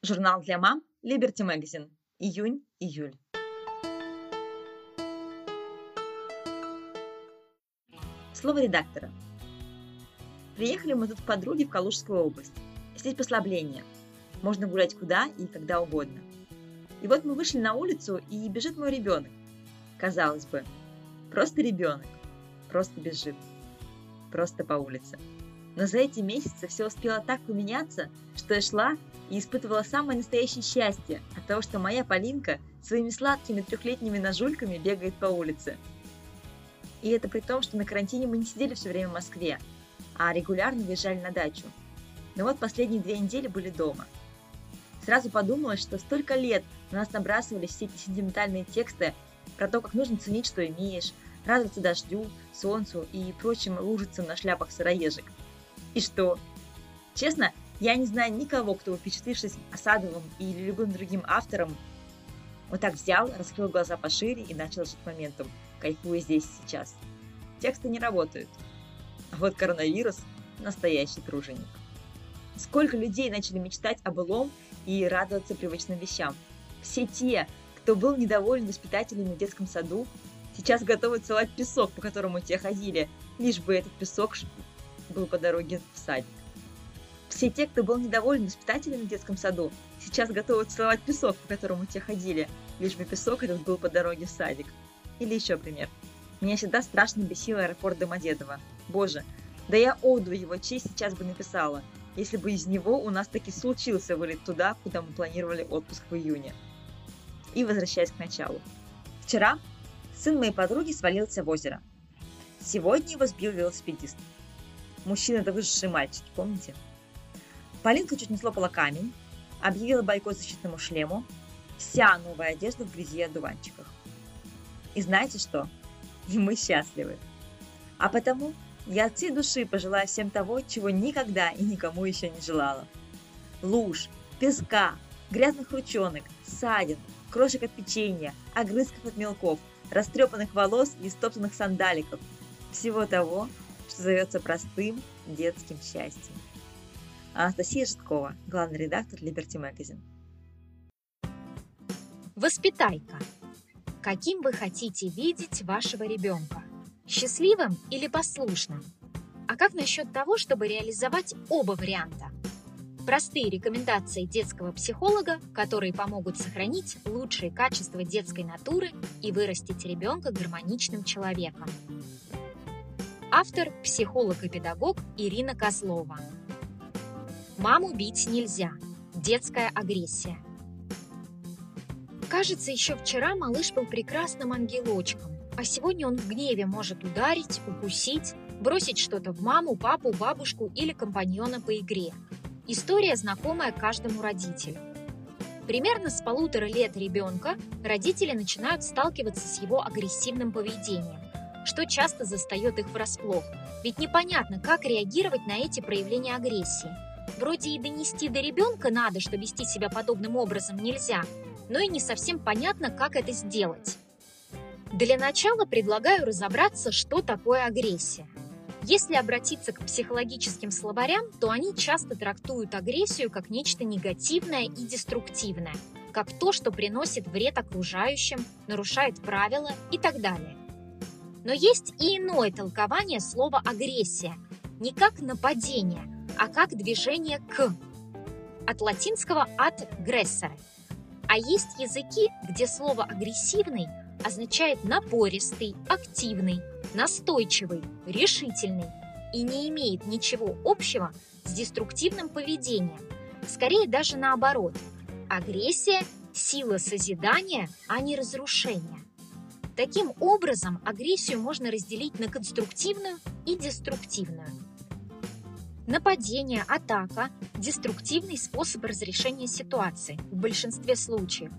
Журнал для мам Liberty Magazine. Июнь-июль. Слово редактора. Приехали мы тут к подруге в Калужскую область. Здесь послабление. Можно гулять куда и когда угодно. И вот мы вышли на улицу, и бежит мой ребенок. Казалось бы, просто ребенок, просто бежит, просто по улице. Но за эти месяцы все успело так поменяться, что я шла и испытывала самое настоящее счастье от того, что моя Полинка своими сладкими трехлетними ножульками бегает по улице. И это при том, что на карантине мы не сидели все время в Москве, а регулярно выезжали на дачу. Но вот последние две недели были дома. Сразу подумалось, что столько лет на нас набрасывались все эти сентиментальные тексты про то, как нужно ценить, что имеешь, радоваться дождю, солнцу и прочим лужицам на шляпах сыроежек. И что? Честно, я не знаю никого, кто, впечатлившись Осадовым или любым другим автором, вот так взял, раскрыл глаза пошире и начал жить моментом, кайфуя здесь и сейчас. Тексты не работают. А вот коронавирус – настоящий труженик. Сколько людей начали мечтать о былом и радоваться привычным вещам. Все те, кто был недоволен воспитателями в детском саду, сейчас готовы целовать песок, по которому те ходили, лишь бы этот песок был по дороге в садик. Все те, кто был недоволен воспитателями в детском саду, сейчас готовы целовать песок, по которому те ходили, лишь бы песок этот был по дороге в садик. Или еще пример. Меня всегда страшно бесил аэропорт Домодедово. Боже, да я оду его честь сейчас бы написала, если бы из него у нас таки случился вылет туда, куда мы планировали отпуск в июне. И возвращаясь к началу. Вчера сын моей подруги свалился в озеро. Сегодня его сбил велосипедист. Мужчина это вышедший мальчик, помните? Полинка чуть не слопала камень, объявила бойкот защитному шлему, вся новая одежда в грязи и одуванчиках. И знаете что? И мы счастливы. А потому я от всей души пожелаю всем того, чего никогда и никому еще не желала. Луж, песка, грязных ручонок, садин, крошек от печенья, огрызков от мелков, растрепанных волос и стоптанных сандаликов. Всего того, что зовется простым детским счастьем. Анастасия Житкова, главный редактор Liberty Magazine. Воспитайка. Каким вы хотите видеть вашего ребенка? Счастливым или послушным? А как насчет того, чтобы реализовать оба варианта? Простые рекомендации детского психолога, которые помогут сохранить лучшие качества детской натуры и вырастить ребенка гармоничным человеком. Автор – психолог и педагог Ирина Козлова. Маму бить нельзя. Детская агрессия. Кажется, еще вчера малыш был прекрасным ангелочком, а сегодня он в гневе может ударить, укусить, бросить что-то в маму, папу, бабушку или компаньона по игре. История, знакомая каждому родителю. Примерно с полутора лет ребенка родители начинают сталкиваться с его агрессивным поведением, что часто застает их врасплох, ведь непонятно, как реагировать на эти проявления агрессии – Вроде и донести до ребенка надо, что вести себя подобным образом нельзя, но и не совсем понятно, как это сделать. Для начала предлагаю разобраться, что такое агрессия. Если обратиться к психологическим словарям, то они часто трактуют агрессию как нечто негативное и деструктивное, как то, что приносит вред окружающим, нарушает правила и так далее. Но есть и иное толкование слова «агрессия», не как нападение – а как движение «к» от латинского «от грессоре». А есть языки, где слово «агрессивный» означает напористый, активный, настойчивый, решительный и не имеет ничего общего с деструктивным поведением. Скорее даже наоборот. Агрессия – сила созидания, а не разрушения. Таким образом, агрессию можно разделить на конструктивную и деструктивную – Нападение, атака – деструктивный способ разрешения ситуации в большинстве случаев,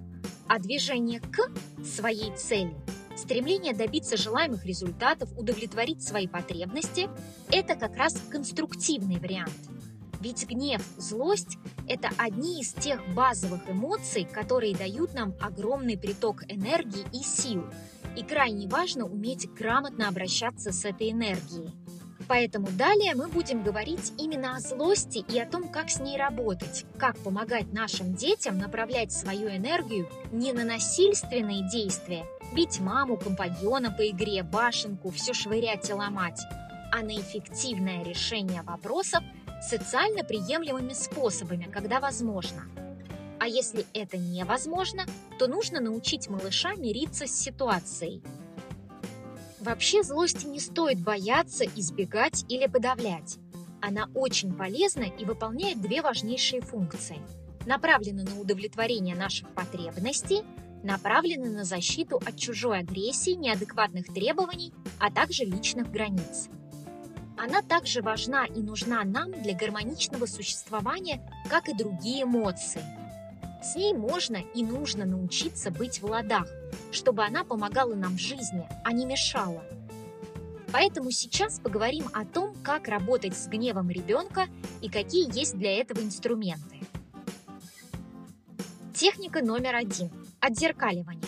а движение к своей цели – стремление добиться желаемых результатов, удовлетворить свои потребности – это как раз конструктивный вариант. Ведь гнев, злость – это одни из тех базовых эмоций, которые дают нам огромный приток энергии и сил, и крайне важно уметь грамотно обращаться с этой энергией – Поэтому далее мы будем говорить именно о злости и о том, как с ней работать, как помогать нашим детям направлять свою энергию не на насильственные действия, бить маму, компаньона по игре, башенку, все швырять и ломать, а на эффективное решение вопросов социально приемлемыми способами, когда возможно. А если это невозможно, то нужно научить малыша мириться с ситуацией – Вообще злости не стоит бояться, избегать или подавлять. Она очень полезна и выполняет две важнейшие функции. Направлена на удовлетворение наших потребностей, направлена на защиту от чужой агрессии, неадекватных требований, а также личных границ. Она также важна и нужна нам для гармоничного существования, как и другие эмоции – с ней можно и нужно научиться быть в ладах, чтобы она помогала нам в жизни, а не мешала. Поэтому сейчас поговорим о том, как работать с гневом ребенка и какие есть для этого инструменты. Техника номер один – отзеркаливание.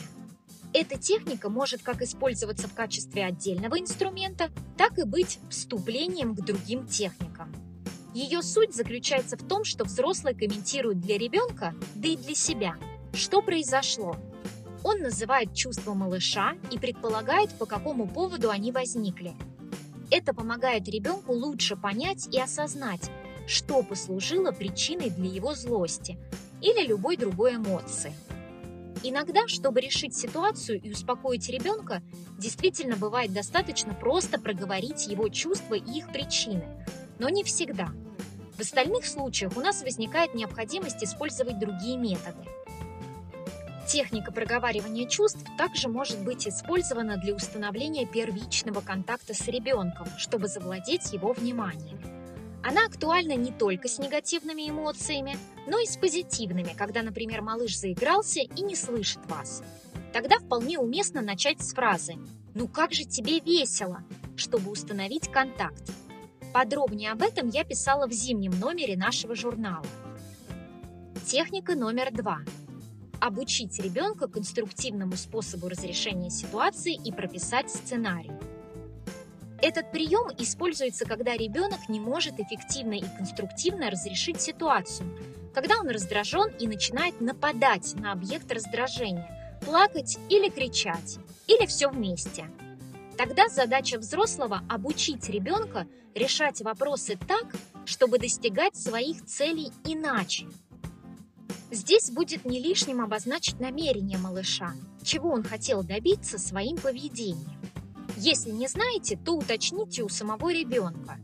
Эта техника может как использоваться в качестве отдельного инструмента, так и быть вступлением к другим техникам – ее суть заключается в том, что взрослый комментирует для ребенка, да и для себя, что произошло. Он называет чувства малыша и предполагает, по какому поводу они возникли. Это помогает ребенку лучше понять и осознать, что послужило причиной для его злости или любой другой эмоции. Иногда, чтобы решить ситуацию и успокоить ребенка, действительно бывает достаточно просто проговорить его чувства и их причины – но не всегда. В остальных случаях у нас возникает необходимость использовать другие методы. Техника проговаривания чувств также может быть использована для установления первичного контакта с ребенком, чтобы завладеть его вниманием. Она актуальна не только с негативными эмоциями, но и с позитивными, когда, например, малыш заигрался и не слышит вас. Тогда вполне уместно начать с фразы «Ну как же тебе весело!», чтобы установить контакт. Подробнее об этом я писала в зимнем номере нашего журнала. Техника номер два. Обучить ребенка конструктивному способу разрешения ситуации и прописать сценарий. Этот прием используется, когда ребенок не может эффективно и конструктивно разрешить ситуацию, когда он раздражен и начинает нападать на объект раздражения, плакать или кричать, или все вместе – Тогда задача взрослого – обучить ребенка решать вопросы так, чтобы достигать своих целей иначе. Здесь будет не лишним обозначить намерение малыша, чего он хотел добиться своим поведением. Если не знаете, то уточните у самого ребенка.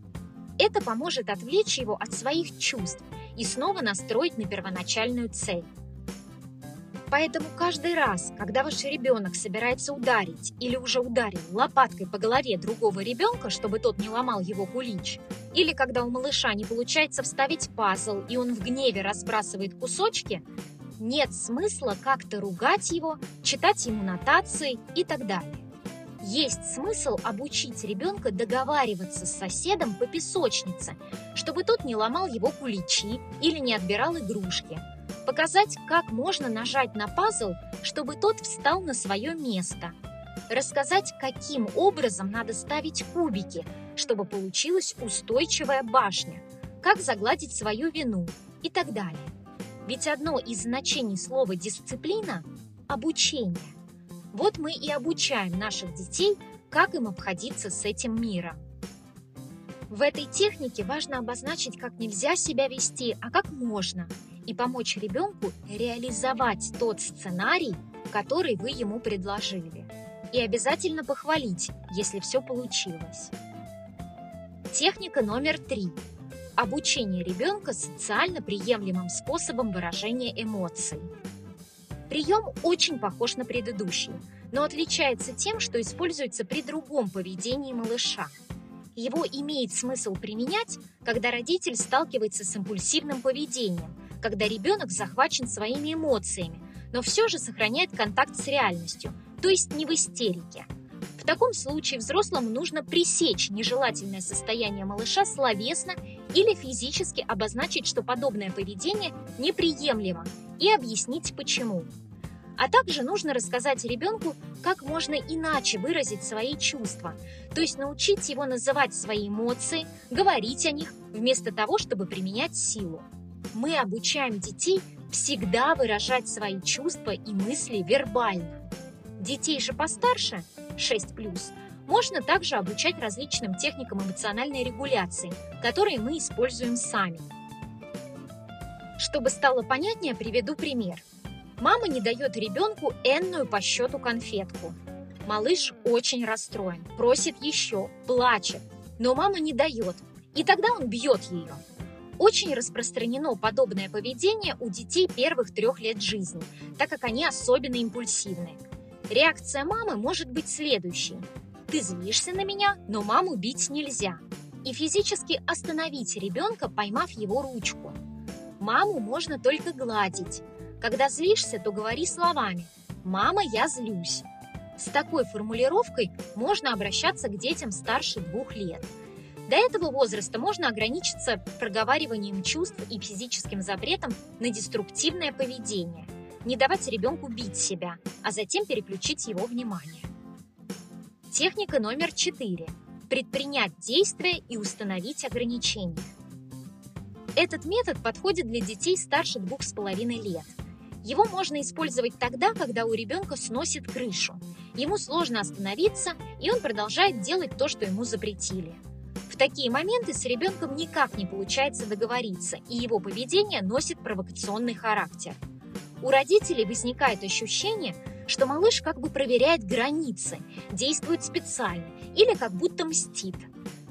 Это поможет отвлечь его от своих чувств и снова настроить на первоначальную цель. Поэтому каждый раз, когда ваш ребенок собирается ударить или уже ударил лопаткой по голове другого ребенка, чтобы тот не ломал его кулич, или когда у малыша не получается вставить пазл и он в гневе разбрасывает кусочки, нет смысла как-то ругать его, читать ему нотации и так далее. Есть смысл обучить ребенка договариваться с соседом по песочнице, чтобы тот не ломал его куличи или не отбирал игрушки – Показать, как можно нажать на пазл, чтобы тот встал на свое место. Рассказать, каким образом надо ставить кубики, чтобы получилась устойчивая башня. Как загладить свою вину и так далее. Ведь одно из значений слова «дисциплина» – обучение. Вот мы и обучаем наших детей, как им обходиться с этим миром. В этой технике важно обозначить, как нельзя себя вести, а как можно – и помочь ребенку реализовать тот сценарий, который вы ему предложили. И обязательно похвалить, если все получилось. Техника номер три. Обучение ребенка социально приемлемым способом выражения эмоций. Прием очень похож на предыдущий, но отличается тем, что используется при другом поведении малыша. Его имеет смысл применять, когда родитель сталкивается с импульсивным поведением – когда ребенок захвачен своими эмоциями, но все же сохраняет контакт с реальностью, то есть не в истерике. В таком случае взрослому нужно пресечь нежелательное состояние малыша словесно или физически обозначить, что подобное поведение неприемлемо, и объяснить почему. А также нужно рассказать ребенку, как можно иначе выразить свои чувства, то есть научить его называть свои эмоции, говорить о них, вместо того, чтобы применять силу. Мы обучаем детей всегда выражать свои чувства и мысли вербально. Детей же постарше, 6+, можно также обучать различным техникам эмоциональной регуляции, которые мы используем сами. Чтобы стало понятнее, приведу пример – Мама не дает ребенку энную по счету конфетку. Малыш очень расстроен, просит еще, плачет, но мама не дает, и тогда он бьет ее. Очень распространено подобное поведение у детей первых трех лет жизни, так как они особенно импульсивны. Реакция мамы может быть следующей. Ты злишься на меня, но маму бить нельзя. И физически остановить ребенка, поймав его ручку. Маму можно только гладить, когда злишься, то говори словами «Мама, я злюсь». С такой формулировкой можно обращаться к детям старше двух лет. До этого возраста можно ограничиться проговариванием чувств и физическим запретом на деструктивное поведение, не давать ребенку бить себя, а затем переключить его внимание. Техника номер четыре. Предпринять действия и установить ограничения. Этот метод подходит для детей старше двух с половиной лет – его можно использовать тогда, когда у ребенка сносит крышу. Ему сложно остановиться, и он продолжает делать то, что ему запретили. В такие моменты с ребенком никак не получается договориться, и его поведение носит провокационный характер. У родителей возникает ощущение, что малыш как бы проверяет границы, действует специально или как будто мстит.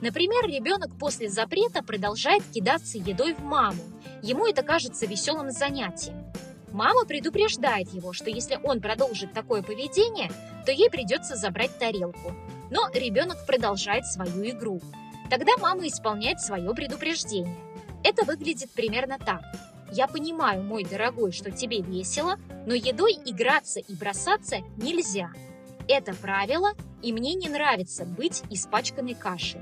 Например, ребенок после запрета продолжает кидаться едой в маму. Ему это кажется веселым занятием. Мама предупреждает его, что если он продолжит такое поведение, то ей придется забрать тарелку. Но ребенок продолжает свою игру. Тогда мама исполняет свое предупреждение. Это выглядит примерно так. Я понимаю, мой дорогой, что тебе весело, но едой играться и бросаться нельзя. Это правило, и мне не нравится быть испачканной кашей.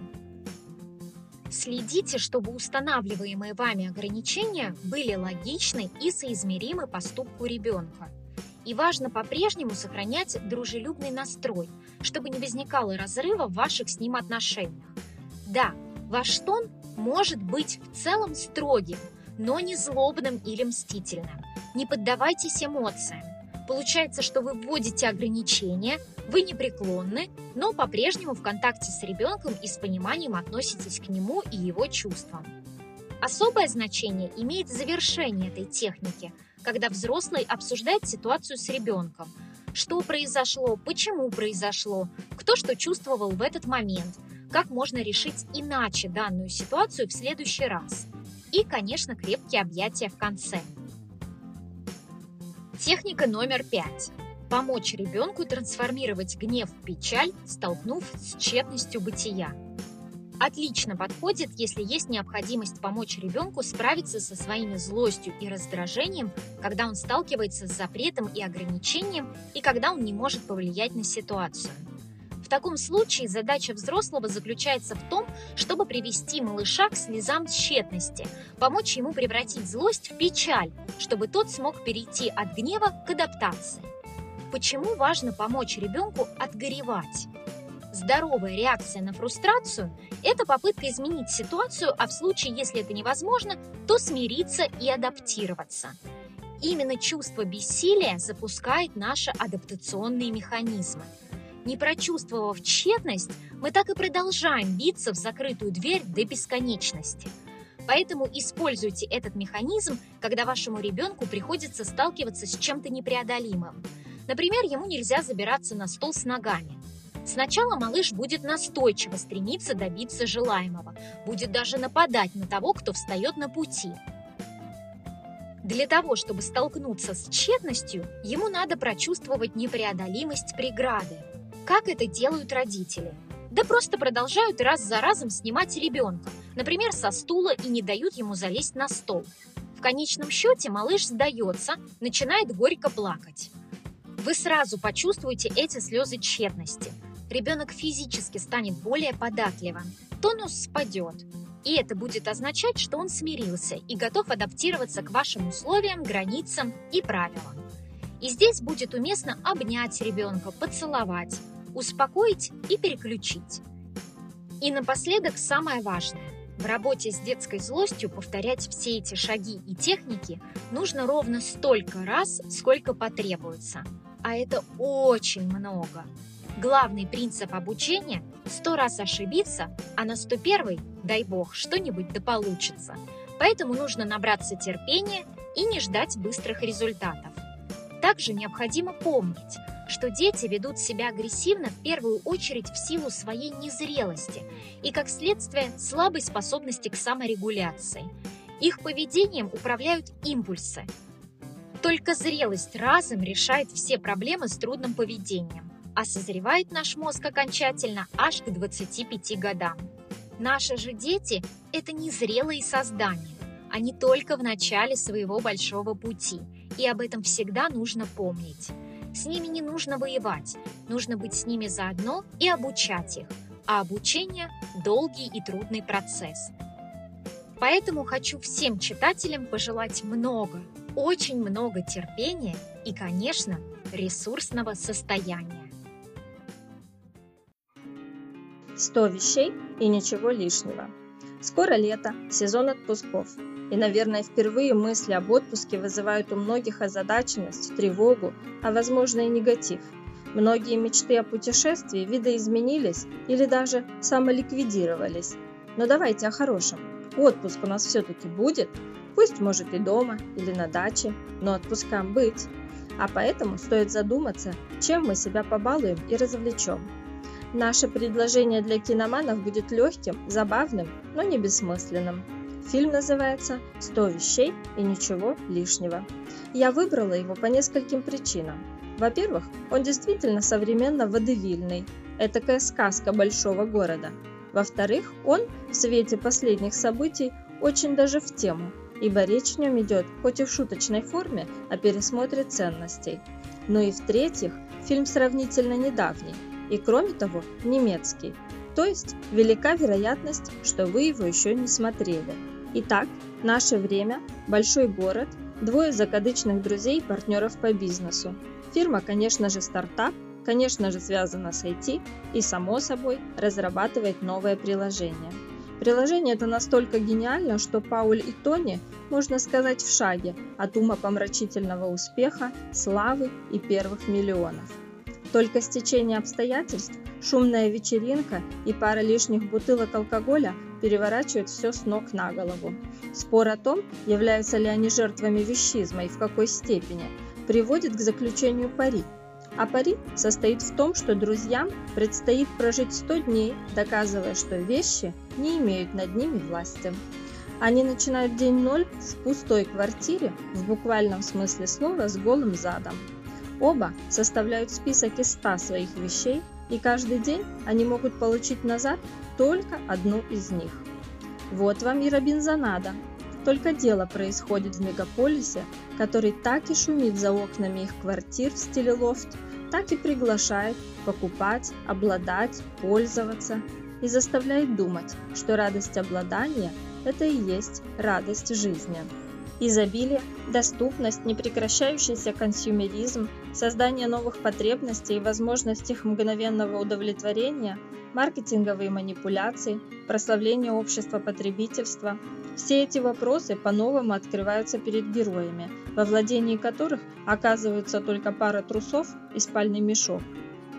Следите, чтобы устанавливаемые вами ограничения были логичны и соизмеримы поступку ребенка. И важно по-прежнему сохранять дружелюбный настрой, чтобы не возникало разрыва в ваших с ним отношениях. Да, ваш тон может быть в целом строгим, но не злобным или мстительным. Не поддавайтесь эмоциям. Получается, что вы вводите ограничения, вы непреклонны, но по-прежнему в контакте с ребенком и с пониманием относитесь к нему и его чувствам. Особое значение имеет завершение этой техники, когда взрослый обсуждает ситуацию с ребенком. Что произошло, почему произошло, кто что чувствовал в этот момент, как можно решить иначе данную ситуацию в следующий раз. И, конечно, крепкие объятия в конце. Техника номер пять. Помочь ребенку трансформировать гнев в печаль, столкнув с тщетностью бытия. Отлично подходит, если есть необходимость помочь ребенку справиться со своими злостью и раздражением, когда он сталкивается с запретом и ограничением и когда он не может повлиять на ситуацию. В таком случае задача взрослого заключается в том, чтобы привести малыша к слезам тщетности, помочь ему превратить злость в печаль, чтобы тот смог перейти от гнева к адаптации. Почему важно помочь ребенку отгоревать? Здоровая реакция на фрустрацию – это попытка изменить ситуацию, а в случае, если это невозможно, то смириться и адаптироваться. Именно чувство бессилия запускает наши адаптационные механизмы – не прочувствовав тщетность, мы так и продолжаем биться в закрытую дверь до бесконечности. Поэтому используйте этот механизм, когда вашему ребенку приходится сталкиваться с чем-то непреодолимым. Например, ему нельзя забираться на стол с ногами. Сначала малыш будет настойчиво стремиться добиться желаемого, будет даже нападать на того, кто встает на пути. Для того, чтобы столкнуться с тщетностью, ему надо прочувствовать непреодолимость преграды, как это делают родители? Да просто продолжают раз за разом снимать ребенка, например, со стула и не дают ему залезть на стол. В конечном счете малыш сдается, начинает горько плакать. Вы сразу почувствуете эти слезы тщетности. Ребенок физически станет более податливым, тонус спадет. И это будет означать, что он смирился и готов адаптироваться к вашим условиям, границам и правилам. И здесь будет уместно обнять ребенка, поцеловать, успокоить и переключить. И напоследок самое важное. В работе с детской злостью повторять все эти шаги и техники нужно ровно столько раз, сколько потребуется. А это очень много. Главный принцип обучения – сто раз ошибиться, а на сто первый, дай бог, что-нибудь да получится. Поэтому нужно набраться терпения и не ждать быстрых результатов. Также необходимо помнить, что дети ведут себя агрессивно в первую очередь в силу своей незрелости и, как следствие, слабой способности к саморегуляции. Их поведением управляют импульсы. Только зрелость разом решает все проблемы с трудным поведением, а созревает наш мозг окончательно аж к 25 годам. Наши же дети – это незрелые создания. Они только в начале своего большого пути, и об этом всегда нужно помнить. С ними не нужно воевать, нужно быть с ними заодно и обучать их, а обучение – долгий и трудный процесс. Поэтому хочу всем читателям пожелать много, очень много терпения и, конечно, ресурсного состояния. 100 вещей и ничего лишнего. Скоро лето, сезон отпусков – и, наверное, впервые мысли об отпуске вызывают у многих озадаченность, тревогу, а возможно и негатив. Многие мечты о путешествии видоизменились или даже самоликвидировались. Но давайте о хорошем. Отпуск у нас все-таки будет, пусть может и дома, или на даче, но отпускам быть. А поэтому стоит задуматься, чем мы себя побалуем и развлечем. Наше предложение для киноманов будет легким, забавным, но не бессмысленным. Фильм называется «100 вещей и ничего лишнего». Я выбрала его по нескольким причинам. Во-первых, он действительно современно водевильный. Это такая сказка большого города. Во-вторых, он в свете последних событий очень даже в тему, ибо речь в нем идет, хоть и в шуточной форме, о пересмотре ценностей. Ну и в-третьих, фильм сравнительно недавний, и кроме того, немецкий. То есть велика вероятность, что вы его еще не смотрели. Итак, наше время, большой город, двое закадычных друзей и партнеров по бизнесу. Фирма, конечно же, стартап, конечно же, связана с IT и, само собой, разрабатывает новое приложение. Приложение это настолько гениально, что Пауль и Тони, можно сказать, в шаге от умопомрачительного успеха, славы и первых миллионов. Только стечение обстоятельств, шумная вечеринка и пара лишних бутылок алкоголя переворачивают все с ног на голову. Спор о том, являются ли они жертвами вещизма и в какой степени, приводит к заключению пари. А пари состоит в том, что друзьям предстоит прожить 100 дней, доказывая, что вещи не имеют над ними власти. Они начинают день ноль в пустой квартире, в буквальном смысле слова, с голым задом. Оба составляют список из 100 своих вещей, и каждый день они могут получить назад только одну из них. Вот вам и Робинзонада. Только дело происходит в мегаполисе, который так и шумит за окнами их квартир в стиле лофт, так и приглашает покупать, обладать, пользоваться и заставляет думать, что радость обладания – это и есть радость жизни. Изобилие, доступность, непрекращающийся консюмеризм, создание новых потребностей и возможность их мгновенного удовлетворения, маркетинговые манипуляции, прославление общества потребительства – все эти вопросы по-новому открываются перед героями, во владении которых оказывается только пара трусов и спальный мешок.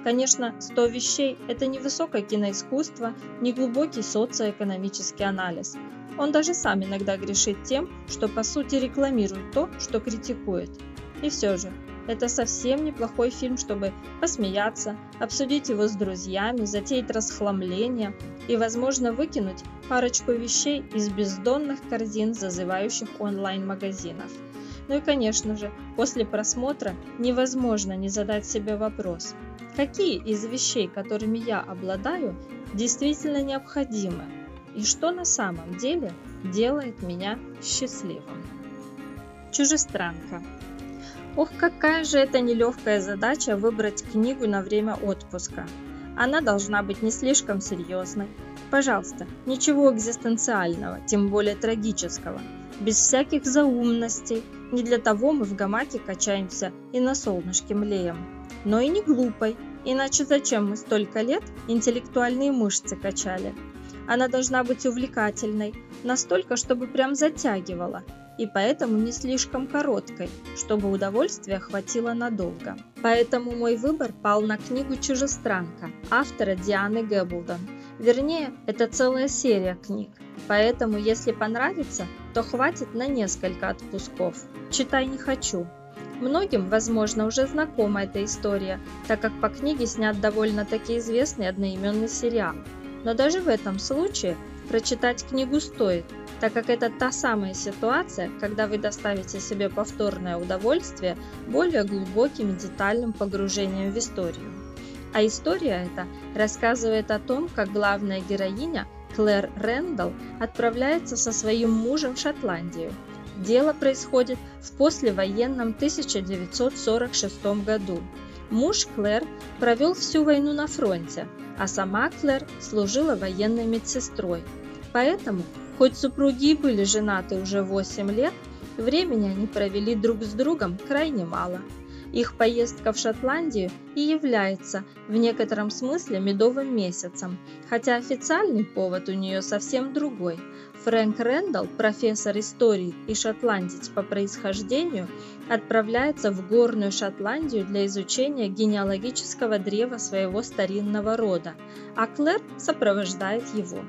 Конечно, 100 вещей – это не высокое киноискусство, не глубокий социоэкономический анализ – он даже сам иногда грешит тем, что по сути рекламирует то, что критикует. И все же, это совсем неплохой фильм, чтобы посмеяться, обсудить его с друзьями, затеять расхламление и, возможно, выкинуть парочку вещей из бездонных корзин зазывающих онлайн-магазинов. Ну и, конечно же, после просмотра невозможно не задать себе вопрос, какие из вещей, которыми я обладаю, действительно необходимы, и что на самом деле делает меня счастливым. Чужестранка. Ох, какая же это нелегкая задача выбрать книгу на время отпуска. Она должна быть не слишком серьезной. Пожалуйста, ничего экзистенциального, тем более трагического. Без всяких заумностей. Не для того мы в гамаке качаемся и на солнышке млеем. Но и не глупой, иначе зачем мы столько лет интеллектуальные мышцы качали? Она должна быть увлекательной, настолько, чтобы прям затягивала, и поэтому не слишком короткой, чтобы удовольствия хватило надолго. Поэтому мой выбор пал на книгу «Чужестранка» автора Дианы Гэблдон. Вернее, это целая серия книг, поэтому если понравится, то хватит на несколько отпусков. Читай не хочу. Многим, возможно, уже знакома эта история, так как по книге снят довольно-таки известный одноименный сериал. Но даже в этом случае прочитать книгу стоит, так как это та самая ситуация, когда вы доставите себе повторное удовольствие более глубоким и детальным погружением в историю. А история эта рассказывает о том, как главная героиня Клэр Рэндалл отправляется со своим мужем в Шотландию. Дело происходит в послевоенном 1946 году. Муж Клэр провел всю войну на фронте, а сама Клэр служила военной медсестрой. Поэтому, хоть супруги были женаты уже 8 лет, времени они провели друг с другом крайне мало. Их поездка в Шотландию и является в некотором смысле медовым месяцем, хотя официальный повод у нее совсем другой. Фрэнк Рэндалл, профессор истории и шотландец по происхождению, отправляется в горную Шотландию для изучения генеалогического древа своего старинного рода, а Клэр сопровождает его.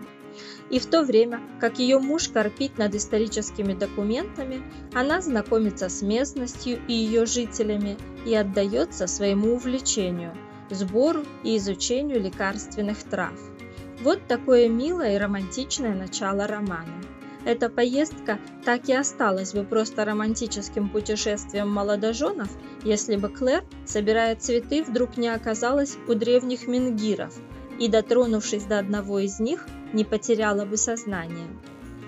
И в то время, как ее муж корпит над историческими документами, она знакомится с местностью и ее жителями и отдается своему увлечению – сбору и изучению лекарственных трав. Вот такое милое и романтичное начало романа. Эта поездка так и осталась бы просто романтическим путешествием молодоженов, если бы Клэр, собирая цветы, вдруг не оказалась у древних мингиров и, дотронувшись до одного из них, не потеряла бы сознание.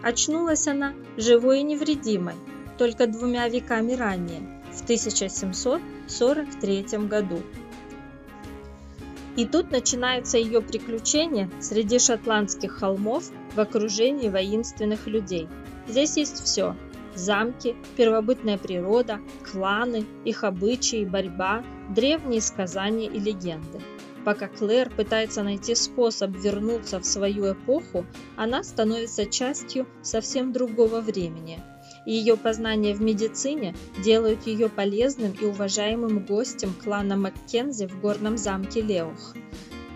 Очнулась она живой и невредимой, только двумя веками ранее, в 1743 году. И тут начинаются ее приключения среди шотландских холмов в окружении воинственных людей. Здесь есть все – замки, первобытная природа, кланы, их обычаи, борьба, древние сказания и легенды. Пока Клэр пытается найти способ вернуться в свою эпоху, она становится частью совсем другого времени – ее познания в медицине делают ее полезным и уважаемым гостем клана Маккензи в горном замке Леух.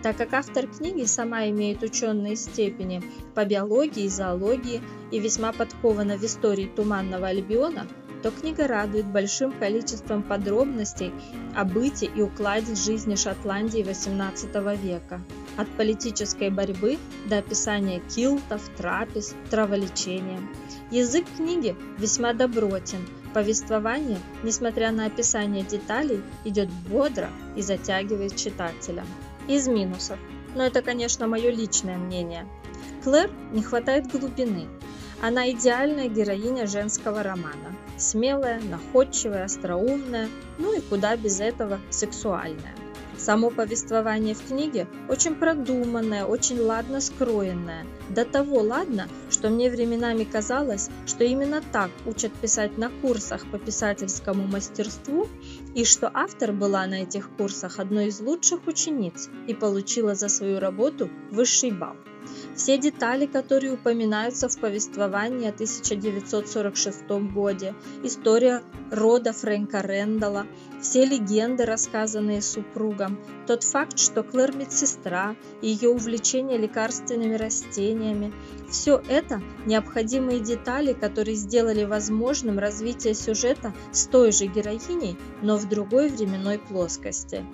Так как автор книги сама имеет ученые степени по биологии и зоологии и весьма подкована в истории Туманного Альбиона, то книга радует большим количеством подробностей о быте и укладе жизни Шотландии XVIII века. От политической борьбы до описания килтов, трапез, траволечения. Язык книги весьма добротен, повествование, несмотря на описание деталей, идет бодро и затягивает читателя. Из минусов, но это, конечно, мое личное мнение. Клэр не хватает глубины. Она идеальная героиня женского романа. Смелая, находчивая, остроумная, ну и куда без этого сексуальная. Само повествование в книге очень продуманное, очень ладно скроенное. До того ладно, что мне временами казалось, что именно так учат писать на курсах по писательскому мастерству, и что автор была на этих курсах одной из лучших учениц и получила за свою работу высший балл. Все детали, которые упоминаются в повествовании о 1946 году, история рода Фрэнка Рэндалла, все легенды, рассказанные супругом, тот факт, что Клэр медсестра, ее увлечение лекарственными растениями, все это необходимые детали, которые сделали возможным развитие сюжета с той же героиней, но в другой временной плоскости.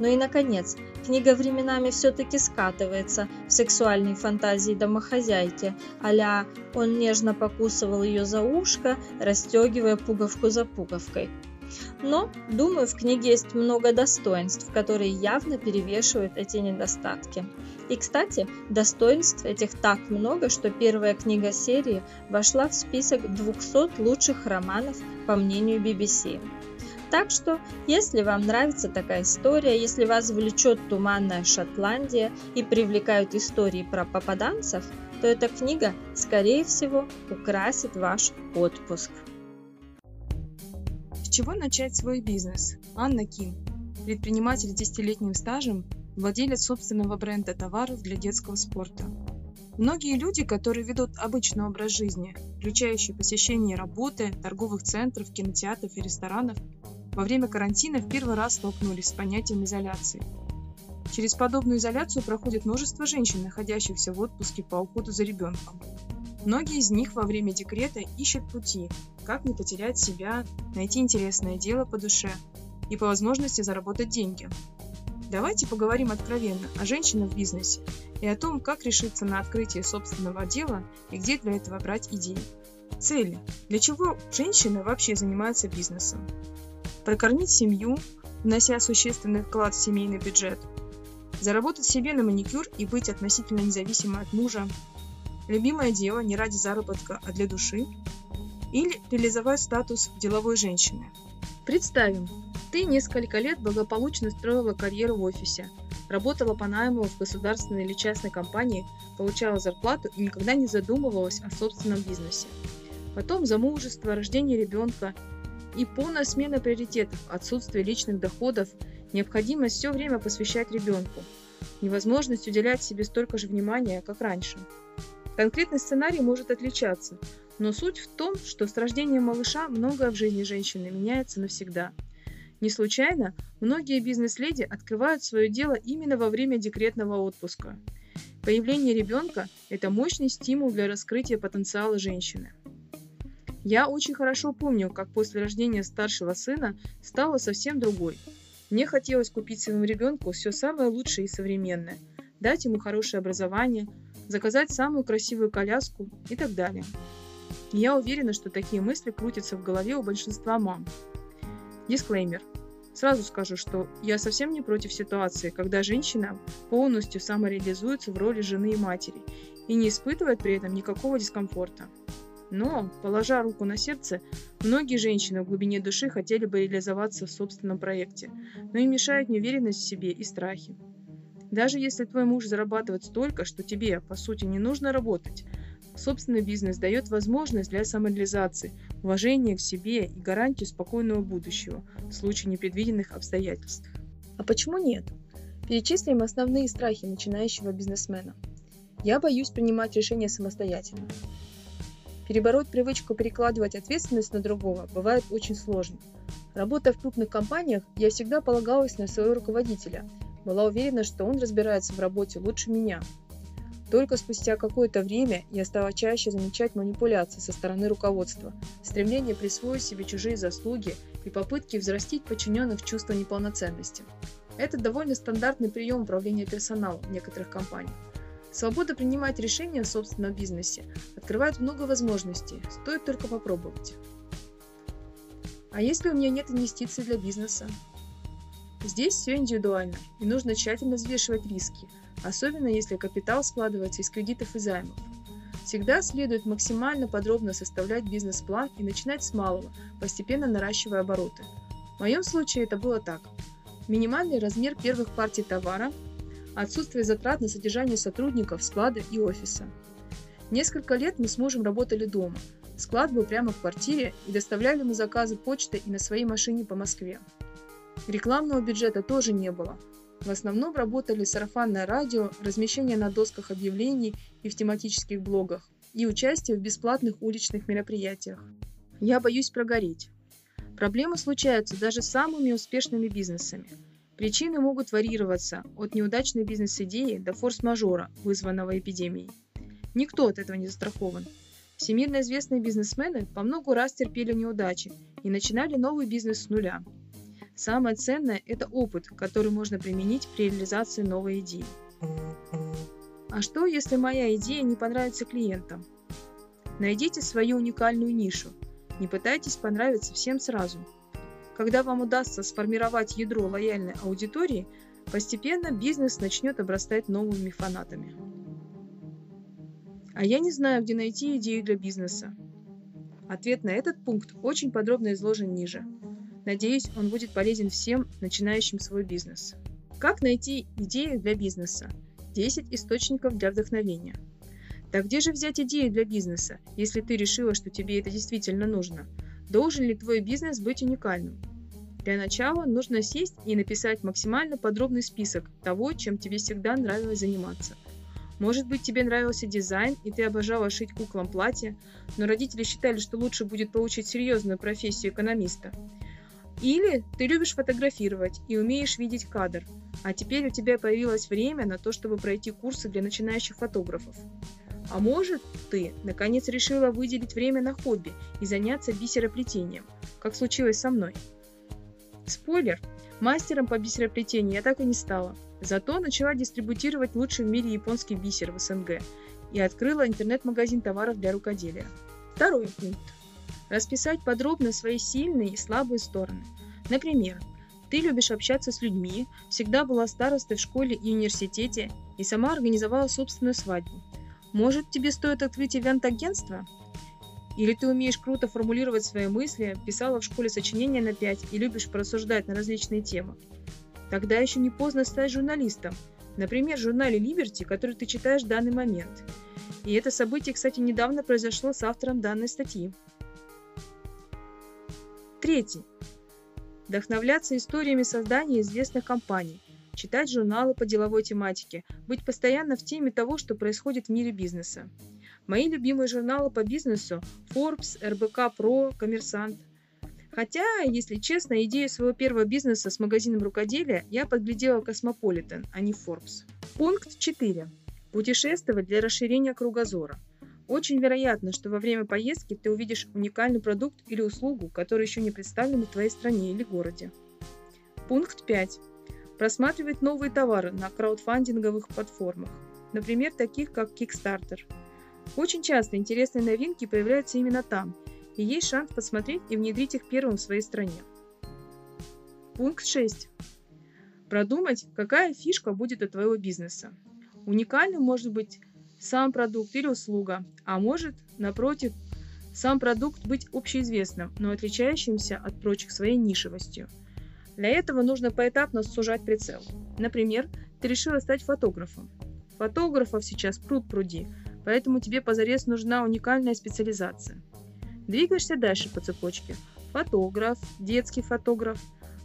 Ну и, наконец, книга временами все-таки скатывается в сексуальные фантазии домохозяйки, а он нежно покусывал ее за ушко, расстегивая пуговку за пуговкой. Но, думаю, в книге есть много достоинств, которые явно перевешивают эти недостатки. И, кстати, достоинств этих так много, что первая книга серии вошла в список 200 лучших романов по мнению BBC. Так что, если вам нравится такая история, если вас влечет туманная Шотландия и привлекают истории про попаданцев, то эта книга, скорее всего, украсит ваш отпуск. С чего начать свой бизнес? Анна Ким, предприниматель с десятилетним стажем, владелец собственного бренда товаров для детского спорта. Многие люди, которые ведут обычный образ жизни, включающий посещение работы, торговых центров, кинотеатров и ресторанов, во время карантина в первый раз столкнулись с понятием изоляции. Через подобную изоляцию проходит множество женщин, находящихся в отпуске по уходу за ребенком. Многие из них во время декрета ищут пути, как не потерять себя, найти интересное дело по душе и по возможности заработать деньги. Давайте поговорим откровенно о женщинах в бизнесе и о том, как решиться на открытие собственного дела и где для этого брать идеи. Цели. Для чего женщины вообще занимаются бизнесом? Прокормить семью, внося существенный вклад в семейный бюджет, заработать себе на маникюр и быть относительно независимой от мужа, любимое дело не ради заработка, а для души, или реализовать статус деловой женщины. Представим, ты несколько лет благополучно строила карьеру в офисе, работала по найму в государственной или частной компании, получала зарплату и никогда не задумывалась о собственном бизнесе. Потом замужество, рождение ребенка и полная смена приоритетов, отсутствие личных доходов, необходимость все время посвящать ребенку, невозможность уделять себе столько же внимания, как раньше. Конкретный сценарий может отличаться, но суть в том, что с рождением малыша многое в жизни женщины меняется навсегда. Не случайно многие бизнес-леди открывают свое дело именно во время декретного отпуска. Появление ребенка – это мощный стимул для раскрытия потенциала женщины. Я очень хорошо помню, как после рождения старшего сына стала совсем другой. Мне хотелось купить своему ребенку все самое лучшее и современное, дать ему хорошее образование, заказать самую красивую коляску и так далее. я уверена, что такие мысли крутятся в голове у большинства мам. Дисклеймер. Сразу скажу, что я совсем не против ситуации, когда женщина полностью самореализуется в роли жены и матери и не испытывает при этом никакого дискомфорта. Но, положа руку на сердце, многие женщины в глубине души хотели бы реализоваться в собственном проекте, но им мешает неуверенность в себе и страхи. Даже если твой муж зарабатывает столько, что тебе, по сути, не нужно работать, собственный бизнес дает возможность для самореализации, уважения к себе и гарантию спокойного будущего в случае непредвиденных обстоятельств. А почему нет? Перечислим основные страхи начинающего бизнесмена. Я боюсь принимать решения самостоятельно. Перебороть привычку перекладывать ответственность на другого бывает очень сложно. Работая в крупных компаниях, я всегда полагалась на своего руководителя, была уверена, что он разбирается в работе лучше меня. Только спустя какое-то время я стала чаще замечать манипуляции со стороны руководства, стремление присвоить себе чужие заслуги и попытки взрастить подчиненных чувство неполноценности. Это довольно стандартный прием управления персоналом в некоторых компаниях. Свобода принимать решения в собственном бизнесе открывает много возможностей, стоит только попробовать. А если у меня нет инвестиций для бизнеса? Здесь все индивидуально, и нужно тщательно взвешивать риски, особенно если капитал складывается из кредитов и займов. Всегда следует максимально подробно составлять бизнес-план и начинать с малого, постепенно наращивая обороты. В моем случае это было так. Минимальный размер первых партий товара отсутствие затрат на содержание сотрудников, склада и офиса. Несколько лет мы с мужем работали дома. Склад был прямо в квартире и доставляли мы заказы почтой и на своей машине по Москве. Рекламного бюджета тоже не было. В основном работали сарафанное радио, размещение на досках объявлений и в тематических блогах и участие в бесплатных уличных мероприятиях. Я боюсь прогореть. Проблемы случаются даже с самыми успешными бизнесами – Причины могут варьироваться от неудачной бизнес-идеи до форс-мажора, вызванного эпидемией. Никто от этого не застрахован. Всемирно известные бизнесмены по много раз терпели неудачи и начинали новый бизнес с нуля. Самое ценное – это опыт, который можно применить при реализации новой идеи. А что, если моя идея не понравится клиентам? Найдите свою уникальную нишу. Не пытайтесь понравиться всем сразу – когда вам удастся сформировать ядро лояльной аудитории, постепенно бизнес начнет обрастать новыми фанатами. А я не знаю, где найти идею для бизнеса. Ответ на этот пункт очень подробно изложен ниже. Надеюсь, он будет полезен всем начинающим свой бизнес. Как найти идею для бизнеса? 10 источников для вдохновения. Так где же взять идею для бизнеса, если ты решила, что тебе это действительно нужно? Должен ли твой бизнес быть уникальным? Для начала нужно сесть и написать максимально подробный список того, чем тебе всегда нравилось заниматься. Может быть, тебе нравился дизайн, и ты обожала шить куклам платья, но родители считали, что лучше будет получить серьезную профессию экономиста. Или ты любишь фотографировать и умеешь видеть кадр, а теперь у тебя появилось время на то, чтобы пройти курсы для начинающих фотографов. А может, ты, наконец, решила выделить время на хобби и заняться бисероплетением, как случилось со мной. Спойлер, мастером по бисероплетению я так и не стала. Зато начала дистрибутировать лучший в мире японский бисер в СНГ и открыла интернет-магазин товаров для рукоделия. Второй пункт. Расписать подробно свои сильные и слабые стороны. Например, ты любишь общаться с людьми, всегда была старостой в школе и университете и сама организовала собственную свадьбу. Может, тебе стоит открыть ивент-агентство? Или ты умеешь круто формулировать свои мысли, писала в школе сочинения на 5 и любишь порассуждать на различные темы? Тогда еще не поздно стать журналистом. Например, в журнале Liberty, который ты читаешь в данный момент. И это событие, кстати, недавно произошло с автором данной статьи. Третий. Вдохновляться историями создания известных компаний, читать журналы по деловой тематике, быть постоянно в теме того, что происходит в мире бизнеса. Мои любимые журналы по бизнесу – Forbes, РБК Pro, Коммерсант. Хотя, если честно, идею своего первого бизнеса с магазином рукоделия я подглядела Космополитен, а не Forbes. Пункт 4. Путешествовать для расширения кругозора. Очень вероятно, что во время поездки ты увидишь уникальный продукт или услугу, который еще не представлен в твоей стране или городе. Пункт 5. Просматривать новые товары на краудфандинговых платформах, например, таких как Kickstarter – очень часто интересные новинки появляются именно там, и есть шанс посмотреть и внедрить их первым в своей стране. Пункт 6. Продумать, какая фишка будет у твоего бизнеса. Уникальным может быть сам продукт или услуга, а может, напротив, сам продукт быть общеизвестным, но отличающимся от прочих своей нишевостью. Для этого нужно поэтапно сужать прицел. Например, ты решила стать фотографом. Фотографов сейчас пруд пруди, поэтому тебе позарез нужна уникальная специализация. Двигаешься дальше по цепочке. Фотограф, детский фотограф,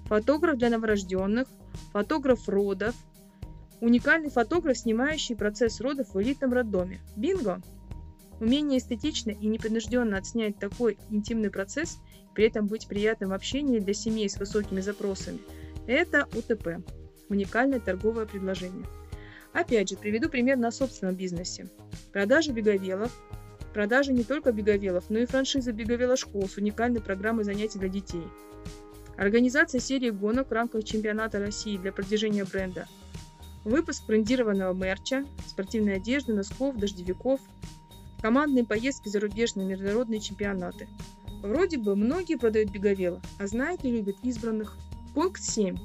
фотограф для новорожденных, фотограф родов, уникальный фотограф, снимающий процесс родов в элитном роддоме. Бинго! Умение эстетично и непринужденно отснять такой интимный процесс, при этом быть приятным в общении для семей с высокими запросами – это УТП – уникальное торговое предложение. Опять же, приведу пример на собственном бизнесе. Продажа беговелов, продажа не только беговелов, но и франшиза беговелошкол с уникальной программой занятий для детей. Организация серии гонок в рамках чемпионата России для продвижения бренда. Выпуск брендированного мерча, спортивной одежды, носков, дождевиков, командные поездки, зарубежные международные чемпионаты. Вроде бы многие продают беговелов, а знают и любят избранных. Пункт 7.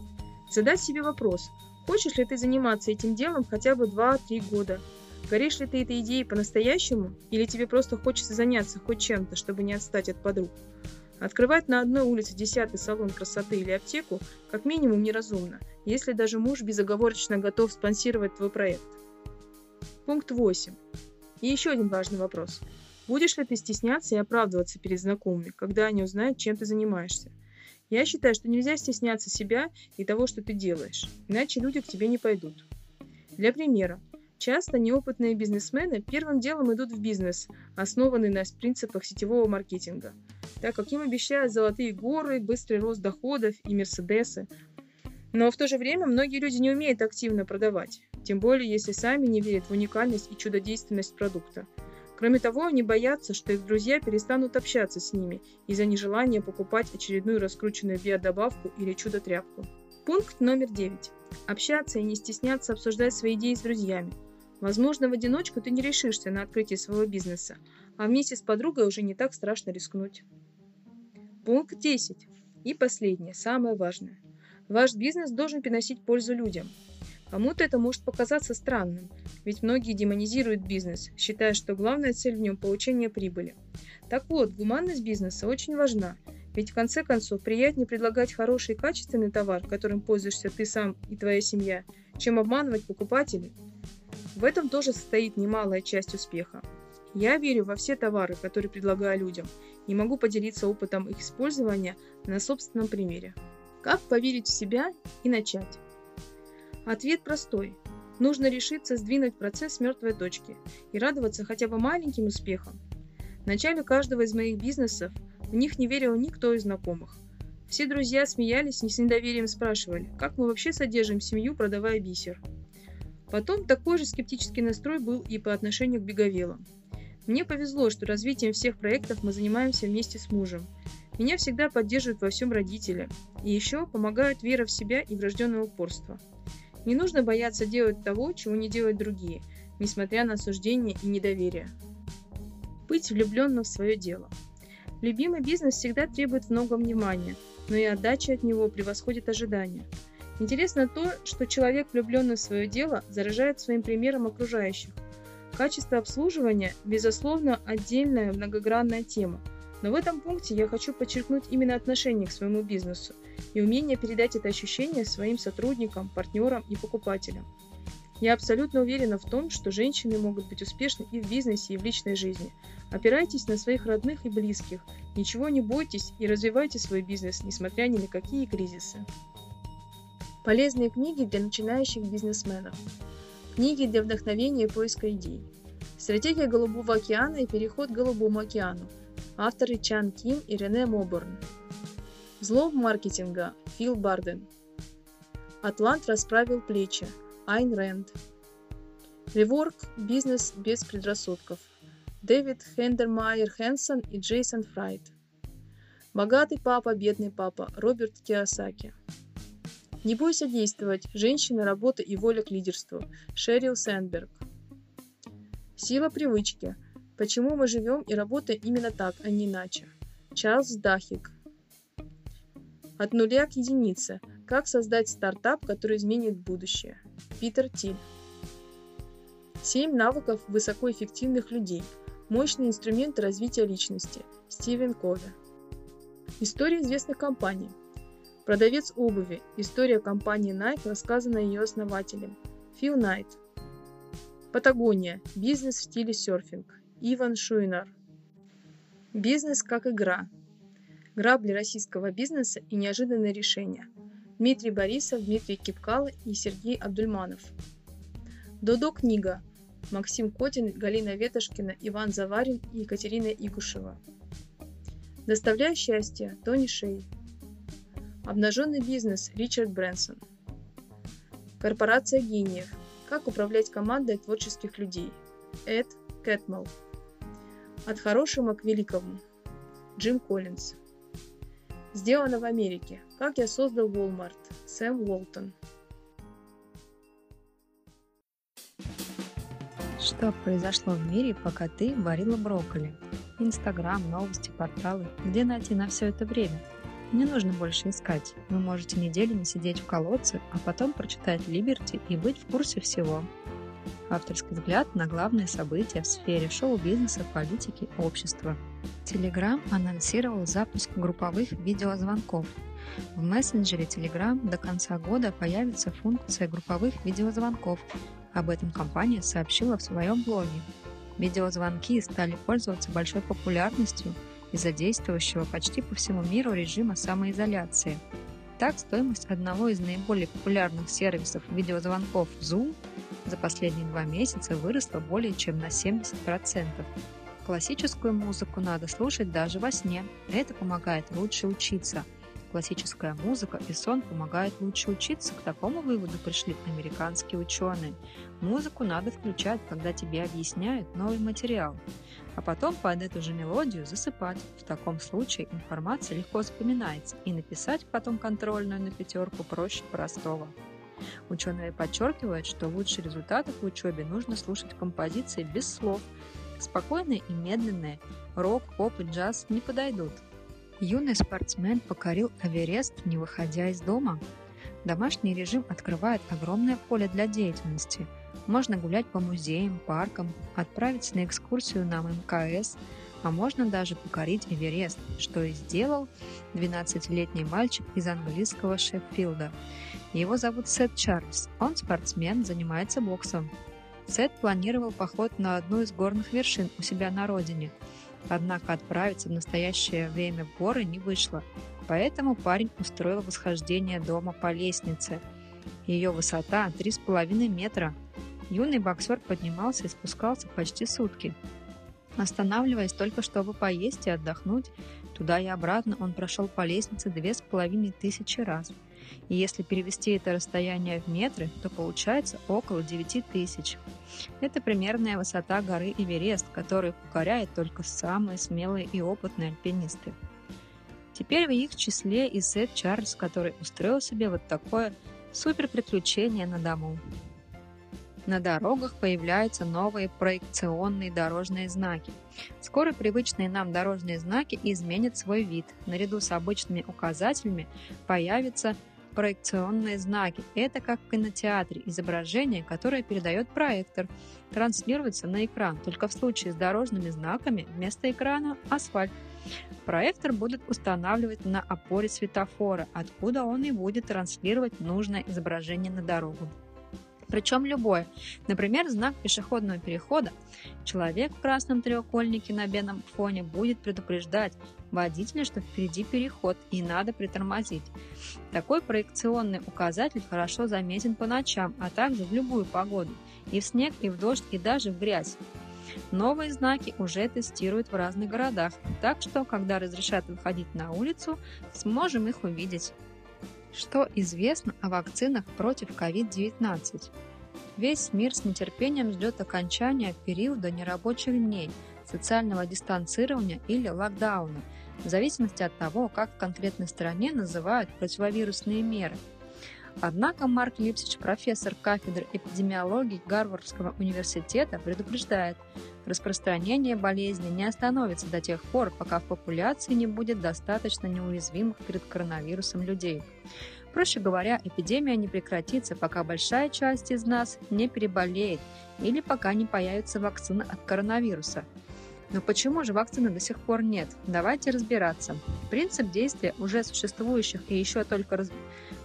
Задать себе вопрос, Хочешь ли ты заниматься этим делом хотя бы 2-3 года? Горишь ли ты этой идеей по-настоящему? Или тебе просто хочется заняться хоть чем-то, чтобы не отстать от подруг? Открывать на одной улице десятый салон красоты или аптеку как минимум неразумно, если даже муж безоговорочно готов спонсировать твой проект. Пункт 8. И еще один важный вопрос. Будешь ли ты стесняться и оправдываться перед знакомыми, когда они узнают, чем ты занимаешься? Я считаю, что нельзя стесняться себя и того, что ты делаешь, иначе люди к тебе не пойдут. Для примера, часто неопытные бизнесмены первым делом идут в бизнес, основанный на принципах сетевого маркетинга, так как им обещают золотые горы, быстрый рост доходов и мерседесы. Но в то же время многие люди не умеют активно продавать, тем более если сами не верят в уникальность и чудодейственность продукта – Кроме того, они боятся, что их друзья перестанут общаться с ними из-за нежелания покупать очередную раскрученную биодобавку или чудо-тряпку. Пункт номер 9. Общаться и не стесняться обсуждать свои идеи с друзьями. Возможно, в одиночку ты не решишься на открытие своего бизнеса, а вместе с подругой уже не так страшно рискнуть. Пункт 10. И последнее, самое важное. Ваш бизнес должен приносить пользу людям. Кому-то это может показаться странным, ведь многие демонизируют бизнес, считая, что главная цель в нем – получение прибыли. Так вот, гуманность бизнеса очень важна, Ведь в конце концов приятнее предлагать хороший и качественный товар, которым пользуешься ты сам и твоя семья, чем обманывать покупателей. В этом тоже состоит немалая часть успеха. Я верю во все товары, которые предлагаю людям, и могу поделиться опытом их использования на собственном примере. Как поверить в себя и начать? Ответ простой. Нужно решиться сдвинуть процесс с мертвой точки и радоваться хотя бы маленьким успехам. В начале каждого из моих бизнесов в них не верил никто из знакомых. Все друзья смеялись и с недоверием спрашивали, как мы вообще содержим семью, продавая бисер. Потом такой же скептический настрой был и по отношению к беговелам. Мне повезло, что развитием всех проектов мы занимаемся вместе с мужем. Меня всегда поддерживают во всем родители. И еще помогают вера в себя и врожденное упорство. Не нужно бояться делать того, чего не делают другие, несмотря на осуждение и недоверие. Быть влюбленным в свое дело. Любимый бизнес всегда требует много внимания, но и отдача от него превосходит ожидания. Интересно то, что человек, влюбленный в свое дело, заражает своим примером окружающих – Качество обслуживания, безусловно, отдельная многогранная тема, но в этом пункте я хочу подчеркнуть именно отношение к своему бизнесу и умение передать это ощущение своим сотрудникам, партнерам и покупателям. Я абсолютно уверена в том, что женщины могут быть успешны и в бизнесе, и в личной жизни. Опирайтесь на своих родных и близких, ничего не бойтесь и развивайте свой бизнес, несмотря ни на какие кризисы. Полезные книги для начинающих бизнесменов. Книги для вдохновения и поиска идей. Стратегия Голубого океана и переход к Голубому океану. Авторы Чан Ким и Рене Моборн. Зло маркетинга. Фил Барден. Атлант расправил плечи. Айн Рэнд. Реворк. Бизнес без предрассудков. Дэвид Хендермайер Хэнсон и Джейсон Фрайт. Богатый папа, бедный папа. Роберт Киосаки. Не бойся действовать. Женщина, работа и воля к лидерству. Шерил Сэндберг. Сила привычки. Почему мы живем и работаем именно так, а не иначе? Чарльз Дахик. От нуля к единице. Как создать стартап, который изменит будущее? Питер Тиль. Семь навыков высокоэффективных людей. Мощные инструменты развития личности. Стивен Кови. История известных компаний. Продавец обуви. История компании Nike рассказана ее основателем. Фил Найт. Патагония. Бизнес в стиле серфинг. Иван Шуйнар. Бизнес как игра. Грабли российского бизнеса и неожиданные решения. Дмитрий Борисов, Дмитрий Кипкало и Сергей Абдульманов. Додо книга. Максим Котин, Галина Ветошкина, Иван Заварин и Екатерина Игушева. Доставляя счастье. Тони Шей. Обнаженный бизнес Ричард Брэнсон. Корпорация гениев. Как управлять командой творческих людей. Эд Кэтмелл. От хорошего к великому. Джим Коллинз. Сделано в Америке. Как я создал Walmart. Сэм Уолтон. Что произошло в мире, пока ты варила брокколи? Инстаграм, новости, порталы. Где найти на все это время? Не нужно больше искать. Вы можете неделями сидеть в колодце, а потом прочитать Либерти и быть в курсе всего. Авторский взгляд на главные события в сфере шоу-бизнеса, политики, общества. Telegram анонсировал запуск групповых видеозвонков. В мессенджере Telegram до конца года появится функция групповых видеозвонков. Об этом компания сообщила в своем блоге. Видеозвонки стали пользоваться большой популярностью – из-за действующего почти по всему миру режима самоизоляции. Так, стоимость одного из наиболее популярных сервисов видеозвонков Zoom за последние два месяца выросла более чем на 70%. Классическую музыку надо слушать даже во сне. Это помогает лучше учиться. Классическая музыка и сон помогают лучше учиться. К такому выводу пришли американские ученые. Музыку надо включать, когда тебе объясняют новый материал а потом под эту же мелодию засыпать. В таком случае информация легко запоминается, и написать потом контрольную на пятерку проще простого. Ученые подчеркивают, что лучшие результаты в учебе нужно слушать композиции без слов. Спокойные и медленные, рок, поп и джаз не подойдут. Юный спортсмен покорил Эверест, не выходя из дома. Домашний режим открывает огромное поле для деятельности – можно гулять по музеям, паркам, отправиться на экскурсию на МКС, а можно даже покорить Эверест, что и сделал 12-летний мальчик из английского Шеффилда. Его зовут Сет Чарльз, он спортсмен, занимается боксом. Сет планировал поход на одну из горных вершин у себя на родине, однако отправиться в настоящее время в горы не вышло, поэтому парень устроил восхождение дома по лестнице. Ее высота 3,5 метра. Юный боксер поднимался и спускался почти сутки, Останавливаясь только чтобы поесть и отдохнуть, туда и обратно он прошел по лестнице две с половиной тысячи раз. И если перевести это расстояние в метры, то получается около 9 тысяч. Это примерная высота горы Эверест, которую покоряют только самые смелые и опытные альпинисты. Теперь в их числе и Сет Чарльз, который устроил себе вот такое супер приключение на дому. На дорогах появляются новые проекционные дорожные знаки. Скоро привычные нам дорожные знаки изменят свой вид. Наряду с обычными указателями появятся проекционные знаки. Это как в кинотеатре изображение, которое передает проектор, транслируется на экран. Только в случае с дорожными знаками вместо экрана асфальт. Проектор будет устанавливать на опоре светофора, откуда он и будет транслировать нужное изображение на дорогу причем любое. Например, знак пешеходного перехода. Человек в красном треугольнике на белом фоне будет предупреждать водителя, что впереди переход и надо притормозить. Такой проекционный указатель хорошо заметен по ночам, а также в любую погоду. И в снег, и в дождь, и даже в грязь. Новые знаки уже тестируют в разных городах, так что, когда разрешат выходить на улицу, сможем их увидеть. Что известно о вакцинах против COVID-19? Весь мир с нетерпением ждет окончания периода нерабочих дней, социального дистанцирования или локдауна, в зависимости от того, как в конкретной стране называют противовирусные меры. Однако Марк Липсич, профессор кафедры эпидемиологии Гарвардского университета, предупреждает, распространение болезни не остановится до тех пор, пока в популяции не будет достаточно неуязвимых перед коронавирусом людей. Проще говоря, эпидемия не прекратится, пока большая часть из нас не переболеет или пока не появится вакцина от коронавируса. Но почему же вакцины до сих пор нет? Давайте разбираться. Принцип действия уже существующих и еще только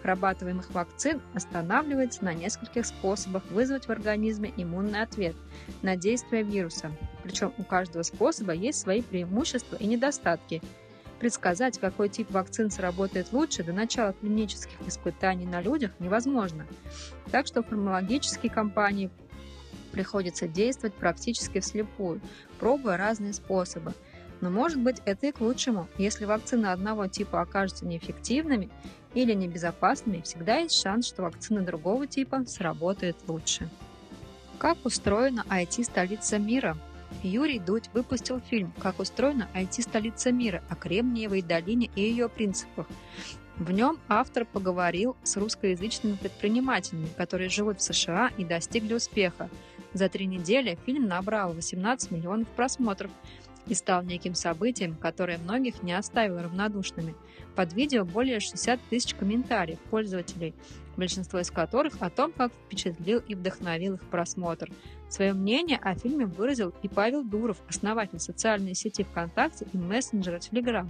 разрабатываемых вакцин останавливается на нескольких способах вызвать в организме иммунный ответ на действие вируса. Причем у каждого способа есть свои преимущества и недостатки – Предсказать, какой тип вакцин сработает лучше до начала клинических испытаний на людях невозможно. Так что фармакологические компании приходится действовать практически вслепую, пробуя разные способы. Но может быть это и к лучшему. Если вакцины одного типа окажутся неэффективными или небезопасными, всегда есть шанс, что вакцина другого типа сработает лучше. Как устроена IT-столица мира? Юрий Дудь выпустил фильм «Как устроена IT-столица мира» о Кремниевой долине и ее принципах. В нем автор поговорил с русскоязычными предпринимателями, которые живут в США и достигли успеха. За три недели фильм набрал 18 миллионов просмотров и стал неким событием, которое многих не оставило равнодушными. Под видео более 60 тысяч комментариев пользователей, большинство из которых о том, как впечатлил и вдохновил их просмотр. Свое мнение о фильме выразил и Павел Дуров, основатель социальной сети ВКонтакте и мессенджера Telegram.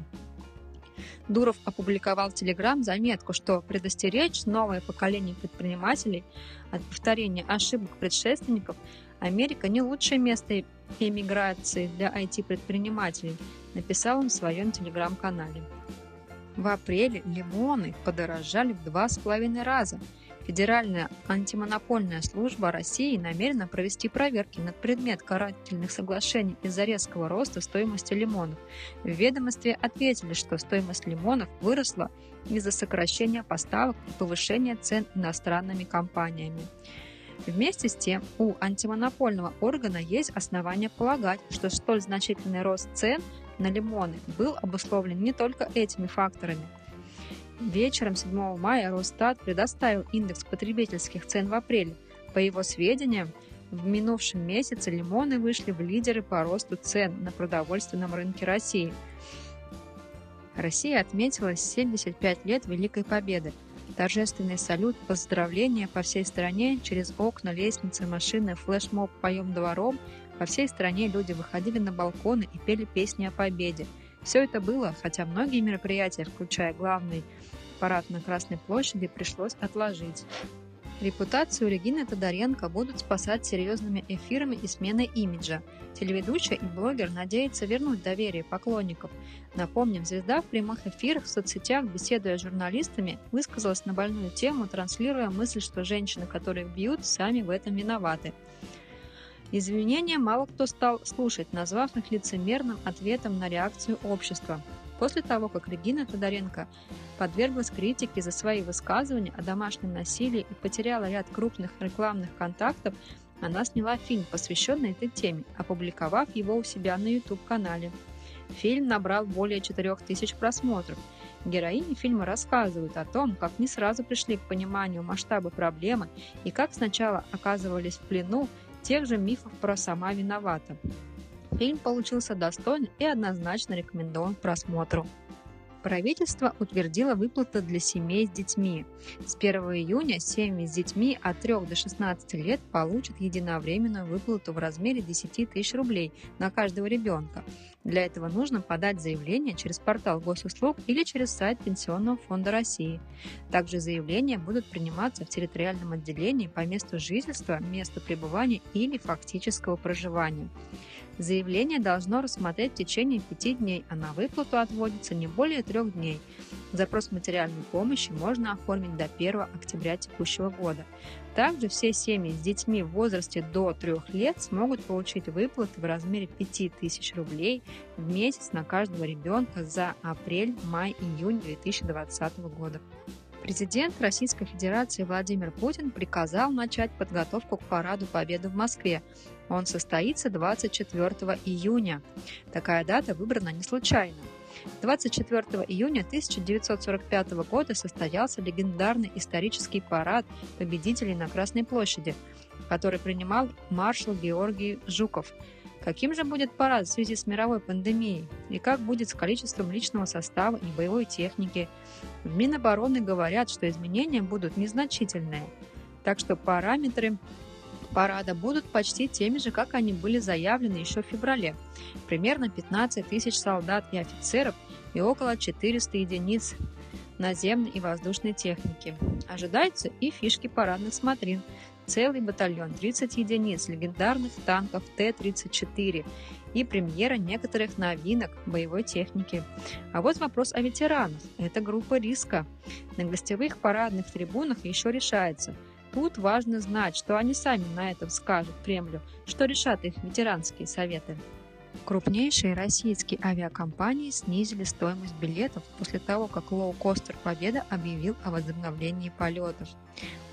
Дуров опубликовал в Telegram заметку, что предостеречь новое поколение предпринимателей от повторения ошибок предшественников Америка не лучшее место эмиграции для IT-предпринимателей, написал он в своем телеграм-канале. В апреле лимоны подорожали в два с половиной раза – Федеральная антимонопольная служба России намерена провести проверки на предмет карательных соглашений из-за резкого роста стоимости лимонов. В ведомстве ответили, что стоимость лимонов выросла из-за сокращения поставок и повышения цен иностранными компаниями. Вместе с тем, у антимонопольного органа есть основания полагать, что столь значительный рост цен на лимоны был обусловлен не только этими факторами – Вечером 7 мая Росстат предоставил индекс потребительских цен в апреле. По его сведениям, в минувшем месяце лимоны вышли в лидеры по росту цен на продовольственном рынке России. Россия отметила 75 лет Великой Победы. Торжественный салют, поздравления по всей стране, через окна, лестницы, машины, флешмоб «Поем двором» По всей стране люди выходили на балконы и пели песни о победе. Все это было, хотя многие мероприятия, включая главный парад на Красной площади, пришлось отложить. Репутацию Регины Тодоренко будут спасать серьезными эфирами и сменой имиджа. Телеведущая и блогер надеется вернуть доверие поклонников. Напомним, звезда в прямых эфирах в соцсетях, беседуя с журналистами, высказалась на больную тему, транслируя мысль, что женщины, которых бьют, сами в этом виноваты. Извинения мало кто стал слушать, назвав их лицемерным ответом на реакцию общества. После того, как Регина Тодоренко подверглась критике за свои высказывания о домашнем насилии и потеряла ряд крупных рекламных контактов, она сняла фильм, посвященный этой теме, опубликовав его у себя на YouTube-канале. Фильм набрал более 4000 просмотров. Героини фильма рассказывают о том, как не сразу пришли к пониманию масштаба проблемы и как сначала оказывались в плену тех же мифов про «сама виновата». Фильм получился достойным и однозначно рекомендован к просмотру. Правительство утвердило выплаты для семей с детьми. С 1 июня семьи с детьми от 3 до 16 лет получат единовременную выплату в размере 10 тысяч рублей на каждого ребенка. Для этого нужно подать заявление через портал госуслуг или через сайт Пенсионного фонда России. Также заявления будут приниматься в территориальном отделении по месту жительства, месту пребывания или фактического проживания. Заявление должно рассмотреть в течение пяти дней, а на выплату отводится не более трех дней. Запрос материальной помощи можно оформить до 1 октября текущего года. Также все семьи с детьми в возрасте до 3 лет смогут получить выплаты в размере 5000 рублей в месяц на каждого ребенка за апрель, май, июнь 2020 года. Президент Российской Федерации Владимир Путин приказал начать подготовку к параду Победы в Москве. Он состоится 24 июня. Такая дата выбрана не случайно. 24 июня 1945 года состоялся легендарный исторический парад победителей на Красной площади, который принимал маршал Георгий Жуков – Каким же будет парад в связи с мировой пандемией? И как будет с количеством личного состава и боевой техники? В Минобороны говорят, что изменения будут незначительные. Так что параметры парада будут почти теми же, как они были заявлены еще в феврале. Примерно 15 тысяч солдат и офицеров и около 400 единиц наземной и воздушной техники. Ожидаются и фишки парадных смотрин – целый батальон 30 единиц легендарных танков Т-34 и премьера некоторых новинок боевой техники. А вот вопрос о ветеранах. Это группа риска. На гостевых парадных трибунах еще решается. Тут важно знать, что они сами на этом скажут Кремлю, что решат их ветеранские советы. Крупнейшие российские авиакомпании снизили стоимость билетов после того, как лоукостер «Победа» объявил о возобновлении полетов.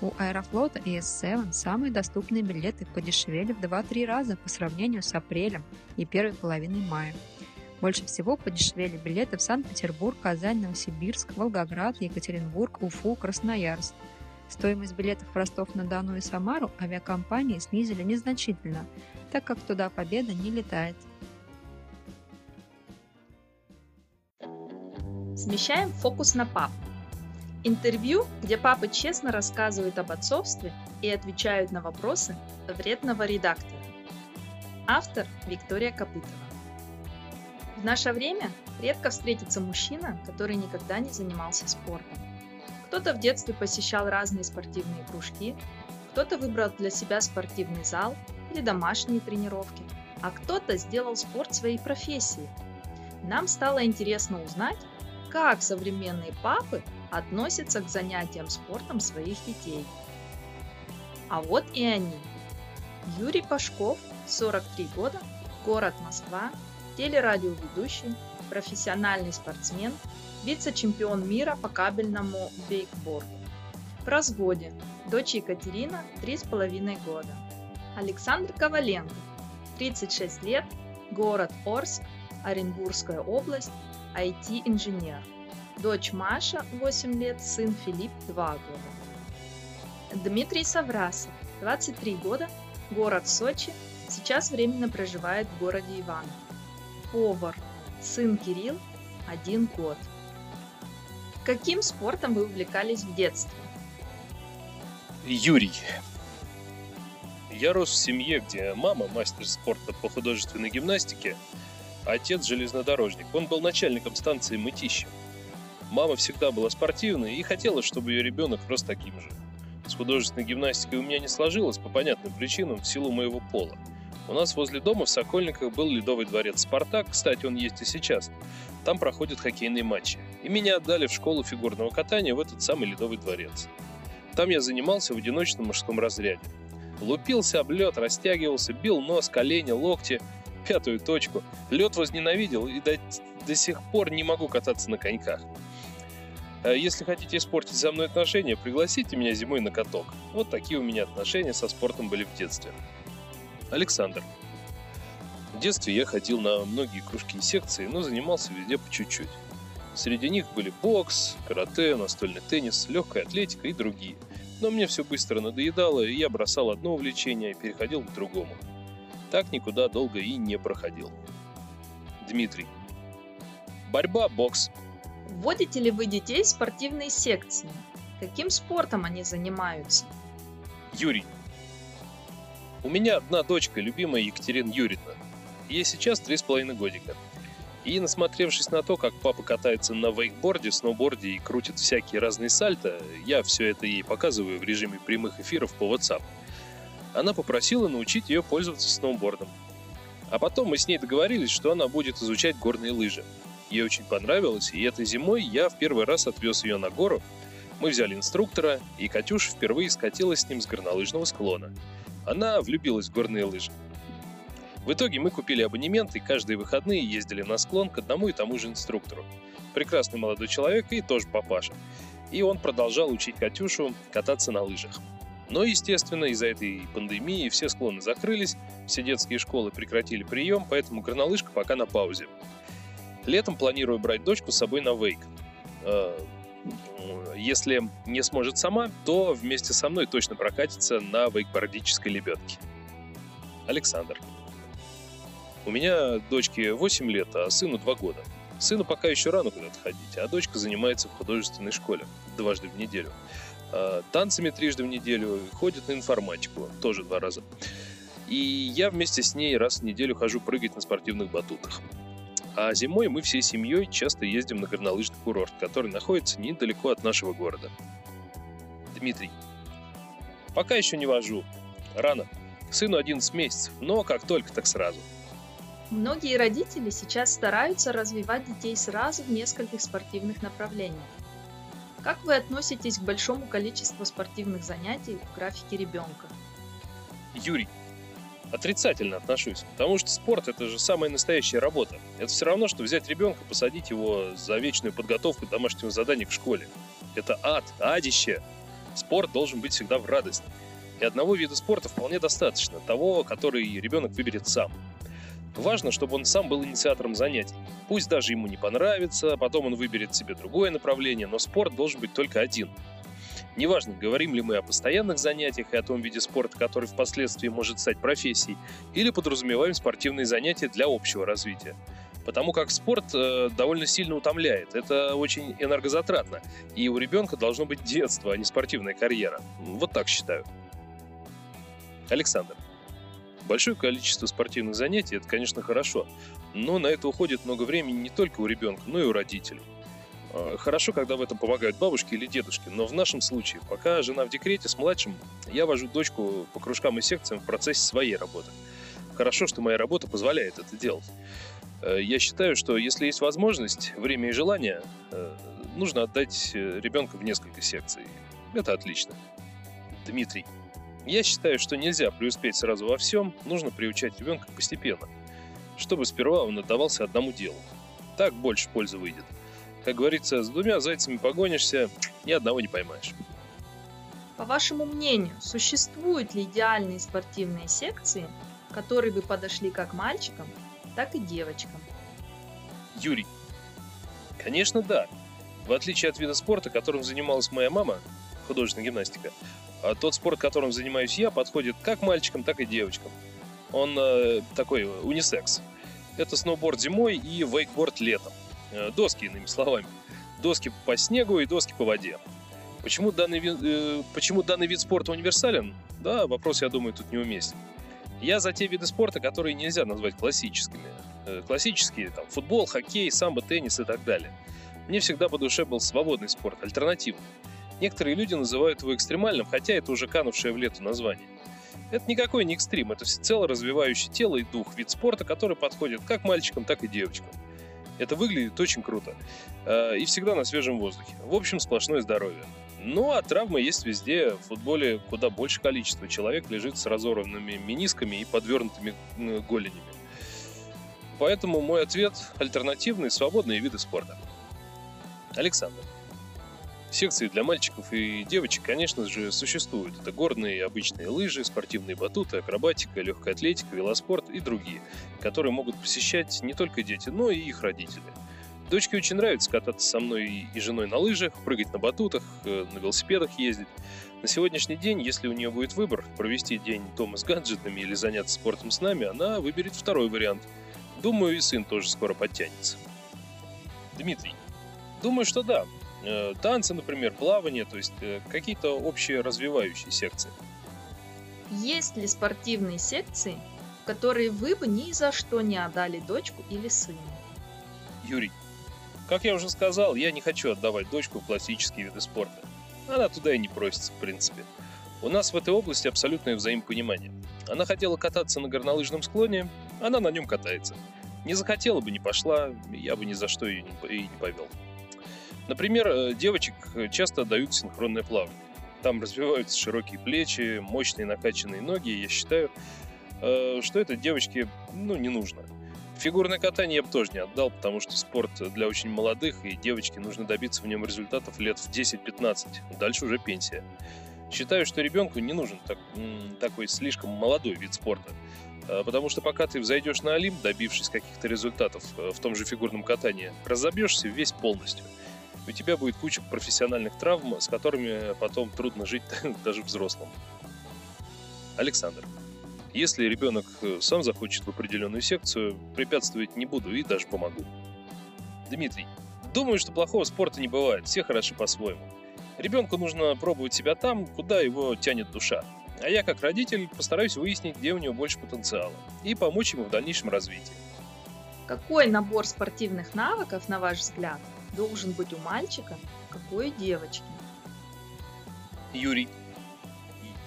У Аэрофлота и S7 самые доступные билеты подешевели в 2-3 раза по сравнению с апрелем и первой половиной мая. Больше всего подешевели билеты в Санкт-Петербург, Казань, Новосибирск, Волгоград, Екатеринбург, Уфу, Красноярск. Стоимость билетов в Ростов-на-Дону и Самару авиакомпании снизили незначительно, так как туда «Победа» не летает. Смещаем фокус на пап. Интервью, где папы честно рассказывают об отцовстве и отвечают на вопросы вредного редактора. Автор Виктория Копытова. В наше время редко встретится мужчина, который никогда не занимался спортом. Кто-то в детстве посещал разные спортивные кружки, кто-то выбрал для себя спортивный зал или домашние тренировки, а кто-то сделал спорт своей профессией. Нам стало интересно узнать, как современные папы относятся к занятиям спортом своих детей. А вот и они. Юрий Пашков, 43 года, город Москва, телерадиоведущий, профессиональный спортсмен, вице-чемпион мира по кабельному вейкборду. В разводе. Дочь Екатерина, 3,5 года. Александр Коваленко, 36 лет, город Орск, Оренбургская область, IT-инженер. Дочь Маша, 8 лет, сын Филипп, 2 года. Дмитрий Саврасов, 23 года, город Сочи, сейчас временно проживает в городе Иван. Повар, сын Кирилл, 1 год. Каким спортом вы увлекались в детстве? Юрий. Я рос в семье, где мама мастер спорта по художественной гимнастике, отец железнодорожник. Он был начальником станции Мытища. Мама всегда была спортивной и хотела, чтобы ее ребенок рос таким же. С художественной гимнастикой у меня не сложилось по понятным причинам в силу моего пола. У нас возле дома в Сокольниках был ледовый дворец «Спартак», кстати, он есть и сейчас. Там проходят хоккейные матчи. И меня отдали в школу фигурного катания в этот самый ледовый дворец. Там я занимался в одиночном мужском разряде. Лупился об лед, растягивался, бил нос, колени, локти, пятую точку. Лед возненавидел и до, до сих пор не могу кататься на коньках. А если хотите испортить со мной отношения, пригласите меня зимой на каток. Вот такие у меня отношения со спортом были в детстве. Александр. В детстве я ходил на многие кружки и секции, но занимался везде по чуть-чуть. Среди них были бокс, карате, настольный теннис, легкая атлетика и другие. Но мне все быстро надоедало, и я бросал одно увлечение и переходил к другому. Так никуда долго и не проходил. Дмитрий. Борьба, бокс. Вводите ли вы детей в спортивные секции? Каким спортом они занимаются? Юрий. У меня одна дочка, любимая Екатерина Юрьевна. Ей сейчас три с половиной годика. И насмотревшись на то, как папа катается на вейкборде, сноуборде и крутит всякие разные сальто, я все это ей показываю в режиме прямых эфиров по WhatsApp. Она попросила научить ее пользоваться сноубордом. А потом мы с ней договорились, что она будет изучать горные лыжи. Ей очень понравилось, и этой зимой я в первый раз отвез ее на гору. Мы взяли инструктора, и Катюша впервые скатилась с ним с горнолыжного склона. Она влюбилась в горные лыжи. В итоге мы купили абонемент и каждые выходные ездили на склон к одному и тому же инструктору. Прекрасный молодой человек и тоже папаша. И он продолжал учить Катюшу кататься на лыжах. Но, естественно, из-за этой пандемии все склоны закрылись, все детские школы прекратили прием, поэтому горнолыжка пока на паузе. Летом планирую брать дочку с собой на вейк. Э, если не сможет сама, то вместе со мной точно прокатится на вейкбордической лебедке. Александр. У меня дочке 8 лет, а сыну 2 года. Сыну пока еще рано куда-то ходить, а дочка занимается в художественной школе дважды в неделю. А, танцами трижды в неделю, ходит на информатику тоже два раза. И я вместе с ней раз в неделю хожу прыгать на спортивных батутах. А зимой мы всей семьей часто ездим на горнолыжный курорт, который находится недалеко от нашего города. Дмитрий. Пока еще не вожу. Рано. Сыну 11 месяцев, но как только, так сразу. Многие родители сейчас стараются развивать детей сразу в нескольких спортивных направлениях. Как вы относитесь к большому количеству спортивных занятий в графике ребенка? Юрий отрицательно отношусь, потому что спорт это же самая настоящая работа. Это все равно, что взять ребенка, посадить его за вечную подготовку домашнего задания в школе. Это ад, адище. Спорт должен быть всегда в радость. И одного вида спорта вполне достаточно, того, который ребенок выберет сам. Важно, чтобы он сам был инициатором занятий. Пусть даже ему не понравится, а потом он выберет себе другое направление, но спорт должен быть только один – Неважно, говорим ли мы о постоянных занятиях и о том виде спорта, который впоследствии может стать профессией, или подразумеваем спортивные занятия для общего развития. Потому как спорт э, довольно сильно утомляет. Это очень энергозатратно. И у ребенка должно быть детство, а не спортивная карьера. Вот так считаю. Александр. Большое количество спортивных занятий – это, конечно, хорошо, но на это уходит много времени не только у ребенка, но и у родителей. Э, хорошо, когда в этом помогают бабушки или дедушки, но в нашем случае, пока жена в декрете с младшим, я вожу дочку по кружкам и секциям в процессе своей работы. Хорошо, что моя работа позволяет это делать. Э, я считаю, что если есть возможность, время и желание, э, нужно отдать ребенка в несколько секций. Это отлично. Дмитрий. Я считаю, что нельзя преуспеть сразу во всем, нужно приучать ребенка постепенно, чтобы сперва он отдавался одному делу. Так больше пользы выйдет. Как говорится, с двумя зайцами погонишься, ни одного не поймаешь. По вашему мнению, существуют ли идеальные спортивные секции, которые бы подошли как мальчикам, так и девочкам? Юрий. Конечно, да. В отличие от вида спорта, которым занималась моя мама, художественная гимнастика, тот спорт, которым занимаюсь я, подходит как мальчикам, так и девочкам. Он э, такой унисекс. Это сноуборд зимой и вейкборд летом. Э, доски, иными словами. Доски по снегу и доски по воде. Почему данный, э, почему данный вид спорта универсален? Да, вопрос, я думаю, тут неуместен. Я за те виды спорта, которые нельзя назвать классическими. Э, классические, там, футбол, хоккей, самбо, теннис и так далее. Мне всегда по душе был свободный спорт, альтернативный. Некоторые люди называют его экстремальным, хотя это уже канувшее в лету название. Это никакой не экстрим, это всецело развивающий тело и дух вид спорта, который подходит как мальчикам, так и девочкам. Это выглядит очень круто. Э, и всегда на свежем воздухе. В общем, сплошное здоровье. Ну, а травмы есть везде. В футболе куда больше количества. Человек лежит с разорванными менисками и подвернутыми голенями. Поэтому мой ответ – альтернативные свободные виды спорта. Александр. Секции для мальчиков и девочек, конечно же, существуют. Это горные обычные лыжи, спортивные батуты, акробатика, легкая атлетика, велоспорт и другие, которые могут посещать не только дети, но и их родители. Дочке очень нравится кататься со мной и женой на лыжах, прыгать на батутах, э, на велосипедах ездить. На сегодняшний день, если у нее будет выбор, провести день дома с гаджетами или заняться спортом с нами, она выберет второй вариант. Думаю, и сын тоже скоро подтянется. Дмитрий. Думаю, что да. Э, танцы, например, плавание, то есть э, какие-то общие развивающие секции. Есть ли спортивные секции, в которые вы бы ни за что не отдали дочку или сына? Юрий, как я уже сказал, я не хочу отдавать дочку в классические виды спорта. Она туда и не просится, в принципе. У нас в этой области абсолютное взаимопонимание. Она хотела кататься на горнолыжном склоне, она на нем катается. Не захотела бы, не пошла, я бы ни за что ее не повел. Например, э, девочек часто дают синхронное плавание. Там развиваются широкие плечи, мощные накачанные ноги. Я считаю, э, что это девочке ну, не нужно. Фигурное катание я бы тоже не отдал, потому что спорт для очень молодых, и девочке нужно добиться в нем результатов лет в 10-15. Дальше уже пенсия. Считаю, что ребенку не нужен так, такой слишком молодой вид спорта. Э, потому что пока ты взойдешь на Олимп, добившись каких-то результатов в том же фигурном катании, разобьешься весь полностью – у тебя будет куча профессиональных травм, с которыми потом трудно жить даже взрослым. Александр. Если ребенок э, сам захочет в определенную секцию, препятствовать не буду и даже помогу. Дмитрий. Думаю, что плохого спорта не бывает, все хороши по-своему. Ребенку нужно пробовать себя там, куда его тянет душа. А я, как родитель, постараюсь выяснить, где у него больше потенциала, и помочь ему в дальнейшем развитии. Какой набор спортивных навыков, на ваш взгляд, должен быть у мальчика, какой у девочки. Юрий.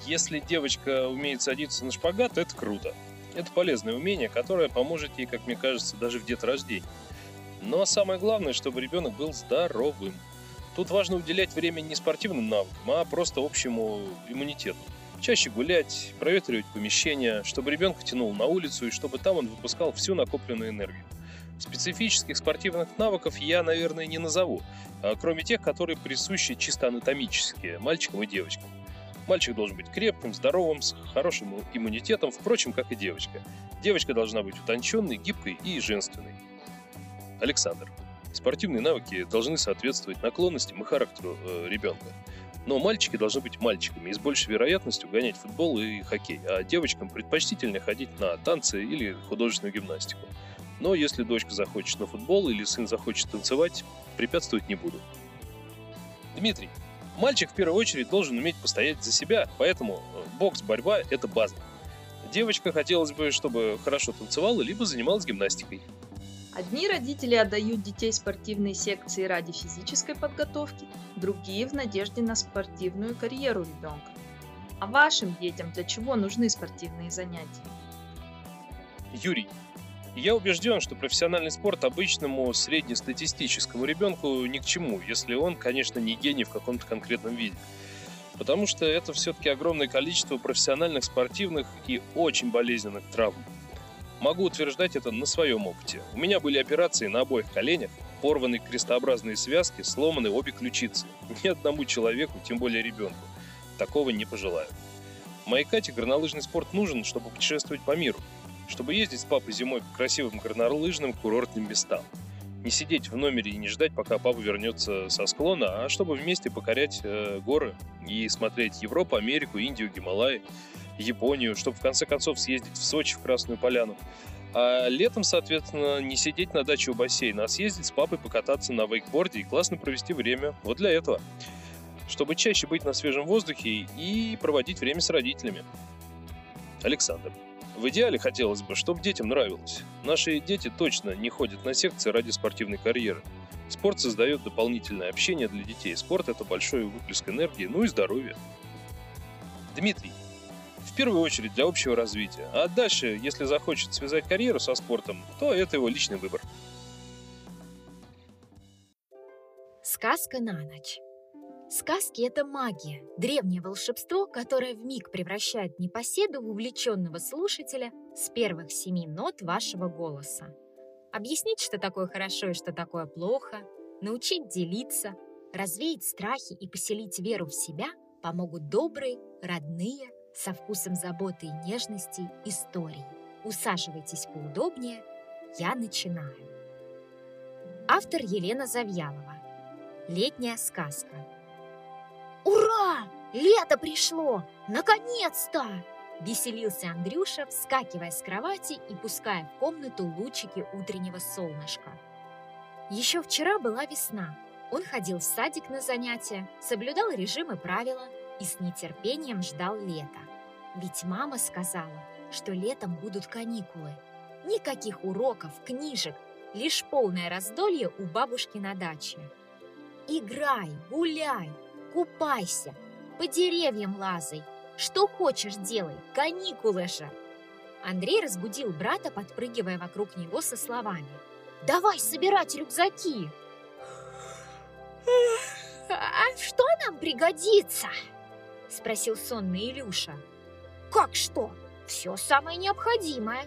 Если девочка умеет садиться на шпагат, это круто. Это полезное умение, которое поможет ей, как мне кажется, даже в деторождении. Но самое главное, чтобы ребенок был здоровым. Тут важно уделять время не спортивным навыкам, а просто общему иммунитету. Чаще гулять, проветривать помещение, чтобы ребенка тянул на улицу и чтобы там он выпускал всю накопленную энергию. Специфических спортивных навыков я, наверное, не назову, а кроме тех, которые присущи чисто анатомически мальчикам и девочкам. Мальчик должен быть крепким, здоровым, с хорошим иммунитетом, впрочем, как и девочка. Девочка должна быть утонченной, гибкой и женственной. Александр. Спортивные навыки должны соответствовать наклонностям и характеру э, ребенка. Но мальчики должны быть мальчиками и с большей вероятностью гонять футбол и хоккей, а девочкам предпочтительнее ходить на танцы или художественную гимнастику. Но если дочка захочет на футбол или сын захочет танцевать, препятствовать не буду. Дмитрий, мальчик в первую очередь должен уметь постоять за себя, поэтому э, бокс, борьба – это база. Девочка хотелось бы, чтобы хорошо танцевала, либо занималась гимнастикой. Одни родители отдают детей спортивные секции ради физической подготовки, другие в надежде на спортивную карьеру ребенка. А вашим детям для чего нужны спортивные занятия? Юрий, я убежден, что профессиональный спорт обычному среднестатистическому ребенку ни к чему, если он, конечно, не гений в каком-то конкретном виде. Потому что это все-таки огромное количество профессиональных, спортивных и очень болезненных травм. Могу утверждать это на своем опыте. У меня были операции на обоих коленях, порваны крестообразные связки, сломаны обе ключицы. Ни одному человеку, тем более ребенку, такого не пожелаю. Моей Кате горнолыжный спорт нужен, чтобы путешествовать по миру, чтобы ездить с папой зимой по красивым горнолыжным курортным местам. Не сидеть в номере и не ждать, пока папа вернется со склона, а чтобы вместе покорять э, горы и смотреть Европу, Америку, Индию, Гималаи, Японию, чтобы в конце концов съездить в Сочи, в Красную Поляну. А летом, соответственно, не сидеть на даче у бассейна, а съездить с папой покататься на вейкборде и классно провести время. Вот для этого. чтобы чаще быть на свежем воздухе и проводить время с родителями. Александр. В идеале хотелось бы, чтобы детям нравилось. Наши дети точно не ходят на секции ради спортивной карьеры. Спорт создает дополнительное общение для детей. Спорт – это большой выплеск энергии, ну и здоровья. Дмитрий. В первую очередь для общего развития. А дальше, если захочет связать карьеру со спортом, то это его личный выбор. Сказка на ночь. Сказки – это магия, древнее волшебство, которое в миг превращает непоседу в увлеченного слушателя с первых семи нот вашего голоса. Объяснить, что такое хорошо и что такое плохо, научить делиться, развеять страхи и поселить веру в себя помогут добрые, родные, со вкусом заботы и нежности истории. Усаживайтесь поудобнее, я начинаю. Автор Елена Завьялова. Летняя сказка. Ура! Лето пришло! Наконец-то! Веселился Андрюша, вскакивая с кровати и пуская в комнату лучики утреннего солнышка. Еще вчера была весна. Он ходил в садик на занятия, соблюдал режим и правила и с нетерпением ждал лета. Ведь мама сказала, что летом будут каникулы. Никаких уроков, книжек, лишь полное раздолье у бабушки на даче. Играй, гуляй, купайся, по деревьям лазай, что хочешь делай, каникулы же. Андрей разбудил брата, подпрыгивая вокруг него со словами. «Давай собирать рюкзаки!» «А что нам пригодится?» Спросил сонный Илюша. «Как что? Все самое необходимое.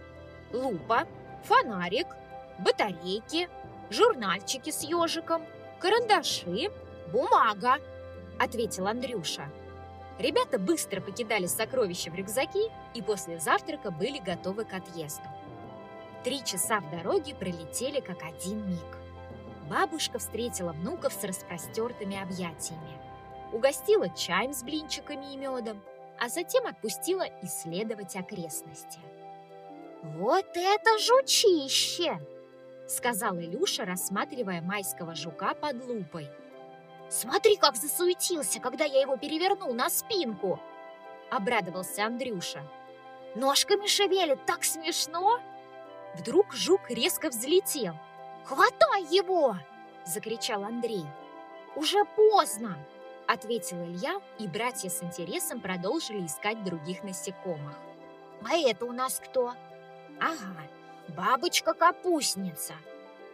Лупа, фонарик, батарейки, журнальчики с ежиком, карандаши, бумага», ответил Андрюша. Ребята быстро покидали сокровища в рюкзаки и после завтрака были готовы к отъезду. Три часа в дороге пролетели как один миг. Бабушка встретила внуков с распростертыми объятиями. Угостила чаем с блинчиками и медом, а затем отпустила исследовать окрестности. «Вот это жучище!» — сказал Илюша, рассматривая майского жука под лупой – Смотри, как засуетился, когда я его перевернул на спинку!» Обрадовался Андрюша. «Ножками шевелит, так смешно!» Вдруг жук резко взлетел. «Хватай его!» – закричал Андрей. «Уже поздно!» – ответил Илья, и братья с интересом продолжили искать других насекомых. «А это у нас кто?» «Ага, бабочка-капустница.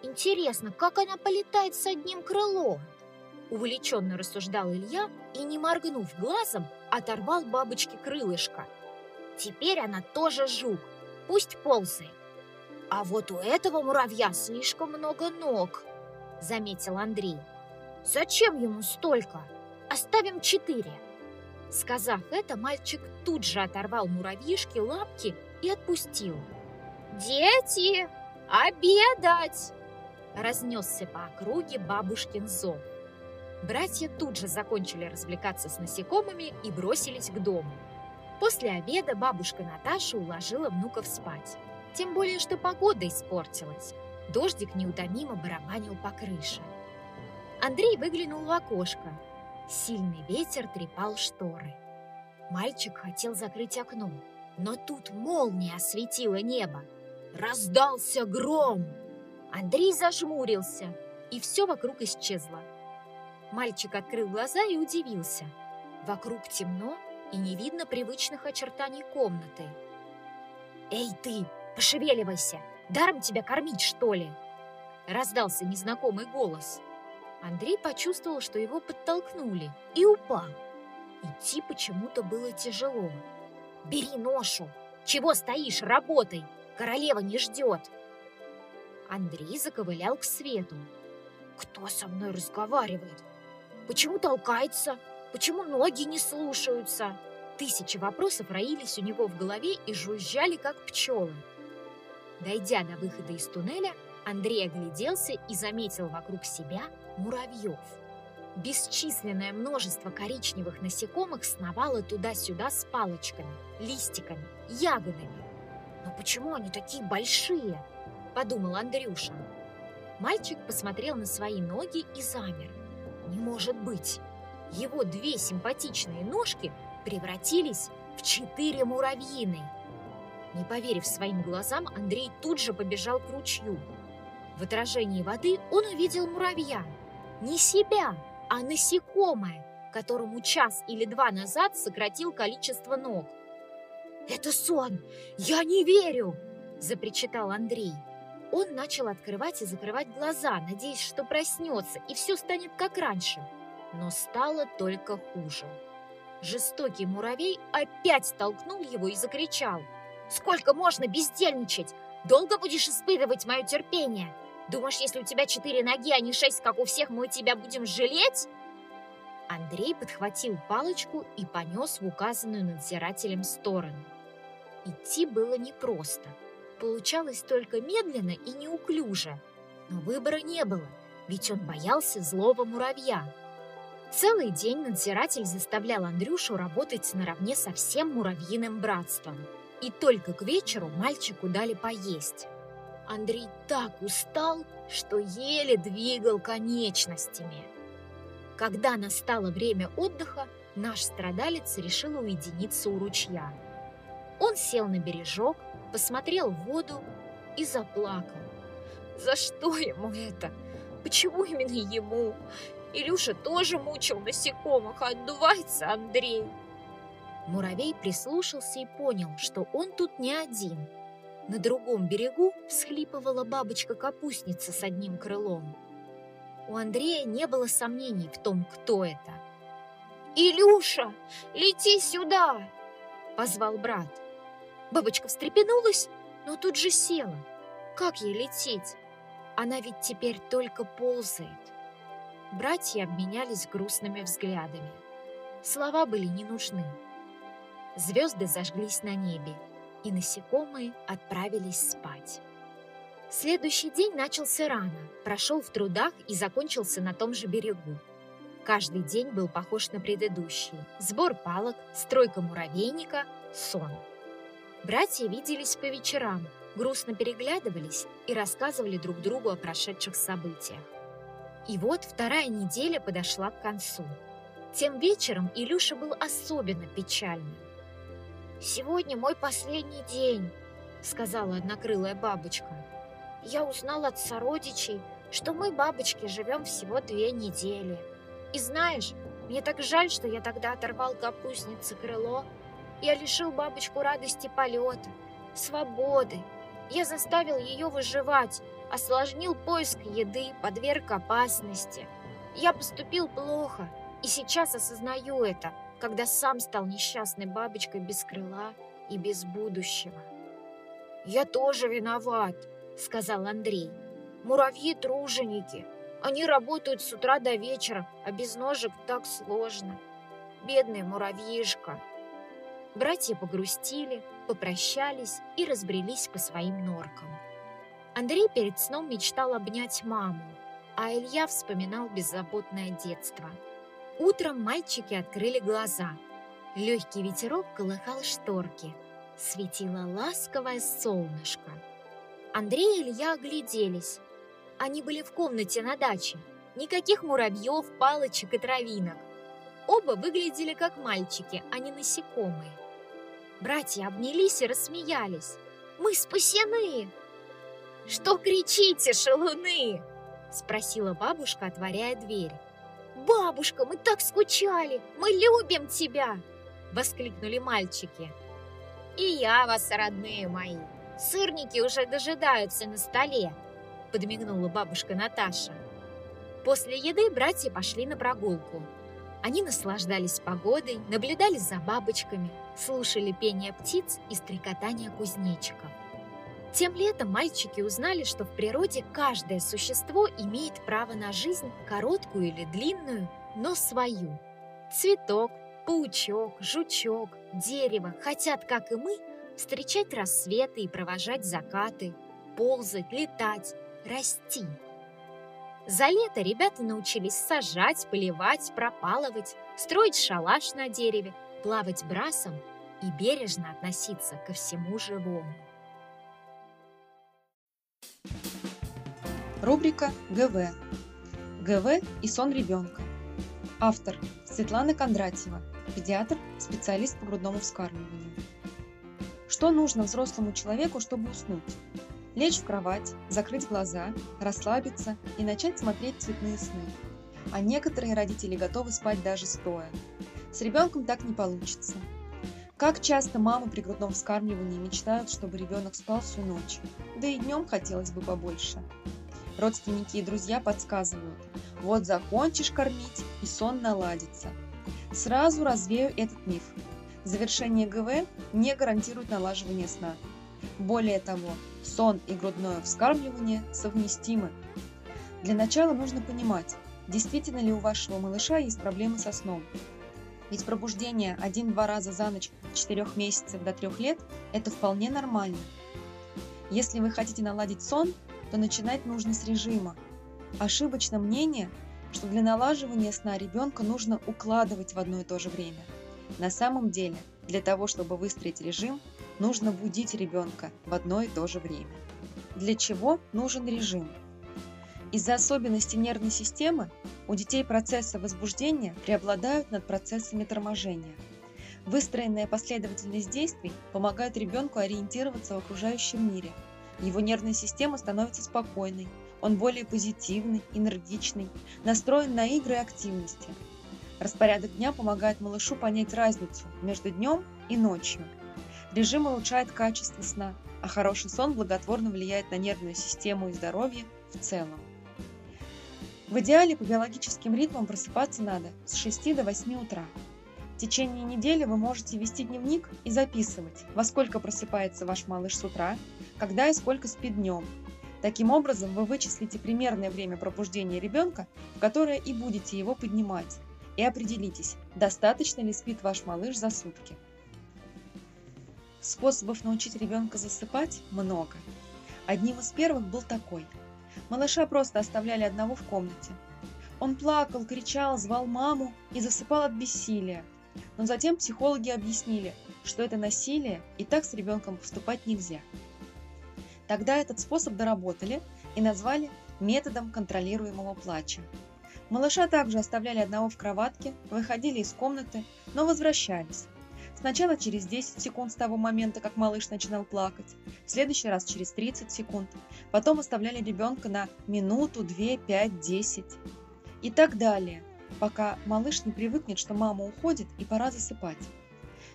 Интересно, как она полетает с одним крылом?» Увлеченно рассуждал Илья и, не моргнув глазом, оторвал бабочке крылышко. Теперь она тоже жук, пусть ползает. А вот у этого муравья слишком много ног, заметил Андрей. Зачем ему столько? Оставим четыре. Сказав это, мальчик тут же оторвал муравьишке лапки и отпустил. «Дети, обедать!» Разнесся по округе бабушкин зов. Братья тут же закончили развлекаться с насекомыми и бросились к дому. После обеда бабушка Наташа уложила внуков спать. Тем более, что погода испортилась. Дождик неутомимо барабанил по крыше. Андрей выглянул в окошко. Сильный ветер трепал шторы. Мальчик хотел закрыть окно, но тут молния осветила небо. Раздался гром! Андрей зажмурился, и все вокруг исчезло. Мальчик открыл глаза и удивился. Вокруг темно и не видно привычных очертаний комнаты. «Эй ты, пошевеливайся! Даром тебя кормить, что ли?» Раздался незнакомый голос. Андрей почувствовал, что его подтолкнули, и упал. Идти почему-то было тяжело. «Бери ношу! Чего стоишь, работай! Королева не ждет!» Андрей заковылял к свету. «Кто со мной разговаривает?» Почему толкается? Почему ноги не слушаются? Тысячи вопросов роились у него в голове и жужжали, как пчелы. Дойдя до выхода из туннеля, Андрей огляделся и заметил вокруг себя муравьев. Бесчисленное множество коричневых насекомых сновало туда-сюда с палочками, листиками, ягодами. «Но почему они такие большие?» – подумал Андрюша. Мальчик посмотрел на свои ноги и замер – не может быть! Его две симпатичные ножки превратились в четыре муравьиные. Не поверив своим глазам, Андрей тут же побежал к ручью. В отражении воды он увидел муравья. Не себя, а насекомое, которому час или два назад сократил количество ног. «Это сон! Я не верю!» – запричитал Андрей. Он начал открывать и закрывать глаза, надеясь, что проснется, и все станет как раньше. Но стало только хуже. Жестокий муравей опять столкнул его и закричал. «Сколько можно бездельничать? Долго будешь испытывать мое терпение? Думаешь, если у тебя четыре ноги, а не шесть, как у всех, мы тебя будем жалеть?» Андрей подхватил палочку и понес в указанную надзирателем сторону. Идти было непросто. Получалось только медленно и неуклюже. Но выбора не было, ведь он боялся злого муравья. Целый день надзиратель заставлял Андрюшу работать наравне со всем муравьиным братством. И только к вечеру мальчику дали поесть. Андрей так устал, что еле двигал конечностями. Когда настало время отдыха, наш страдалец решил уединиться у ручья – он сел на бережок, посмотрел в воду и заплакал. За что ему это? Почему именно ему? Илюша тоже мучил насекомых, а отдувается Андрей. Муравей прислушался и понял, что он тут не один. На другом берегу всхлипывала бабочка-капустница с одним крылом. У Андрея не было сомнений в том, кто это. «Илюша, лети сюда!» – позвал брат. Бабочка встрепенулась, но тут же села. Как ей лететь? Она ведь теперь только ползает. Братья обменялись грустными взглядами. Слова были не нужны. Звезды зажглись на небе, и насекомые отправились спать. Следующий день начался рано, прошел в трудах и закончился на том же берегу. Каждый день был похож на предыдущий. Сбор палок, стройка муравейника, сон – Братья виделись по вечерам, грустно переглядывались и рассказывали друг другу о прошедших событиях. И вот вторая неделя подошла к концу. Тем вечером Илюша был особенно печальным. «Сегодня мой последний день», — сказала однокрылая бабочка. «Я узнал от сородичей, что мы, бабочки, живем всего две недели. И знаешь, мне так жаль, что я тогда оторвал капустнице крыло я лишил бабочку радости полета, свободы. Я заставил ее выживать, осложнил поиск еды, подверг опасности. Я поступил плохо, и сейчас осознаю это, когда сам стал несчастной бабочкой без крыла и без будущего. «Я тоже виноват», — сказал Андрей. «Муравьи — труженики. Они работают с утра до вечера, а без ножек так сложно. Бедный муравьишка». Братья погрустили, попрощались и разбрелись по своим норкам. Андрей перед сном мечтал обнять маму, а Илья вспоминал беззаботное детство. Утром мальчики открыли глаза. Легкий ветерок колыхал шторки. Светило ласковое солнышко. Андрей и Илья огляделись. Они были в комнате на даче. Никаких муравьев, палочек и травинок. Оба выглядели как мальчики, а не насекомые. Братья обнялись и рассмеялись. «Мы спасены!» «Что кричите, шалуны?» Спросила бабушка, отворяя дверь. «Бабушка, мы так скучали! Мы любим тебя!» Воскликнули мальчики. «И я вас, родные мои! Сырники уже дожидаются на столе!» Подмигнула бабушка Наташа. После еды братья пошли на прогулку. Они наслаждались погодой, наблюдали за бабочками, слушали пение птиц и стрекотание кузнечиков. Тем летом мальчики узнали, что в природе каждое существо имеет право на жизнь, короткую или длинную, но свою. Цветок, паучок, жучок, дерево хотят, как и мы, встречать рассветы и провожать закаты, ползать, летать, расти – за лето ребята научились сажать, поливать, пропалывать, строить шалаш на дереве, плавать брасом и бережно относиться ко всему живому. Рубрика ГВ. ГВ и сон ребенка. Автор Светлана Кондратьева, педиатр, специалист по грудному вскармливанию. Что нужно взрослому человеку, чтобы уснуть? Лечь в кровать, закрыть глаза, расслабиться и начать смотреть цветные сны. А некоторые родители готовы спать даже стоя. С ребенком так не получится. Как часто мамы при грудном вскармливании мечтают, чтобы ребенок спал всю ночь. Да и днем хотелось бы побольше. Родственники и друзья подсказывают. Вот закончишь кормить, и сон наладится. Сразу развею этот миф. Завершение ГВ не гарантирует налаживание сна. Более того, сон и грудное вскармливание совместимы. Для начала нужно понимать, действительно ли у вашего малыша есть проблемы со сном. Ведь пробуждение один-два раза за ночь с 4 месяцев до 3 лет – это вполне нормально. Если вы хотите наладить сон, то начинать нужно с режима. Ошибочно мнение, что для налаживания сна ребенка нужно укладывать в одно и то же время. На самом деле, для того, чтобы выстроить режим, нужно будить ребенка в одно и то же время. Для чего нужен режим? Из-за особенностей нервной системы у детей процессы возбуждения преобладают над процессами торможения. Выстроенная последовательность действий помогает ребенку ориентироваться в окружающем мире. Его нервная система становится спокойной, он более позитивный, энергичный, настроен на игры и активности. Распорядок дня помогает малышу понять разницу между днем и ночью. Режим улучшает качество сна, а хороший сон благотворно влияет на нервную систему и здоровье в целом. В идеале по биологическим ритмам просыпаться надо с 6 до 8 утра. В течение недели вы можете вести дневник и записывать, во сколько просыпается ваш малыш с утра, когда и сколько спит днем. Таким образом, вы вычислите примерное время пробуждения ребенка, в которое и будете его поднимать, и определитесь, достаточно ли спит ваш малыш за сутки. Способов научить ребенка засыпать много. Одним из первых был такой – Малыша просто оставляли одного в комнате. Он плакал, кричал, звал маму и засыпал от бессилия. Но затем психологи объяснили, что это насилие и так с ребенком поступать нельзя. Тогда этот способ доработали и назвали методом контролируемого плача. Малыша также оставляли одного в кроватке, выходили из комнаты, но возвращались. Сначала через 10 секунд с того момента, как малыш начинал плакать, в следующий раз через 30 секунд, потом оставляли ребенка на минуту, 2, 5, 10 и так далее, пока малыш не привыкнет, что мама уходит и пора засыпать.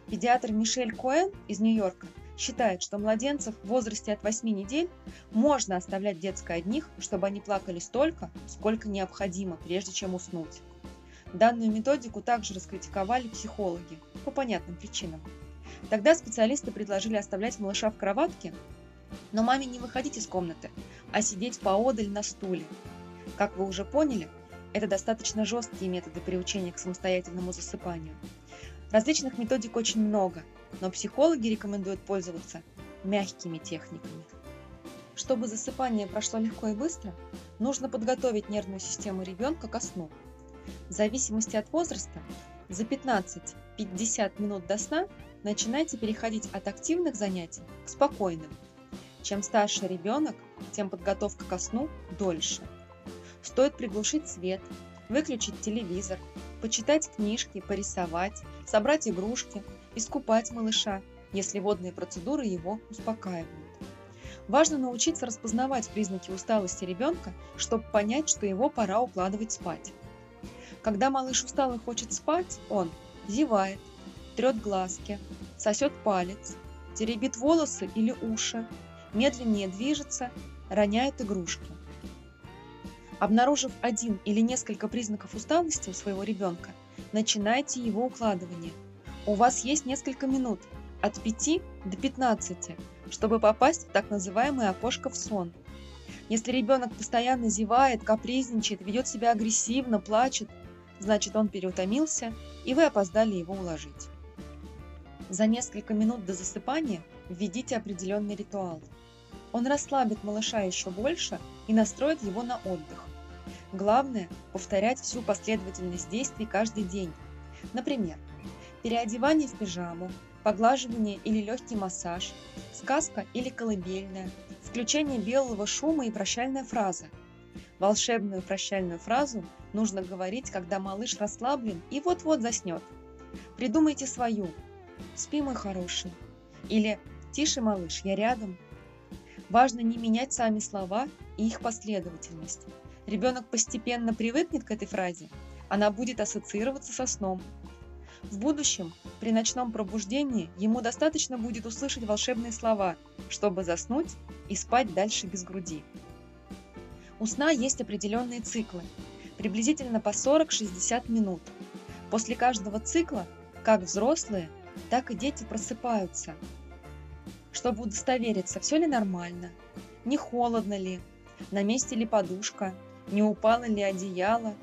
Педиатр Мишель Коэн из Нью-Йорка считает, что младенцев в возрасте от 8 недель можно оставлять детской одних, чтобы они плакали столько, сколько необходимо, прежде чем уснуть. Данную методику также раскритиковали психологи по понятным причинам. Тогда специалисты предложили оставлять малыша в кроватке, но маме не выходить из комнаты, а сидеть поодаль на стуле. Как вы уже поняли, это достаточно жесткие методы приучения к самостоятельному засыпанию. Различных методик очень много, но психологи рекомендуют пользоваться мягкими техниками. Чтобы засыпание прошло легко и быстро, нужно подготовить нервную систему ребенка ко сну – в зависимости от возраста, за 15-50 минут до сна начинайте переходить от активных занятий к спокойным. Чем старше ребенок, тем подготовка ко сну дольше. Стоит приглушить свет, выключить телевизор, почитать книжки, порисовать, собрать игрушки, искупать малыша, если водные процедуры его успокаивают. Важно научиться распознавать признаки усталости ребенка, чтобы понять, что его пора укладывать спать. Когда малыш устал и хочет спать, он зевает, трет глазки, сосет палец, теребит волосы или уши, медленнее движется, роняет игрушки. Обнаружив один или несколько признаков усталости у своего ребенка, начинайте его укладывание. У вас есть несколько минут, от 5 до 15, чтобы попасть в так называемое окошко в сон. Если ребенок постоянно зевает, капризничает, ведет себя агрессивно, плачет, значит он переутомился, и вы опоздали его уложить. За несколько минут до засыпания введите определенный ритуал. Он расслабит малыша еще больше и настроит его на отдых. Главное – повторять всю последовательность действий каждый день. Например, переодевание в пижаму, поглаживание или легкий массаж, сказка или колыбельная, включение белого шума и прощальная фраза. Волшебную прощальную фразу нужно говорить, когда малыш расслаблен и вот-вот заснет. Придумайте свою. Спи, мой хороший. Или Тише, малыш, я рядом. Важно не менять сами слова и их последовательность. Ребенок постепенно привыкнет к этой фразе, она будет ассоциироваться со сном. В будущем, при ночном пробуждении, ему достаточно будет услышать волшебные слова, чтобы заснуть и спать дальше без груди. У сна есть определенные циклы, приблизительно по 40-60 минут. После каждого цикла, как взрослые, так и дети просыпаются, чтобы удостовериться, все ли нормально, не холодно ли, на месте ли подушка, не упало ли одеяло,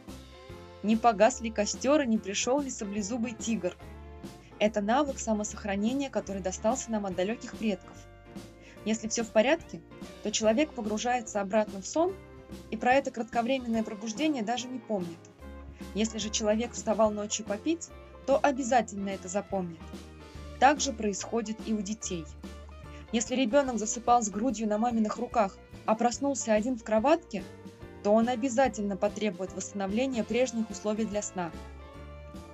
не погас ли костер и не пришел ли саблезубый тигр. Это навык самосохранения, который достался нам от далеких предков. Если все в порядке, то человек погружается обратно в сон про это кратковременное пробуждение даже не помнит. Если же человек вставал ночью попить, то обязательно это запомнит. Так же происходит и у детей – если ребенок засыпал с грудью на маминых руках, а проснулся один в кроватке, то он обязательно потребует восстановления прежних условий для сна.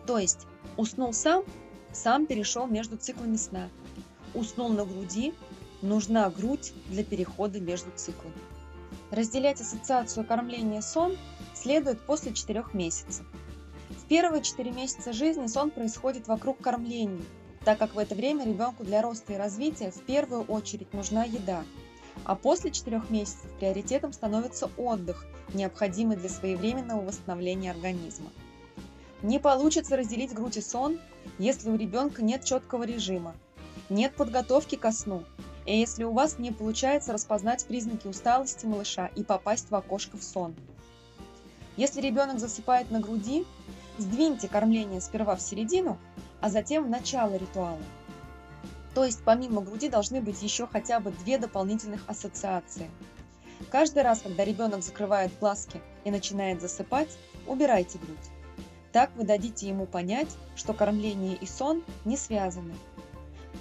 То есть уснул сам, сам перешел между циклами сна. Уснул на груди, нужна грудь для перехода между циклами. Разделять ассоциацию кормления-сон следует после 4 месяцев. В первые 4 месяца жизни сон происходит вокруг кормления – так как в это время ребенку для роста и развития в первую очередь нужна еда. А после 4 месяцев приоритетом становится отдых, необходимый для своевременного восстановления организма. Не получится разделить грудь и сон, если у ребенка нет четкого режима, нет подготовки ко сну, и если у вас не получается распознать признаки усталости малыша и попасть в окошко в сон. Если ребенок засыпает на груди, сдвиньте кормление сперва в середину, а затем в начало ритуала. То есть помимо груди должны быть еще хотя бы две дополнительных ассоциации. Каждый раз, когда ребенок закрывает глазки и начинает засыпать, убирайте грудь. Так вы дадите ему понять, что кормление и сон не связаны.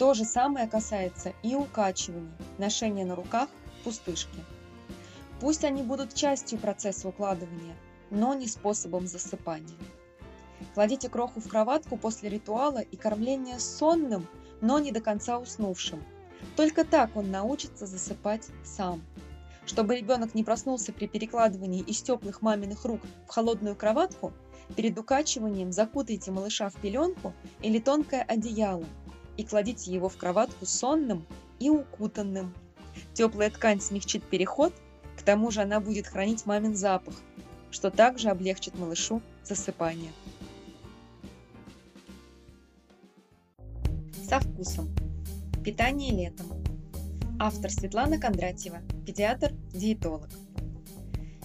То же самое касается и укачиваний, ношения на руках, пустышки. Пусть они будут частью процесса укладывания, но не способом засыпания. Кладите кроху в кроватку после ритуала и кормления сонным, но не до конца уснувшим. Только так он научится засыпать сам. Чтобы ребенок не проснулся при перекладывании из теплых маминых рук в холодную кроватку, перед укачиванием закутайте малыша в пеленку или тонкое одеяло и кладите его в кроватку сонным и укутанным. Теплая ткань смягчит переход, к тому же она будет хранить мамин запах, что также облегчит малышу засыпание. со вкусом. Питание летом. Автор Светлана Кондратьева, педиатр, диетолог.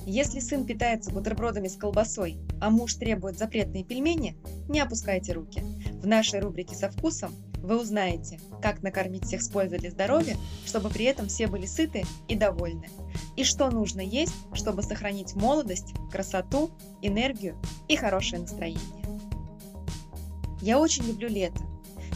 Если сын питается бутербродами с колбасой, а муж требует запретные пельмени, не опускайте руки. В нашей рубрике «Со вкусом» вы узнаете, как накормить всех с пользой для здоровья, чтобы при этом все были сыты и довольны. И что нужно есть, чтобы сохранить молодость, красоту, энергию и хорошее настроение. Я очень люблю лето,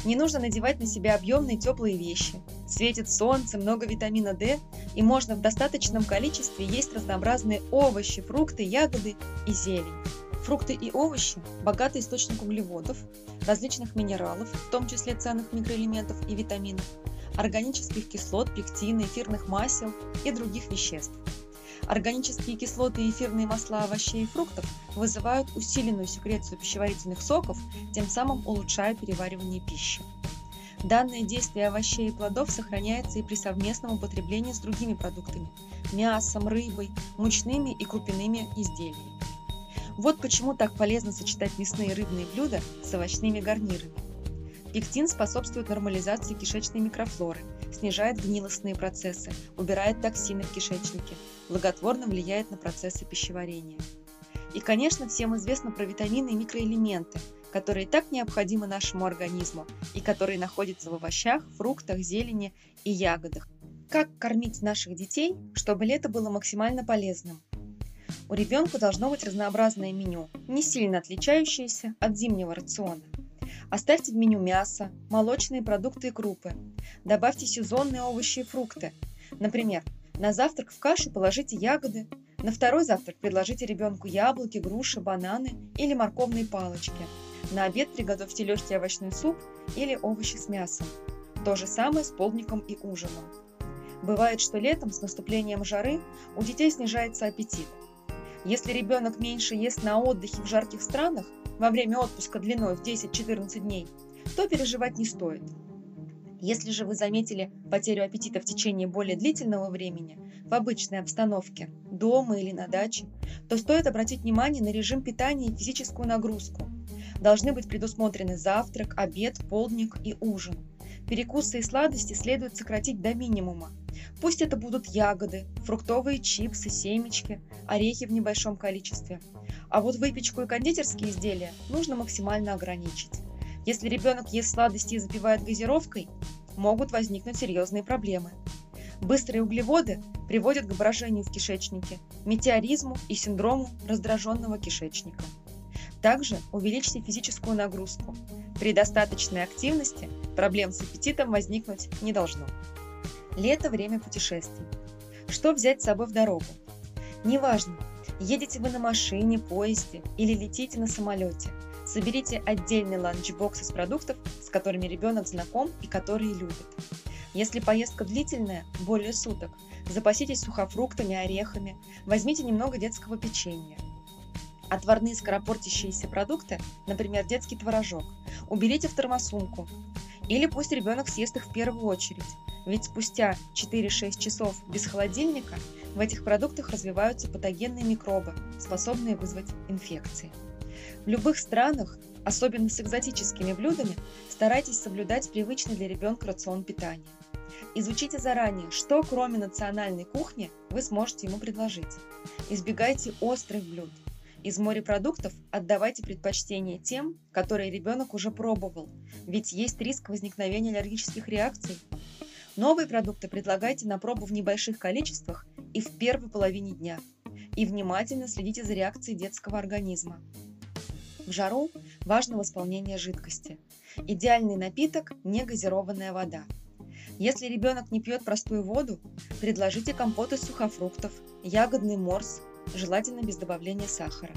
не нужно надевать на себя объемные теплые вещи. Светит солнце, много витамина D, и можно в достаточном количестве есть разнообразные овощи, фрукты, ягоды и зелень. Фрукты и овощи – богатый источник углеводов, различных минералов, в том числе ценных микроэлементов и витаминов, органических кислот, пектина, эфирных масел и других веществ. Органические кислоты и эфирные масла овощей и фруктов вызывают усиленную секрецию пищеварительных соков, тем самым улучшая переваривание пищи. Данное действие овощей и плодов сохраняется и при совместном употреблении с другими продуктами – мясом, рыбой, мучными и крупяными изделиями. Вот почему так полезно сочетать мясные и рыбные блюда с овощными гарнирами. Пектин способствует нормализации кишечной микрофлоры, снижает гнилостные процессы, убирает токсины в кишечнике, благотворно влияет на процессы пищеварения. И, конечно, всем известно про витамины и микроэлементы, которые так необходимы нашему организму и которые находятся в овощах, фруктах, зелени и ягодах. Как кормить наших детей, чтобы лето было максимально полезным? У ребенка должно быть разнообразное меню, не сильно отличающееся от зимнего рациона. Оставьте в меню мясо, молочные продукты и крупы. Добавьте сезонные овощи и фрукты. Например, на завтрак в кашу положите ягоды, На второй завтрак предложите ребенку яблоки, груши, бананы или морковные палочки. На обед приготовьте легкий овощной суп или овощи с мясом. То же самое с полдником и ужином. Бывает, что летом с наступлением жары у детей снижается аппетит. Если ребенок меньше ест на отдыхе в жарких странах во время отпуска длиной в 10-14 дней, то переживать не стоит. Если же вы заметили потерю аппетита в течение более длительного времени, в обычной обстановке, дома или на даче, то стоит обратить внимание на режим питания и физическую нагрузку. Должны быть предусмотрены завтрак, обед, полдник и ужин. Перекусы и сладости следует сократить до минимума. Пусть это будут ягоды, фруктовые чипсы, семечки, орехи в небольшом количестве. А вот выпечку и кондитерские изделия нужно максимально ограничить. Если ребенок ест сладости и запивает газировкой, могут возникнуть серьезные проблемы. Быстрые углеводы приводят к брожению в кишечнике, метеоризму и синдрому раздраженного кишечника. Также увеличьте физическую нагрузку. При достаточной активности проблем с аппетитом возникнуть не должно. Лето – время путешествий. Что взять с собой в дорогу? Неважно, едете вы на машине, поезде или летите на самолете – Соберите отдельный ланчбокс из продуктов, с которыми ребенок знаком и которые любит. Если поездка длительная, более суток, запаситесь сухофруктами, орехами, возьмите немного детского печенья. Отварные скоропортящиеся продукты, например, детский творожок, уберите в термосумку. Или пусть ребенок съест их в первую очередь, ведь спустя 4-6 часов без холодильника в этих продуктах развиваются патогенные микробы, способные вызвать инфекции. В любых странах, особенно с экзотическими блюдами, старайтесь соблюдать привычный для ребенка рацион питания. Изучите заранее, что кроме национальной кухни вы сможете ему предложить. Избегайте острых блюд. Из морепродуктов отдавайте предпочтение тем, которые ребенок уже пробовал, ведь есть риск возникновения аллергических реакций. Новые продукты предлагайте на пробу в небольших количествах и в первой половине дня. И внимательно следите за реакцией детского организма. В жару важно восполнение жидкости. Идеальный напиток – негазированная вода. Если ребенок не пьет простую воду, предложите компот из сухофруктов, ягодный морс, желательно без добавления сахара.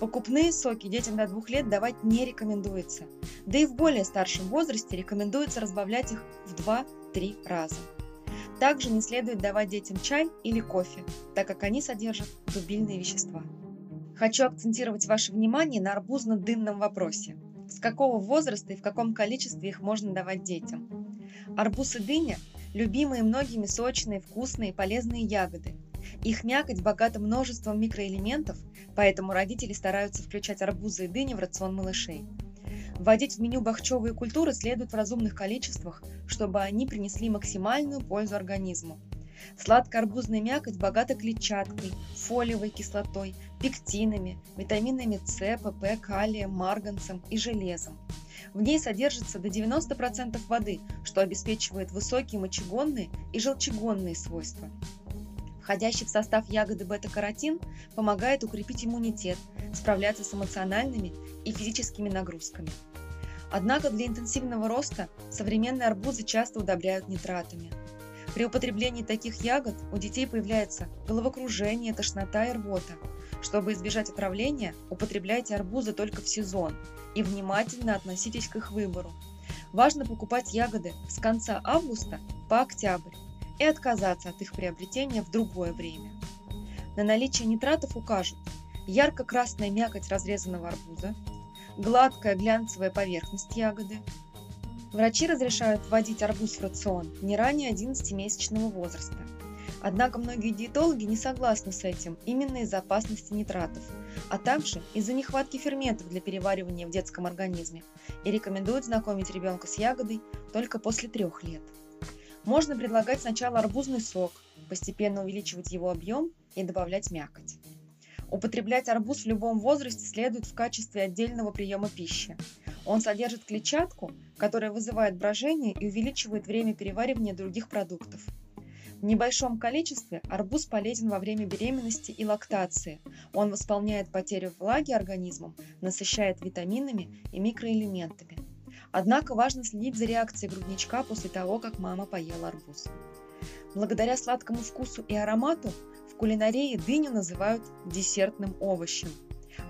Покупные соки детям до двух лет давать не рекомендуется, да и в более старшем возрасте рекомендуется разбавлять их в 2-3 раза. Также не следует давать детям чай или кофе, так как они содержат дубильные вещества. Хочу акцентировать ваше внимание на арбузно-дынном вопросе. С какого возраста и в каком количестве их можно давать детям? Арбуз и дыня – любимые многими сочные, вкусные и полезные ягоды. Их мякоть богата множеством микроэлементов, поэтому родители стараются включать арбузы и дыни в рацион малышей. Вводить в меню бахчевые культуры следует в разумных количествах, чтобы они принесли максимальную пользу организму. Сладко-арбузная мякоть богата клетчаткой, фолиевой кислотой, пектинами, витаминами С, ПП, калием, марганцем и железом. В ней содержится до 90% воды, что обеспечивает высокие мочегонные и желчегонные свойства. Входящий в состав ягоды бета-каротин помогает укрепить иммунитет, справляться с эмоциональными и физическими нагрузками. Однако для интенсивного роста современные арбузы часто удобряют нитратами – при употреблении таких ягод у детей появляется головокружение, тошнота и рвота. Чтобы избежать отравления, употребляйте арбузы только в сезон и внимательно относитесь к их выбору. Важно покупать ягоды с конца августа по октябрь и отказаться от их приобретения в другое время. На наличие нитратов укажут ярко-красная мякоть разрезанного арбуза, гладкая глянцевая поверхность ягоды, Врачи разрешают вводить арбуз в рацион не ранее 11-месячного возраста. Однако многие диетологи не согласны с этим именно из-за опасности нитратов, а также из-за нехватки ферментов для переваривания в детском организме и рекомендуют знакомить ребенка с ягодой только после трех лет. Можно предлагать сначала арбузный сок, постепенно увеличивать его объем и добавлять мякоть. Употреблять арбуз в любом возрасте следует в качестве отдельного приема пищи. Он содержит клетчатку, которая вызывает брожение и увеличивает время переваривания других продуктов. В небольшом количестве арбуз полезен во время беременности и лактации. Он восполняет потерю влаги организмом, насыщает витаминами и микроэлементами. Однако важно следить за реакцией грудничка после того, как мама поела арбуз. Благодаря сладкому вкусу и аромату В кулинарии дыню называют десертным овощем.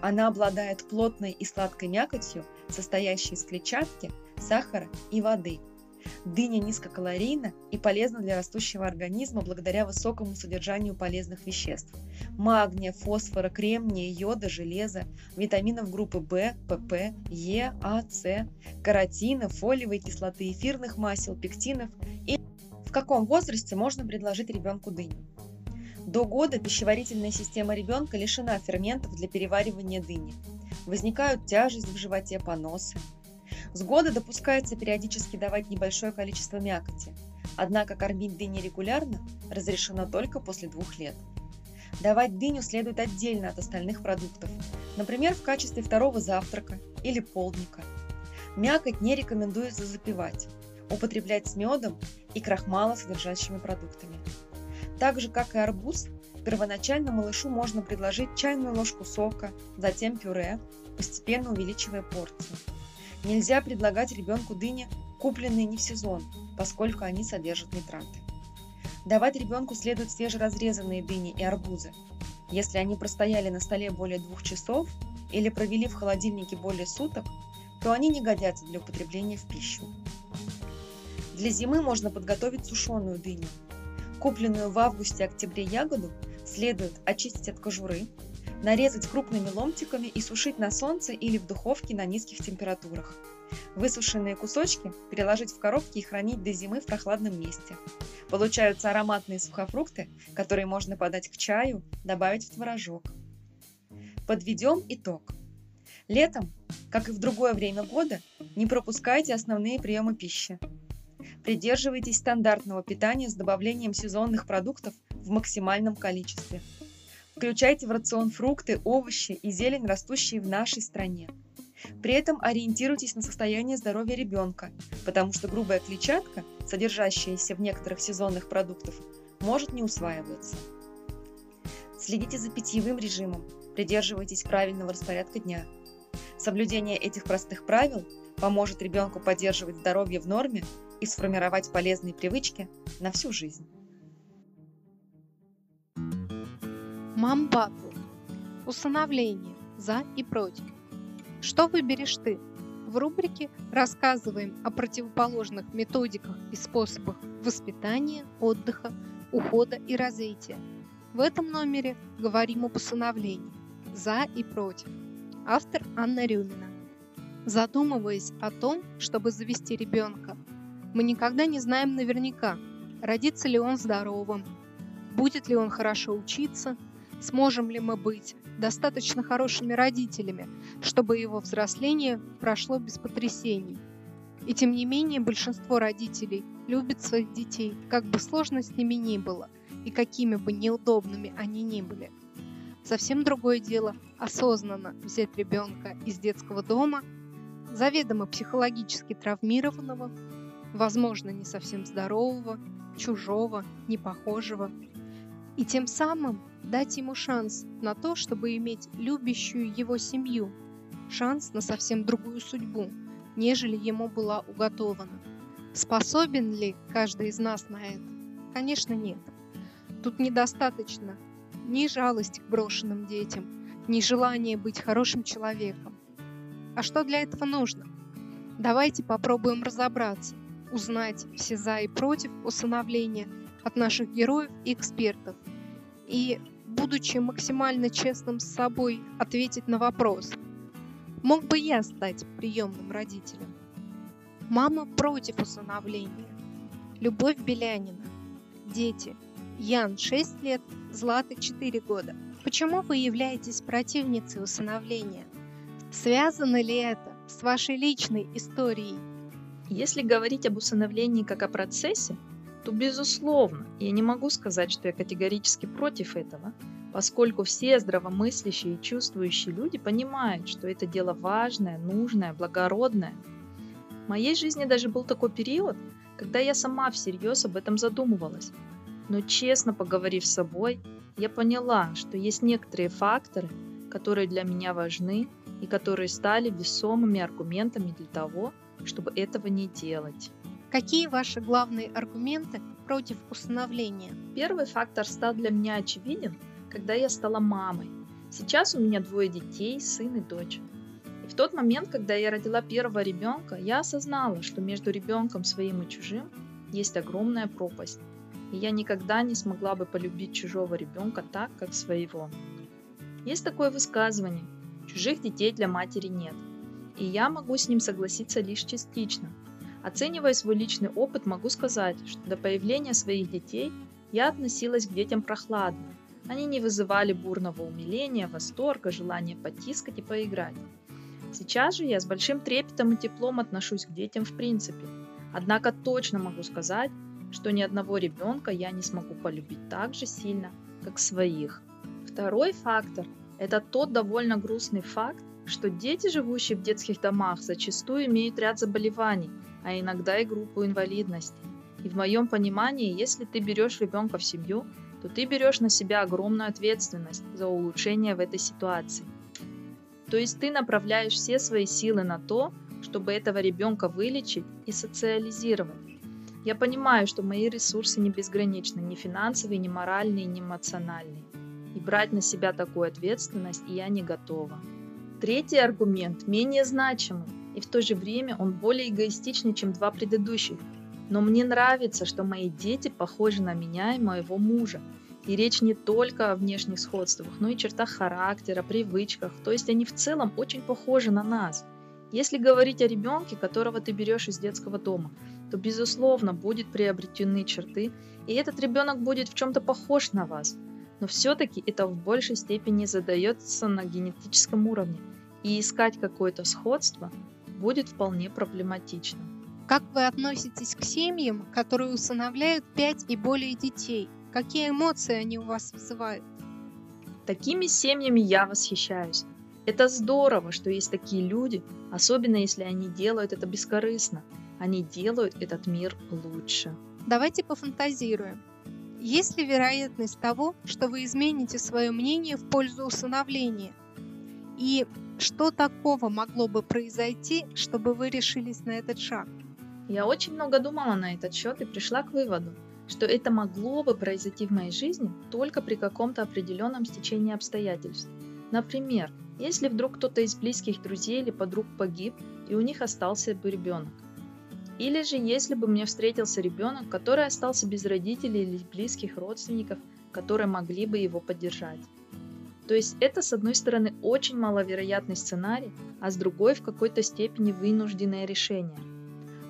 Она обладает плотной и сладкой мякотью, состоящей из клетчатки, сахара и воды. Дыня низкокалорийна и полезна для растущего организма благодаря высокому содержанию полезных веществ – магния, фосфора, кремния, йода, железа, витаминов группы В, ПП, Е, А, С, каротина, фолиевой кислоты, эфирных масел, пектинов и в каком возрасте можно предложить ребенку дыню? До года пищеварительная система ребенка лишена ферментов для переваривания дыни. Возникают тяжесть в животе, поносы. С года допускается периодически давать небольшое количество мякоти, однако кормить дыни регулярно разрешено только после двух лет. Давать дыню следует отдельно от остальных продуктов, например, в качестве второго завтрака или полдника. Мякоть не рекомендуется запивать, употреблять с медом и крахмалосодержащими продуктами. Так же, как и арбуз, первоначально малышу можно предложить чайную ложку сока, затем пюре, постепенно увеличивая порцию. Нельзя предлагать ребенку дыни, купленные не в сезон, поскольку они содержат нитраты. Давать ребенку следует свежеразрезанные дыни и арбузы. Если они простояли на столе более двух часов или провели в холодильнике более суток, то они не годятся для употребления в пищу. Для зимы можно подготовить сушеную дыню, Купленную в августе-октябре ягоду следует очистить от кожуры, нарезать крупными ломтиками и сушить на солнце или в духовке на низких температурах. Высушенные кусочки переложить в коробки и хранить до зимы в прохладном месте. Получаются ароматные сухофрукты, которые можно подать к чаю, добавить в творожок. Подведем итог. Летом, как и в другое время года, не пропускайте основные приемы пищи. Придерживайтесь стандартного питания с добавлением сезонных продуктов в максимальном количестве. Включайте в рацион фрукты, овощи и зелень, растущие в нашей стране. При этом ориентируйтесь на состояние здоровья ребенка, потому что грубая клетчатка, содержащаяся в некоторых сезонных продуктах, может не усваиваться. Следите за питьевым режимом, придерживайтесь правильного распорядка дня. Соблюдение этих простых правил поможет ребенку поддерживать здоровье в норме и сформировать полезные привычки на всю жизнь. Мамбатл. Усыновление. За и против. Что выберешь ты? В рубрике рассказываем о противоположных методиках и способах воспитания, отдыха, ухода и развития. В этом номере говорим об усыновлении. За и против. Автор Анна Рюмина. Задумываясь о том, чтобы завести ребенка, мы никогда не знаем наверняка, родится ли он здоровым, будет ли он хорошо учиться, сможем ли мы быть достаточно хорошими родителями, чтобы его взросление прошло без потрясений. И тем не менее большинство родителей любят своих детей, как бы сложно с ними ни было, и какими бы неудобными они ни были. Совсем другое дело осознанно взять ребенка из детского дома, заведомо психологически травмированного, возможно, не совсем здорового, чужого, непохожего, и тем самым дать ему шанс на то, чтобы иметь любящую его семью, шанс на совсем другую судьбу, нежели ему была уготована. Способен ли каждый из нас на это? Конечно, нет. Тут недостаточно ни жалости к брошенным детям, ни желания быть хорошим человеком. А что для этого нужно? Давайте попробуем разобраться, узнать все за и против усыновления от наших героев и экспертов. И, будучи максимально честным с собой, ответить на вопрос, мог бы я стать приемным родителем? Мама против усыновления. Любовь Белянина. Дети. Ян 6 лет, Злата 4 года. Почему вы являетесь противницей усыновления? Связано ли это с вашей личной историей если говорить об усыновлении как о процессе, то безусловно, я не могу сказать, что я категорически против этого, поскольку все здравомыслящие и чувствующие люди понимают, что это дело важное, нужное, благородное. В моей жизни даже был такой период, когда я сама всерьез об этом задумывалась. Но честно поговорив с собой, я поняла, что есть некоторые факторы, которые для меня важны и которые стали весомыми аргументами для того, чтобы этого не делать. Какие ваши главные аргументы против усыновления? Первый фактор стал для меня очевиден, когда я стала мамой. Сейчас у меня двое детей, сын и дочь. И в тот момент, когда я родила первого ребенка, я осознала, что между ребенком своим и чужим есть огромная пропасть. И я никогда не смогла бы полюбить чужого ребенка так, как своего. Есть такое высказывание «чужих детей для матери нет». И я могу с ним согласиться лишь частично. Оценивая свой личный опыт, могу сказать, что до появления своих детей я относилась к детям прохладно. Они не вызывали бурного умиления, восторга, желания потискать и поиграть. Сейчас же я с большим трепетом и теплом отношусь к детям в принципе. Однако точно могу сказать, что ни одного ребенка я не смогу полюбить так же сильно, как своих. Второй фактор – это тот довольно грустный факт, что дети, живущие в детских домах, зачастую имеют ряд заболеваний, а иногда и группу инвалидности. И в моем понимании, если ты берешь ребенка в семью, то ты берешь на себя огромную ответственность за улучшение в этой ситуации. То есть ты направляешь все свои силы на то, чтобы этого ребенка вылечить и социализировать. Я понимаю, что мои ресурсы не безграничны, ни финансовые, ни моральные, ни эмоциональные. И брать на себя такую ответственность я не готова. Третий аргумент менее значимый, и в то же время он более эгоистичный, чем два предыдущих. Но мне нравится, что мои дети похожи на меня и моего мужа. И речь не только о внешних сходствах, но и чертах характера, привычках. То есть они в целом очень похожи на нас. Если говорить о ребенке, которого ты берешь из детского дома, то, безусловно, будут приобретены черты, и этот ребенок будет в чем-то похож на вас. Но все-таки это в большей степени задается на генетическом уровне, и искать какое-то сходство будет вполне проблематично. Как вы относитесь к семьям, которые усыновляют 5 и более детей? Какие эмоции они у вас вызывают? Такими семьями я восхищаюсь. Это здорово, что есть такие люди, особенно если они делают это бескорыстно. Они делают этот мир лучше. Давайте пофантазируем. Есть ли вероятность того, что вы измените свое мнение в пользу усыновления? И что такого могло бы произойти, чтобы вы решились на этот шаг? Я очень много думала на этот счет и пришла к выводу, что это могло бы произойти в моей жизни только при каком-то определенном стечении обстоятельств. Например, если вдруг кто-то из близких друзей или подруг погиб, и у них остался бы ребенок. Или же если бы мне встретился ребенок, который остался без родителей или близких родственников, которые могли бы его поддержать. То есть это, с одной стороны, очень маловероятный сценарий, а с другой в какой-то степени вынужденное решение –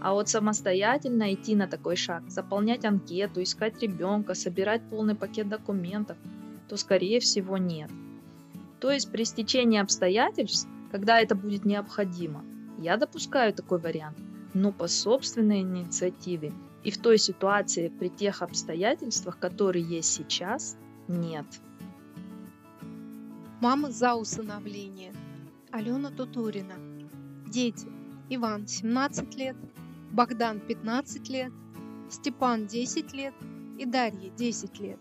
а вот самостоятельно идти на такой шаг, заполнять анкету, искать ребенка, собирать полный пакет документов, то скорее всего нет. То есть при стечении обстоятельств, когда это будет необходимо, я допускаю такой вариант, но по собственной инициативе и в той ситуации при тех обстоятельствах, которые есть сейчас, нет. Мама за усыновление. Алена Тутурина. Дети. Иван 17 лет, Богдан 15 лет, Степан 10 лет и Дарья 10 лет.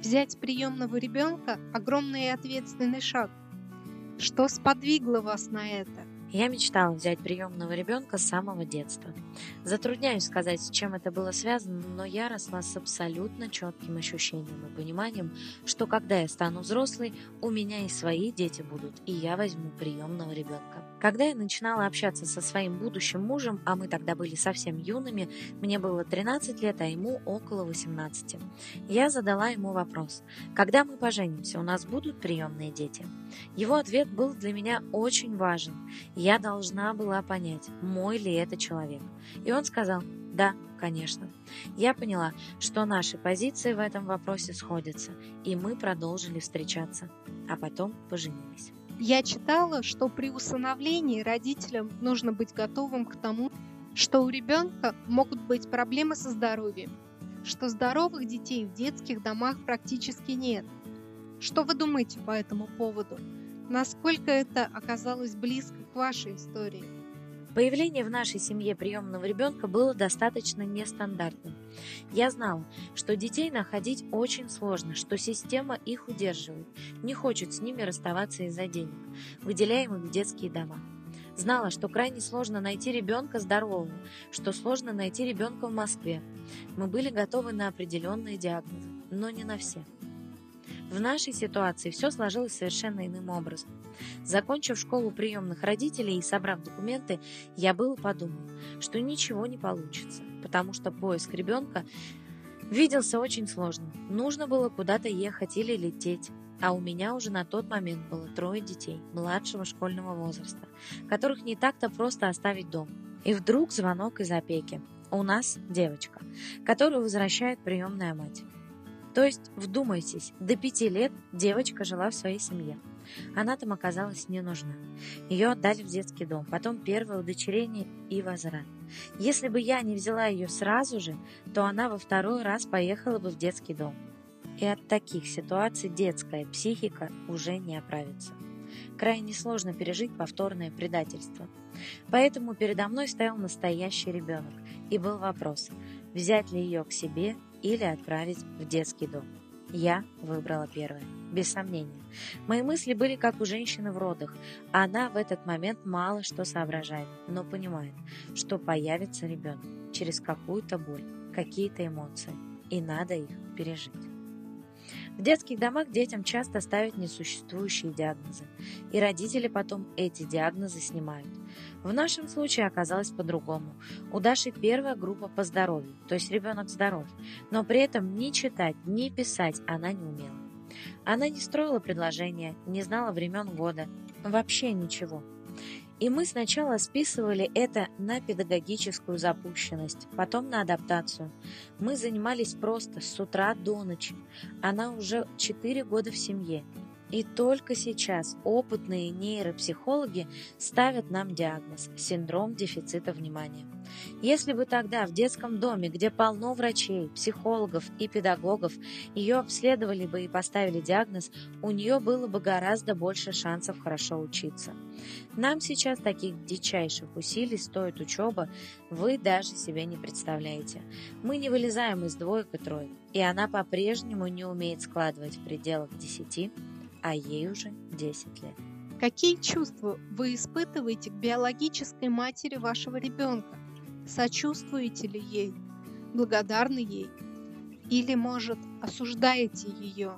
Взять приемного ребенка – огромный и ответственный шаг. Что сподвигло вас на это? Я мечтала взять приемного ребенка с самого детства. Затрудняюсь сказать, с чем это было связано, но я росла с абсолютно четким ощущением и пониманием, что когда я стану взрослой, у меня и свои дети будут, и я возьму приемного ребенка. Когда я начинала общаться со своим будущим мужем, а мы тогда были совсем юными, мне было 13 лет, а ему около 18, я задала ему вопрос, когда мы поженимся, у нас будут приемные дети? Его ответ был для меня очень важен. Я должна была понять, мой ли это человек. И он сказал, да, конечно. Я поняла, что наши позиции в этом вопросе сходятся, и мы продолжили встречаться, а потом поженились. Я читала, что при усыновлении родителям нужно быть готовым к тому, что у ребенка могут быть проблемы со здоровьем, что здоровых детей в детских домах практически нет. Что вы думаете по этому поводу? Насколько это оказалось близко к вашей истории? Появление в нашей семье приемного ребенка было достаточно нестандартным. Я знала, что детей находить очень сложно, что система их удерживает, не хочет с ними расставаться из-за денег, выделяемых в детские дома. Знала, что крайне сложно найти ребенка здорового, что сложно найти ребенка в Москве. Мы были готовы на определенные диагнозы, но не на все. В нашей ситуации все сложилось совершенно иным образом. Закончив школу приемных родителей и собрав документы, я было подумал, что ничего не получится, потому что поиск ребенка виделся очень сложным. Нужно было куда-то ехать или лететь. А у меня уже на тот момент было трое детей младшего школьного возраста, которых не так-то просто оставить дома. И вдруг звонок из опеки. У нас девочка, которую возвращает приемная мать. То есть, вдумайтесь, до пяти лет девочка жила в своей семье. Она там оказалась не нужна. Ее отдали в детский дом, потом первое удочерение и возврат. Если бы я не взяла ее сразу же, то она во второй раз поехала бы в детский дом. И от таких ситуаций детская психика уже не оправится. Крайне сложно пережить повторное предательство. Поэтому передо мной стоял настоящий ребенок, и был вопрос, взять ли ее к себе или отправить в детский дом. Я выбрала первое, без сомнения. Мои мысли были как у женщины в родах. Она в этот момент мало что соображает, но понимает, что появится ребенок через какую-то боль, какие-то эмоции, и надо их пережить. В детских домах детям часто ставят несуществующие диагнозы, и родители потом эти диагнозы снимают. В нашем случае оказалось по-другому. У Даши первая группа по здоровью, то есть ребенок здоров, но при этом ни читать, ни писать она не умела. Она не строила предложения, не знала времен года, вообще ничего. И мы сначала списывали это на педагогическую запущенность, потом на адаптацию. Мы занимались просто с утра до ночи. Она уже 4 года в семье, и только сейчас опытные нейропсихологи ставят нам диагноз – синдром дефицита внимания. Если бы тогда в детском доме, где полно врачей, психологов и педагогов, ее обследовали бы и поставили диагноз, у нее было бы гораздо больше шансов хорошо учиться. Нам сейчас таких дичайших усилий стоит учеба, вы даже себе не представляете. Мы не вылезаем из двоек и троек, и она по-прежнему не умеет складывать в пределах десяти а ей уже 10 лет. Какие чувства вы испытываете к биологической матери вашего ребенка? Сочувствуете ли ей? Благодарны ей? Или, может, осуждаете ее?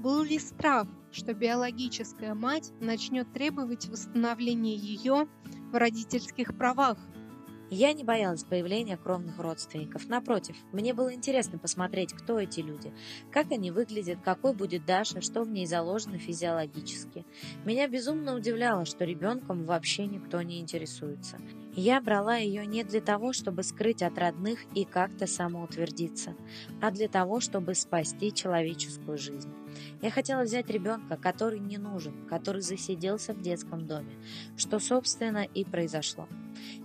Был ли страх, что биологическая мать начнет требовать восстановления ее в родительских правах? Я не боялась появления кровных родственников. Напротив, мне было интересно посмотреть, кто эти люди, как они выглядят, какой будет Даша, что в ней заложено физиологически. Меня безумно удивляло, что ребенком вообще никто не интересуется. Я брала ее не для того, чтобы скрыть от родных и как-то самоутвердиться, а для того, чтобы спасти человеческую жизнь. Я хотела взять ребенка, который не нужен, который засиделся в детском доме, что, собственно, и произошло.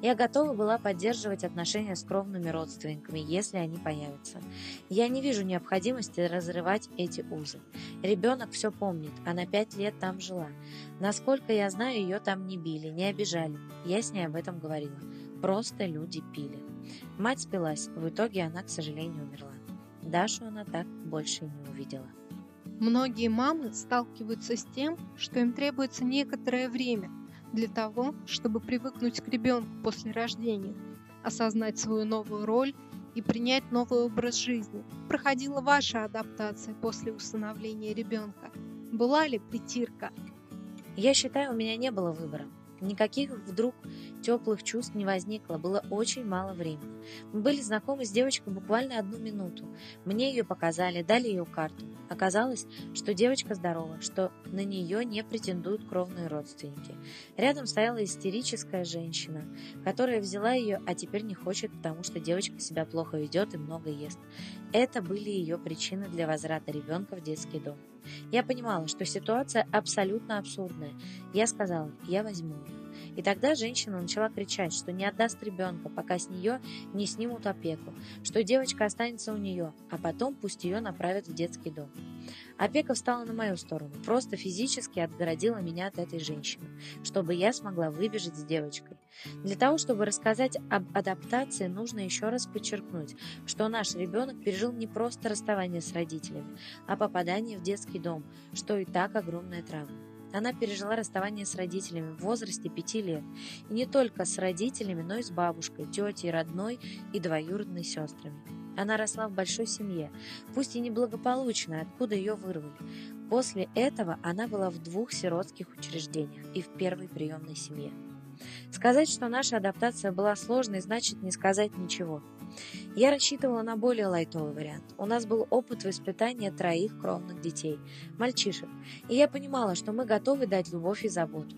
Я готова была поддерживать отношения с кровными родственниками, если они появятся. Я не вижу необходимости разрывать эти узы. Ребенок все помнит, она пять лет там жила. Насколько я знаю, ее там не били, не обижали. Я с ней об этом говорила. Просто люди пили. Мать спилась, в итоге она, к сожалению, умерла. Дашу она так больше не увидела. Многие мамы сталкиваются с тем, что им требуется некоторое время для того, чтобы привыкнуть к ребенку после рождения, осознать свою новую роль и принять новый образ жизни. Проходила ваша адаптация после усыновления ребенка? Была ли притирка? Я считаю, у меня не было выбора. Никаких вдруг теплых чувств не возникло, было очень мало времени. Мы были знакомы с девочкой буквально одну минуту. Мне ее показали, дали ее карту. Оказалось, что девочка здорова, что на нее не претендуют кровные родственники. Рядом стояла истерическая женщина, которая взяла ее, а теперь не хочет, потому что девочка себя плохо ведет и много ест. Это были ее причины для возврата ребенка в детский дом. Я понимала, что ситуация абсолютно абсурдная. Я сказала, я возьму ее. И тогда женщина начала кричать, что не отдаст ребенка, пока с нее не снимут опеку, что девочка останется у нее, а потом пусть ее направят в детский дом. Опека встала на мою сторону, просто физически отгородила меня от этой женщины, чтобы я смогла выбежать с девочкой. Для того, чтобы рассказать об адаптации, нужно еще раз подчеркнуть, что наш ребенок пережил не просто расставание с родителями, а попадание в детский дом, что и так огромная травма. Она пережила расставание с родителями в возрасте пяти лет. И не только с родителями, но и с бабушкой, тетей, родной и двоюродной сестрами. Она росла в большой семье, пусть и неблагополучной, откуда ее вырвали. После этого она была в двух сиротских учреждениях и в первой приемной семье. Сказать, что наша адаптация была сложной, значит не сказать ничего. Я рассчитывала на более лайтовый вариант. У нас был опыт воспитания троих кровных детей, мальчишек, и я понимала, что мы готовы дать любовь и заботу.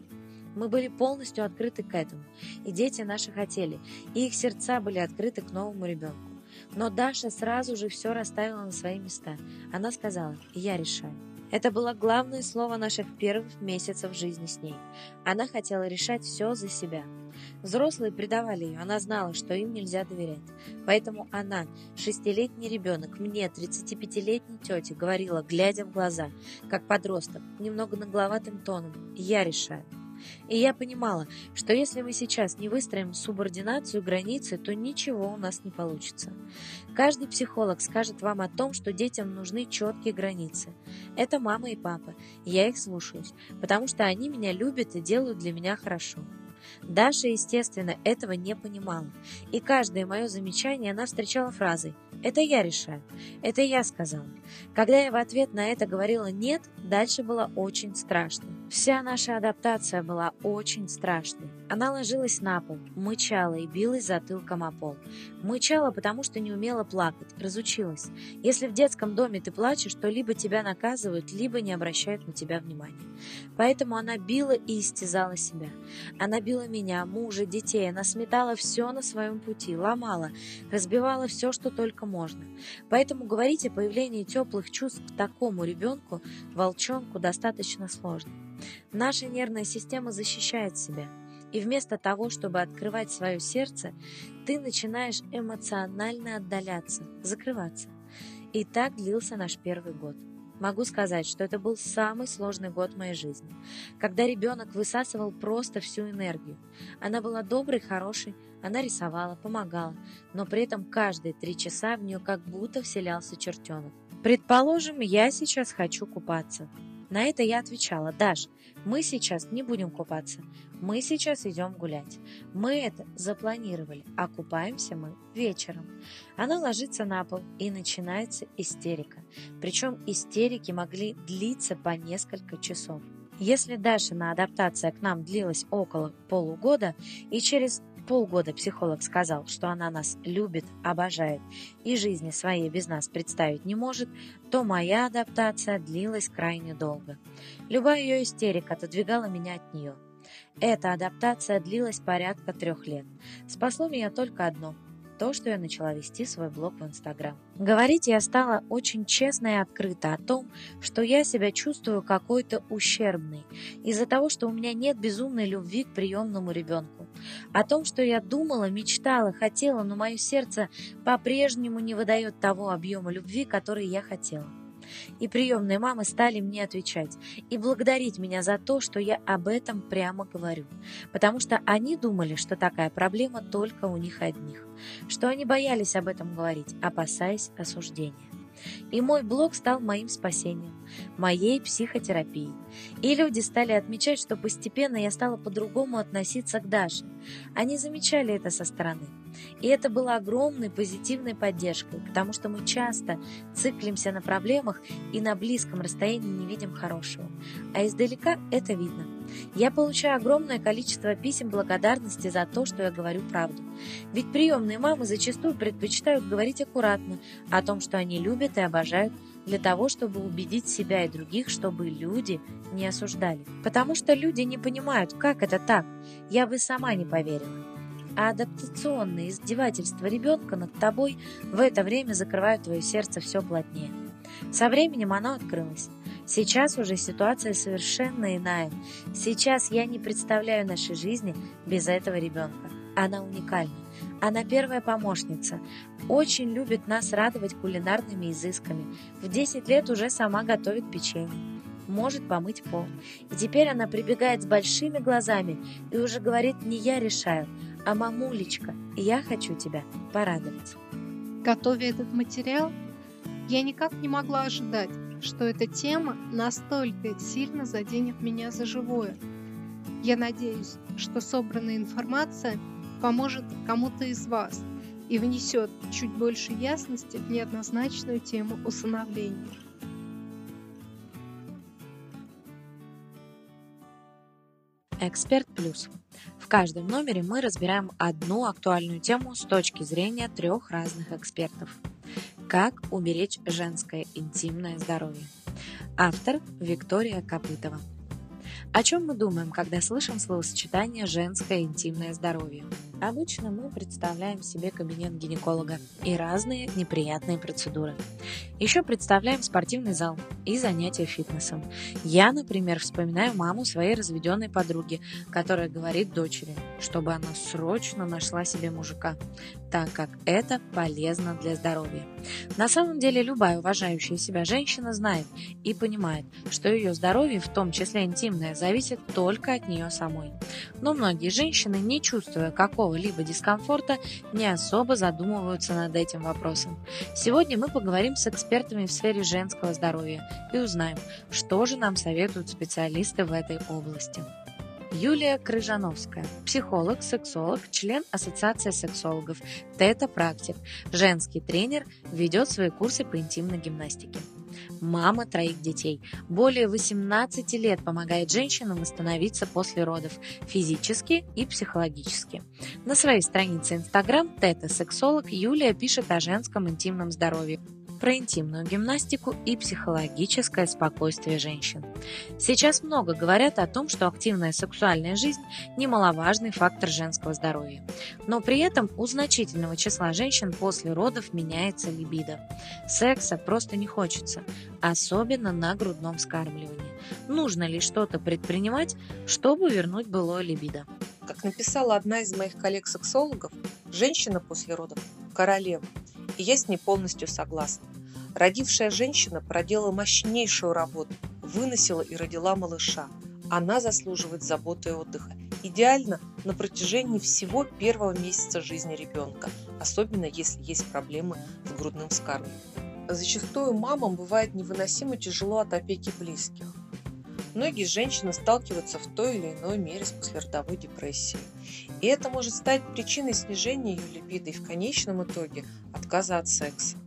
Мы были полностью открыты к этому, и дети наши хотели, и их сердца были открыты к новому ребенку. Но Даша сразу же все расставила на свои места. Она сказала, я решаю. Это было главное слово наших первых месяцев жизни с ней. Она хотела решать все за себя. Взрослые предавали ее, она знала, что им нельзя доверять. Поэтому она, шестилетний ребенок, мне, 35-летней тете, говорила, глядя в глаза, как подросток, немного нагловатым тоном, «Я решаю». И я понимала, что если мы сейчас не выстроим субординацию границы, то ничего у нас не получится. Каждый психолог скажет вам о том, что детям нужны четкие границы. Это мама и папа, я их слушаюсь, потому что они меня любят и делают для меня хорошо. Даша, естественно, этого не понимала, и каждое мое замечание она встречала фразой «Это я решаю», «Это я сказала». Когда я в ответ на это говорила «нет», дальше было очень страшно. Вся наша адаптация была очень страшной. Она ложилась на пол, мычала и билась затылком о пол. Мычала, потому что не умела плакать, разучилась. Если в детском доме ты плачешь, то либо тебя наказывают, либо не обращают на тебя внимания. Поэтому она била и истязала себя. Она била меня, мужа, детей, она сметала все на своем пути, ломала, разбивала все, что только можно. Поэтому говорить о появлении теплых чувств к такому ребенку, волчонку, достаточно сложно. Наша нервная система защищает себя. И вместо того, чтобы открывать свое сердце, ты начинаешь эмоционально отдаляться, закрываться. И так длился наш первый год. Могу сказать, что это был самый сложный год моей жизни, когда ребенок высасывал просто всю энергию. Она была доброй, хорошей, она рисовала, помогала, но при этом каждые три часа в нее как будто вселялся чертенок. Предположим, я сейчас хочу купаться. На это я отвечала, Даш, мы сейчас не будем купаться, мы сейчас идем гулять. Мы это запланировали, а купаемся мы вечером. Она ложится на пол и начинается истерика. Причем истерики могли длиться по несколько часов. Если Дашина адаптация к нам длилась около полугода, и через полгода психолог сказал, что она нас любит, обожает и жизни своей без нас представить не может, то моя адаптация длилась крайне долго. Любая ее истерика отодвигала меня от нее. Эта адаптация длилась порядка трех лет. Спасло меня только одно – то, что я начала вести свой блог в Инстаграм. Говорить я стала очень честно и открыто о том, что я себя чувствую какой-то ущербной из-за того, что у меня нет безумной любви к приемному ребенку. О том, что я думала, мечтала, хотела, но мое сердце по-прежнему не выдает того объема любви, который я хотела. И приемные мамы стали мне отвечать и благодарить меня за то, что я об этом прямо говорю. Потому что они думали, что такая проблема только у них одних. Что они боялись об этом говорить, опасаясь осуждения. И мой блог стал моим спасением, моей психотерапией. И люди стали отмечать, что постепенно я стала по-другому относиться к Даше. Они замечали это со стороны. И это было огромной позитивной поддержкой, потому что мы часто циклимся на проблемах и на близком расстоянии не видим хорошего. А издалека это видно. Я получаю огромное количество писем благодарности за то, что я говорю правду. Ведь приемные мамы зачастую предпочитают говорить аккуратно о том, что они любят и обожают, для того, чтобы убедить себя и других, чтобы люди не осуждали. Потому что люди не понимают, как это так. Я бы сама не поверила а адаптационные издевательства ребенка над тобой в это время закрывают твое сердце все плотнее. Со временем оно открылось. Сейчас уже ситуация совершенно иная. Сейчас я не представляю нашей жизни без этого ребенка. Она уникальна. Она первая помощница. Очень любит нас радовать кулинарными изысками. В 10 лет уже сама готовит печенье. Может помыть пол. И теперь она прибегает с большими глазами и уже говорит «не я решаю», а мамулечка, я хочу тебя порадовать. Готовя этот материал, я никак не могла ожидать, что эта тема настолько сильно заденет меня за живое. Я надеюсь, что собранная информация поможет кому-то из вас и внесет чуть больше ясности в неоднозначную тему усыновления. Эксперт Плюс. В каждом номере мы разбираем одну актуальную тему с точки зрения трех разных экспертов. Как уберечь женское интимное здоровье. Автор Виктория Копытова. О чем мы думаем, когда слышим словосочетание «женское интимное здоровье»? Обычно мы представляем себе кабинет гинеколога и разные неприятные процедуры. Еще представляем спортивный зал и занятия фитнесом. Я, например, вспоминаю маму своей разведенной подруги, которая говорит дочери, чтобы она срочно нашла себе мужика, так как это полезно для здоровья. На самом деле любая уважающая себя женщина знает и понимает, что ее здоровье, в том числе интимное, зависит только от нее самой. Но многие женщины, не чувствуя какого-либо дискомфорта, не особо задумываются над этим вопросом. Сегодня мы поговорим с экспертами в сфере женского здоровья и узнаем, что же нам советуют специалисты в этой области. Юлия Крыжановская, психолог, сексолог, член Ассоциации сексологов, тета-практик, женский тренер, ведет свои курсы по интимной гимнастике мама троих детей. Более 18 лет помогает женщинам восстановиться после родов физически и психологически. На своей странице Instagram тета-сексолог Юлия пишет о женском интимном здоровье про интимную гимнастику и психологическое спокойствие женщин. Сейчас много говорят о том, что активная сексуальная жизнь – немаловажный фактор женского здоровья. Но при этом у значительного числа женщин после родов меняется либидо. Секса просто не хочется, особенно на грудном вскармливании. Нужно ли что-то предпринимать, чтобы вернуть былое либидо? Как написала одна из моих коллег-сексологов, женщина после родов – королева – и я с ней полностью согласна. Родившая женщина проделала мощнейшую работу, выносила и родила малыша. Она заслуживает заботы и отдыха. Идеально на протяжении всего первого месяца жизни ребенка, особенно если есть проблемы с грудным вскармливанием. Зачастую мамам бывает невыносимо тяжело от опеки близких. Многие женщины сталкиваются в той или иной мере с послеродовой депрессией. И это может стать причиной снижения ее либидо и в конечном итоге отказа от секса.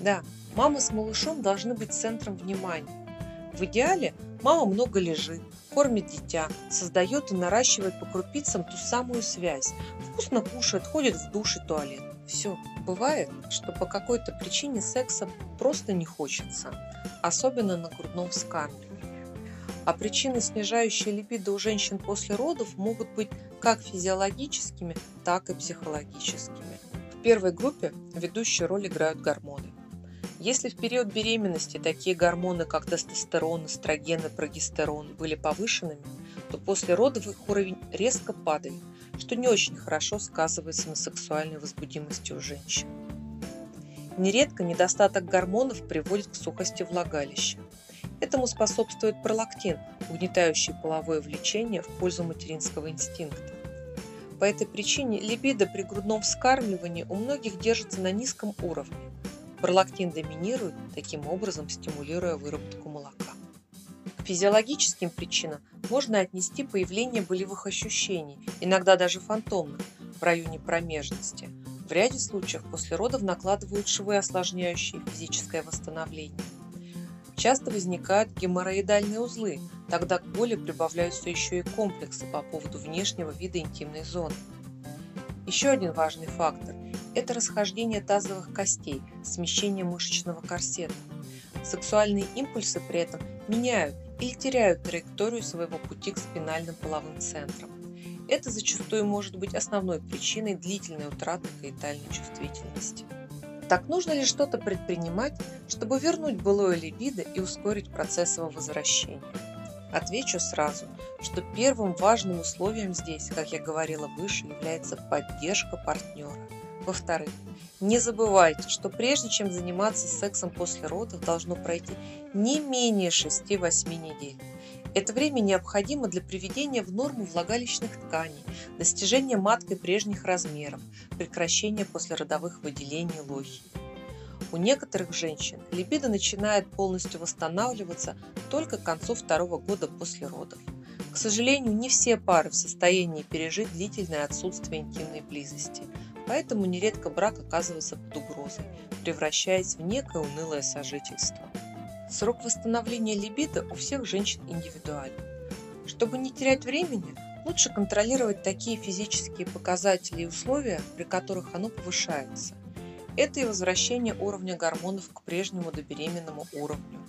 Да, мама с малышом должны быть центром внимания. В идеале мама много лежит, кормит дитя, создает и наращивает по крупицам ту самую связь, вкусно кушает, ходит в душ и туалет. Все. Бывает, что по какой-то причине секса просто не хочется, особенно на грудном вскармливании. А причины, снижающие либидо у женщин после родов, могут быть как физиологическими, так и психологическими. В первой группе ведущую роль играют гормоны. Если в период беременности такие гормоны, как тестостерон, эстроген и прогестерон, были повышенными, то после родов их уровень резко падает, что не очень хорошо сказывается на сексуальной возбудимости у женщин. Нередко недостаток гормонов приводит к сухости влагалища. Этому способствует пролактин, угнетающий половое влечение в пользу материнского инстинкта. По этой причине либидо при грудном вскармливании у многих держится на низком уровне. Пролактин доминирует, таким образом стимулируя выработку молока. К физиологическим причинам можно отнести появление болевых ощущений, иногда даже фантомных, в районе промежности. В ряде случаев после родов накладывают швы, осложняющие физическое восстановление. Часто возникают геморроидальные узлы, тогда к боли прибавляются еще и комплексы по поводу внешнего вида интимной зоны. Еще один важный фактор – это расхождение тазовых костей, смещение мышечного корсета. Сексуальные импульсы при этом меняют или теряют траекторию своего пути к спинальным половым центрам. Это зачастую может быть основной причиной длительной утраты коитальной чувствительности. Так нужно ли что-то предпринимать, чтобы вернуть былое либидо и ускорить процесс его возвращения? Отвечу сразу, что первым важным условием здесь, как я говорила выше, является поддержка партнера. Во-вторых, не забывайте, что прежде чем заниматься сексом после родов, должно пройти не менее 6-8 недель. Это время необходимо для приведения в норму влагалищных тканей, достижения маткой прежних размеров, прекращения послеродовых выделений лохи. У некоторых женщин либидо начинает полностью восстанавливаться только к концу второго года после родов. К сожалению, не все пары в состоянии пережить длительное отсутствие интимной близости, поэтому нередко брак оказывается под угрозой, превращаясь в некое унылое сожительство. Срок восстановления либидо у всех женщин индивидуален. Чтобы не терять времени, лучше контролировать такие физические показатели и условия, при которых оно повышается. Это и возвращение уровня гормонов к прежнему добеременному уровню,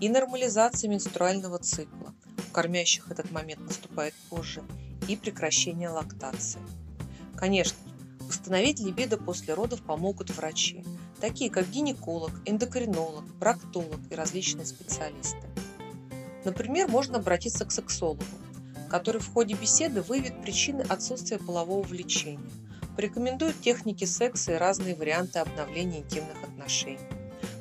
и нормализация менструального цикла, у кормящих этот момент наступает позже, и прекращение лактации. Конечно, восстановить либидо после родов помогут врачи, такие как гинеколог, эндокринолог, проктолог и различные специалисты. Например, можно обратиться к сексологу, который в ходе беседы выявит причины отсутствия полового влечения, порекомендует техники секса и разные варианты обновления интимных отношений,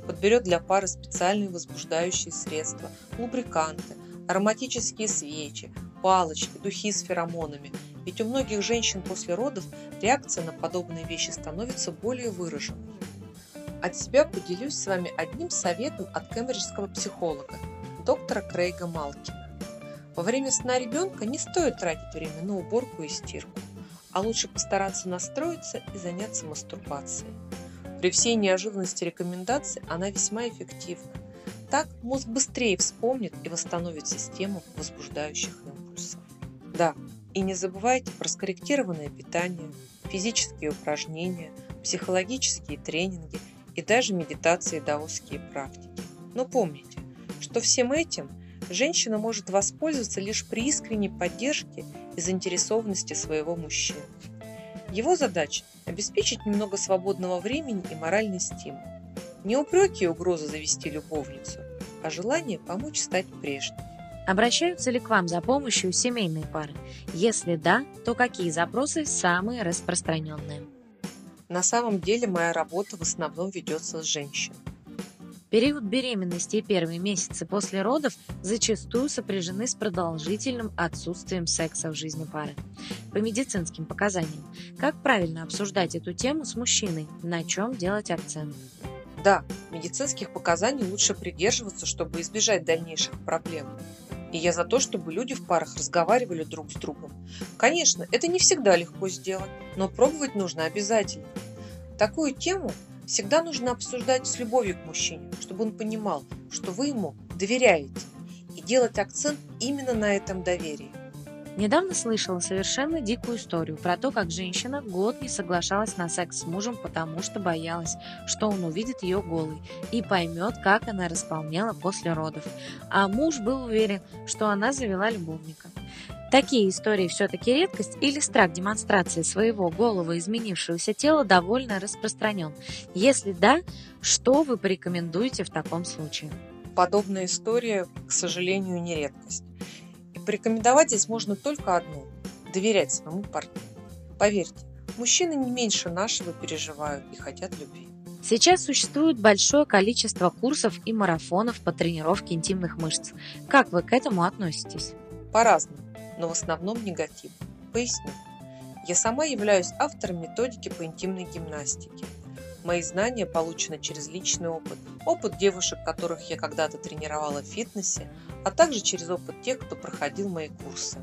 подберет для пары специальные возбуждающие средства, лубриканты, ароматические свечи, палочки, духи с феромонами, ведь у многих женщин после родов реакция на подобные вещи становится более выраженной. От себя поделюсь с вами одним советом от кембриджского психолога, доктора Крейга Малкина. Во время сна ребенка не стоит тратить время на уборку и стирку, а лучше постараться настроиться и заняться мастурбацией. При всей неожиданности рекомендаций она весьма эффективна. Так мозг быстрее вспомнит и восстановит систему возбуждающих импульсов. Да, и не забывайте про скорректированное питание, физические упражнения, психологические тренинги – и даже медитации и даосские практики. Но помните, что всем этим женщина может воспользоваться лишь при искренней поддержке и заинтересованности своего мужчины. Его задача – обеспечить немного свободного времени и моральный стимул. Не упреки и угрозы завести любовницу, а желание помочь стать прежней. Обращаются ли к вам за помощью семейные пары? Если да, то какие запросы самые распространенные? На самом деле моя работа в основном ведется с женщин. Период беременности и первые месяцы после родов зачастую сопряжены с продолжительным отсутствием секса в жизни пары. По медицинским показаниям, как правильно обсуждать эту тему с мужчиной, на чем делать акцент? Да, медицинских показаний лучше придерживаться, чтобы избежать дальнейших проблем. И я за то, чтобы люди в парах разговаривали друг с другом. Конечно, это не всегда легко сделать, но пробовать нужно обязательно. Такую тему всегда нужно обсуждать с любовью к мужчине, чтобы он понимал, что вы ему доверяете, и делать акцент именно на этом доверии. Недавно слышала совершенно дикую историю про то, как женщина год не соглашалась на секс с мужем, потому что боялась, что он увидит ее голой и поймет, как она располнела после родов. А муж был уверен, что она завела любовника. Такие истории все-таки редкость или страх демонстрации своего голого изменившегося тела довольно распространен? Если да, что вы порекомендуете в таком случае? Подобная история, к сожалению, не редкость. Порекомендовать здесь можно только одно – доверять своему партнеру. Поверьте, мужчины не меньше нашего переживают и хотят любви. Сейчас существует большое количество курсов и марафонов по тренировке интимных мышц. Как вы к этому относитесь? По-разному, но в основном негатив. Поясню. Я сама являюсь автором методики по интимной гимнастике. Мои знания получены через личный опыт, опыт девушек, которых я когда-то тренировала в фитнесе, а также через опыт тех, кто проходил мои курсы.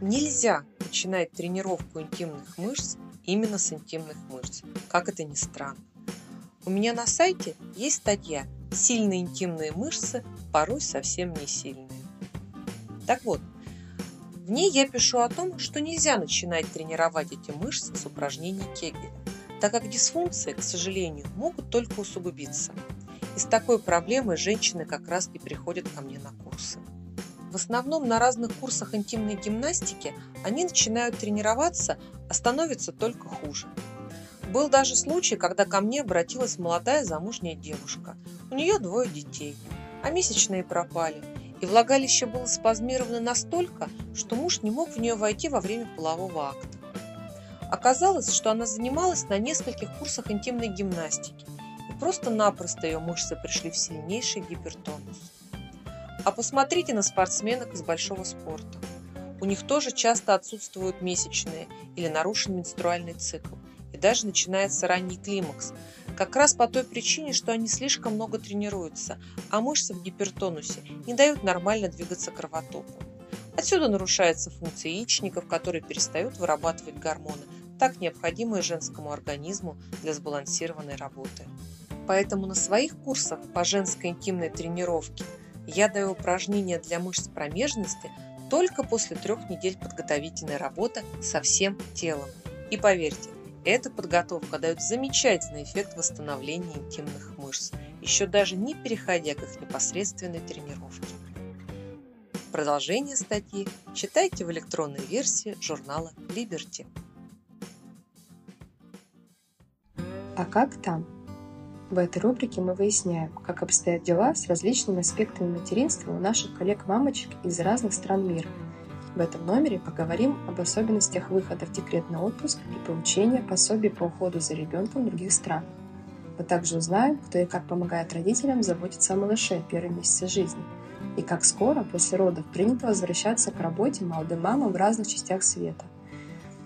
Нельзя начинать тренировку интимных мышц именно с интимных мышц, как это ни странно. У меня на сайте есть статья «Сильные интимные мышцы, порой совсем не сильные». Так вот, в ней я пишу о том, что нельзя начинать тренировать эти мышцы с упражнений Кегеля так как дисфункции, к сожалению, могут только усугубиться. И с такой проблемой женщины как раз и приходят ко мне на курсы. В основном на разных курсах интимной гимнастики они начинают тренироваться, а становится только хуже. Был даже случай, когда ко мне обратилась молодая замужняя девушка. У нее двое детей, а месячные пропали. И влагалище было спазмировано настолько, что муж не мог в нее войти во время полового акта. Оказалось, что она занималась на нескольких курсах интимной гимнастики, просто-напросто ее мышцы пришли в сильнейший гипертонус. А посмотрите на спортсменок из большого спорта. У них тоже часто отсутствуют месячные или нарушен менструальный цикл, и даже начинается ранний климакс. Как раз по той причине, что они слишком много тренируются, а мышцы в гипертонусе не дают нормально двигаться кровотоку. Отсюда нарушается функция яичников, которые перестают вырабатывать гормоны, так необходимые женскому организму для сбалансированной работы. Поэтому на своих курсах по женской интимной тренировке я даю упражнения для мышц промежности только после трех недель подготовительной работы со всем телом. И поверьте, эта подготовка дает замечательный эффект восстановления интимных мышц, еще даже не переходя к их непосредственной тренировке. Продолжение статьи читайте в электронной версии журнала Liberty. А как там? В этой рубрике мы выясняем, как обстоят дела с различными аспектами материнства у наших коллег-мамочек из разных стран мира. В этом номере поговорим об особенностях выхода в декретный отпуск и получения пособий по уходу за ребенком в других странах. Мы также узнаем, кто и как помогает родителям заботиться о малыше первые месяцы жизни, и как скоро после родов принято возвращаться к работе молодым мамам в разных частях света.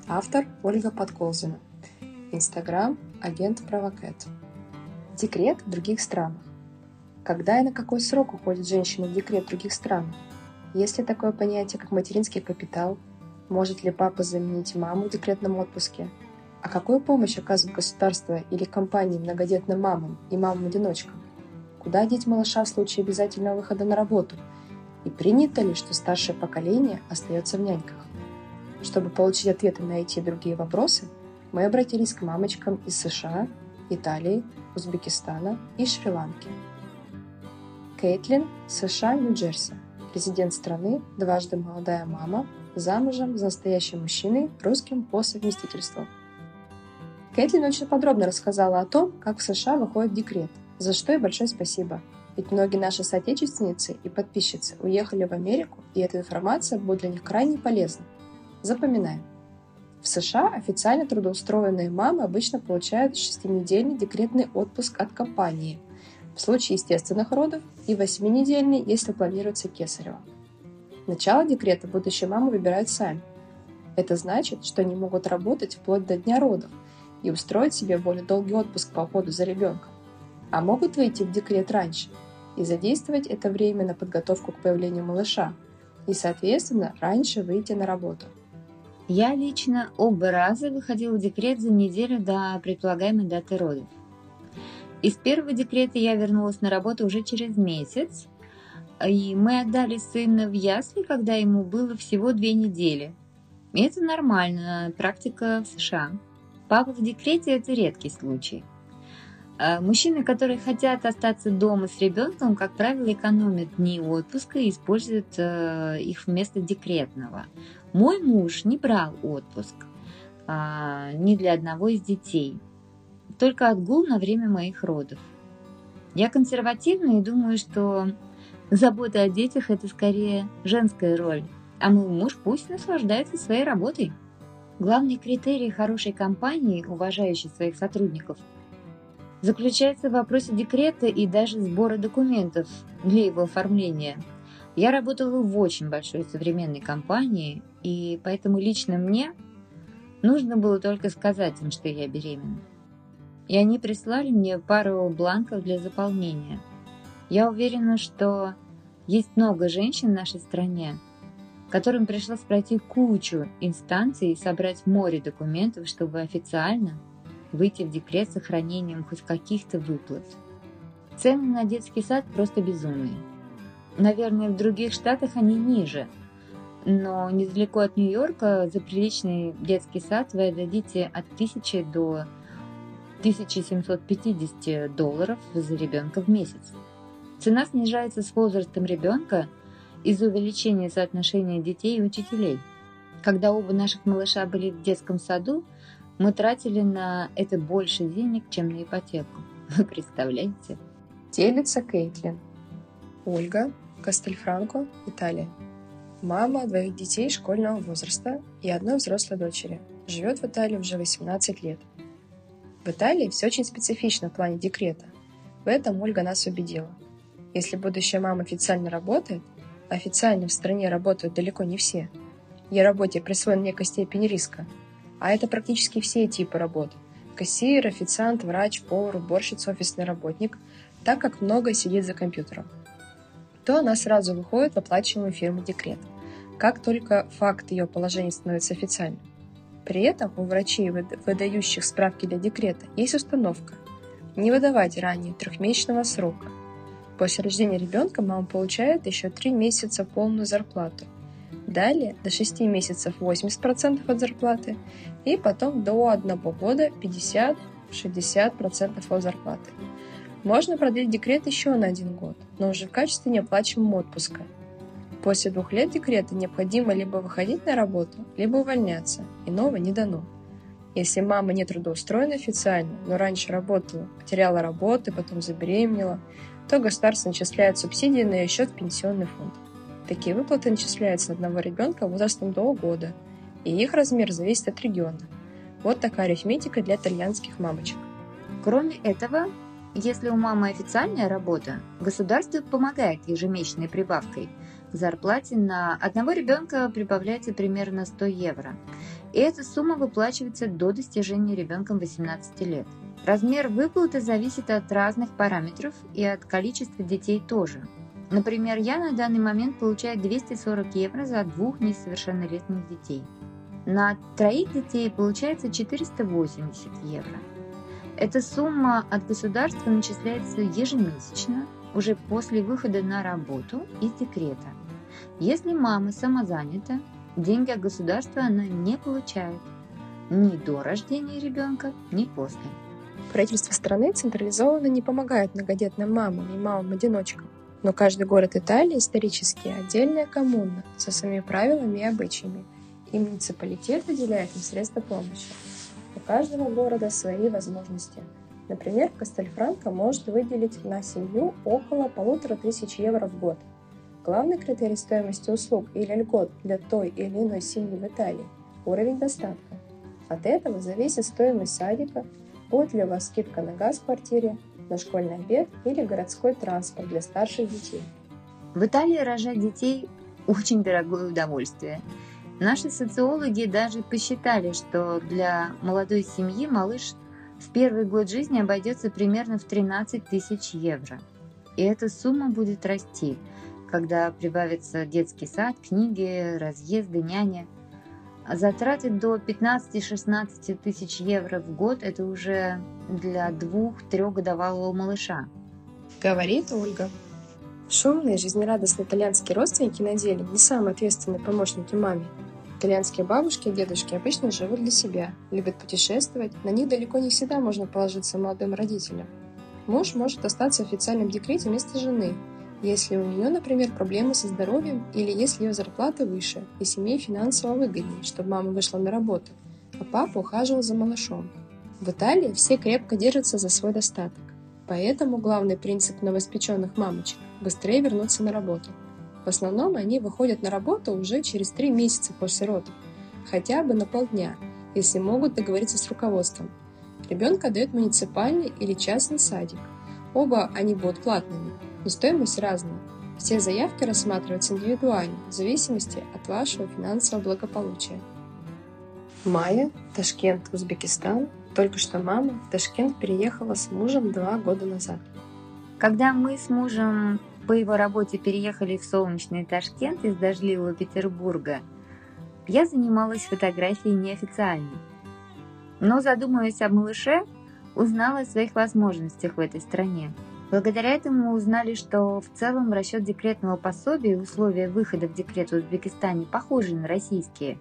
Автор Ольга Подколзина. Инстаграм агент Провокет. Декрет в других странах. Когда и на какой срок уходит женщина в декрет в других странах? Есть ли такое понятие, как материнский капитал? Может ли папа заменить маму в декретном отпуске? А какую помощь оказывает государство или компании многодетным мамам и мамам-одиночкам? Куда деть малыша в случае обязательного выхода на работу? И принято ли, что старшее поколение остается в няньках? Чтобы получить ответы на эти и другие вопросы, мы обратились к мамочкам из США, Италии, Узбекистана и Шри-Ланки. Кейтлин, США, Нью-Джерси – Президент страны, дважды молодая мама, замужем за настоящим мужчиной, русским по совместительству. Кэтлин очень подробно рассказала о том, как в США выходит декрет, за что и большое спасибо. Ведь многие наши соотечественницы и подписчицы уехали в Америку, и эта информация будет для них крайне полезна. Запоминаем. В США официально трудоустроенные мамы обычно получают шестинедельный декретный отпуск от компании – в случае естественных родов и 8-недельный, если планируется кесарево. Начало декрета будущие мамы выбирают сами. Это значит, что они могут работать вплоть до дня родов и устроить себе более долгий отпуск по уходу за ребенком. А могут выйти в декрет раньше и задействовать это время на подготовку к появлению малыша и, соответственно, раньше выйти на работу. Я лично оба раза выходила в декрет за неделю до предполагаемой даты родов. Из первого декрета я вернулась на работу уже через месяц, и мы отдали сына в ясли, когда ему было всего две недели. И это нормально, практика в США. Папа в декрете – это редкий случай. А мужчины, которые хотят остаться дома с ребенком, как правило, экономят дни отпуска и используют э, их вместо декретного. Мой муж не брал отпуск а, ни для одного из детей – только отгул на время моих родов. Я консервативна и думаю, что забота о детях – это скорее женская роль, а мой муж пусть наслаждается своей работой. Главный критерий хорошей компании, уважающей своих сотрудников, заключается в вопросе декрета и даже сбора документов для его оформления. Я работала в очень большой современной компании, и поэтому лично мне нужно было только сказать им, что я беременна и они прислали мне пару бланков для заполнения. Я уверена, что есть много женщин в нашей стране, которым пришлось пройти кучу инстанций и собрать море документов, чтобы официально выйти в декрет с сохранением хоть каких-то выплат. Цены на детский сад просто безумные. Наверное, в других штатах они ниже, но недалеко от Нью-Йорка за приличный детский сад вы отдадите от 1000 до 1750 долларов за ребенка в месяц. Цена снижается с возрастом ребенка из-за увеличения соотношения детей и учителей. Когда оба наших малыша были в детском саду, мы тратили на это больше денег, чем на ипотеку. Вы представляете? Делится Кейтлин. Ольга, Кастельфранко, Италия. Мама двоих детей школьного возраста и одной взрослой дочери. Живет в Италии уже 18 лет. В Италии все очень специфично в плане декрета. В этом Ольга нас убедила. Если будущая мама официально работает, официально в стране работают далеко не все, ей работе присвоена некая степень риска, а это практически все типы работ, кассир, официант, врач, повар, уборщица, офисный работник, так как много сидит за компьютером, то она сразу выходит в оплачиваемую фирму декрет, как только факт ее положения становится официальным. При этом у врачей, выдающих справки для декрета, есть установка не выдавать ранее трехмесячного срока. После рождения ребенка мама получает еще три месяца полную зарплату. Далее до 6 месяцев 80% от зарплаты и потом до 1 года 50-60% от зарплаты. Можно продлить декрет еще на один год, но уже в качестве неоплачиваемого отпуска. После двух лет декрета необходимо либо выходить на работу, либо увольняться, иного не дано. Если мама не трудоустроена официально, но раньше работала, потеряла работу, потом забеременела, то государство начисляет субсидии на ее счет в пенсионный фонд. Такие выплаты начисляются на одного ребенка возрастом до года, и их размер зависит от региона. Вот такая арифметика для итальянских мамочек. Кроме этого, если у мамы официальная работа, государство помогает ежемесячной прибавкой. К зарплате на одного ребенка прибавляется примерно 100 евро. И эта сумма выплачивается до достижения ребенком 18 лет. Размер выплаты зависит от разных параметров и от количества детей тоже. Например, я на данный момент получаю 240 евро за двух несовершеннолетних детей. На троих детей получается 480 евро. Эта сумма от государства начисляется ежемесячно, уже после выхода на работу из декрета. Если мама самозанята, деньги от государства она не получает ни до рождения ребенка, ни после. Правительство страны централизованно не помогает многодетным мамам и мамам-одиночкам. Но каждый город Италии исторически отдельная коммуна со своими правилами и обычаями, и муниципалитет выделяет им средства помощи. Каждого города свои возможности. Например, Кастельфранко может выделить на семью около полутора тысяч евро в год. Главный критерий стоимости услуг или льгот для той или иной семьи в Италии – уровень достатка. От этого зависит стоимость садика, будет ли у вас скидка на газ в квартире, на школьный обед или городской транспорт для старших детей. В Италии рожать детей – очень дорогое удовольствие – Наши социологи даже посчитали, что для молодой семьи малыш в первый год жизни обойдется примерно в 13 тысяч евро. И эта сумма будет расти, когда прибавится детский сад, книги, разъезды, няня. А затраты до 15-16 тысяч евро в год – это уже для двух-трехгодовалого малыша. Говорит Ольга. Шумные, жизнерадостные итальянские родственники на деле не самые ответственные помощники маме. Итальянские бабушки и дедушки обычно живут для себя, любят путешествовать, на них далеко не всегда можно положиться молодым родителям. Муж может остаться в официальном декрете вместо жены, если у нее, например, проблемы со здоровьем или если ее зарплата выше и семье финансово выгоднее, чтобы мама вышла на работу, а папа ухаживал за малышом. В Италии все крепко держатся за свой достаток. Поэтому главный принцип новоспеченных мамочек – быстрее вернуться на работу – в основном они выходят на работу уже через три месяца после родов, хотя бы на полдня, если могут договориться с руководством. Ребенка дают муниципальный или частный садик. Оба они будут платными, но стоимость разная. Все заявки рассматриваются индивидуально, в зависимости от вашего финансового благополучия. Майя, Ташкент, Узбекистан. Только что мама в Ташкент переехала с мужем два года назад. Когда мы с мужем по его работе переехали в солнечный Ташкент из дождливого Петербурга, я занималась фотографией неофициально. Но, задумываясь о малыше, узнала о своих возможностях в этой стране. Благодаря этому узнали, что в целом расчет декретного пособия и условия выхода в декрет в Узбекистане похожи на российские,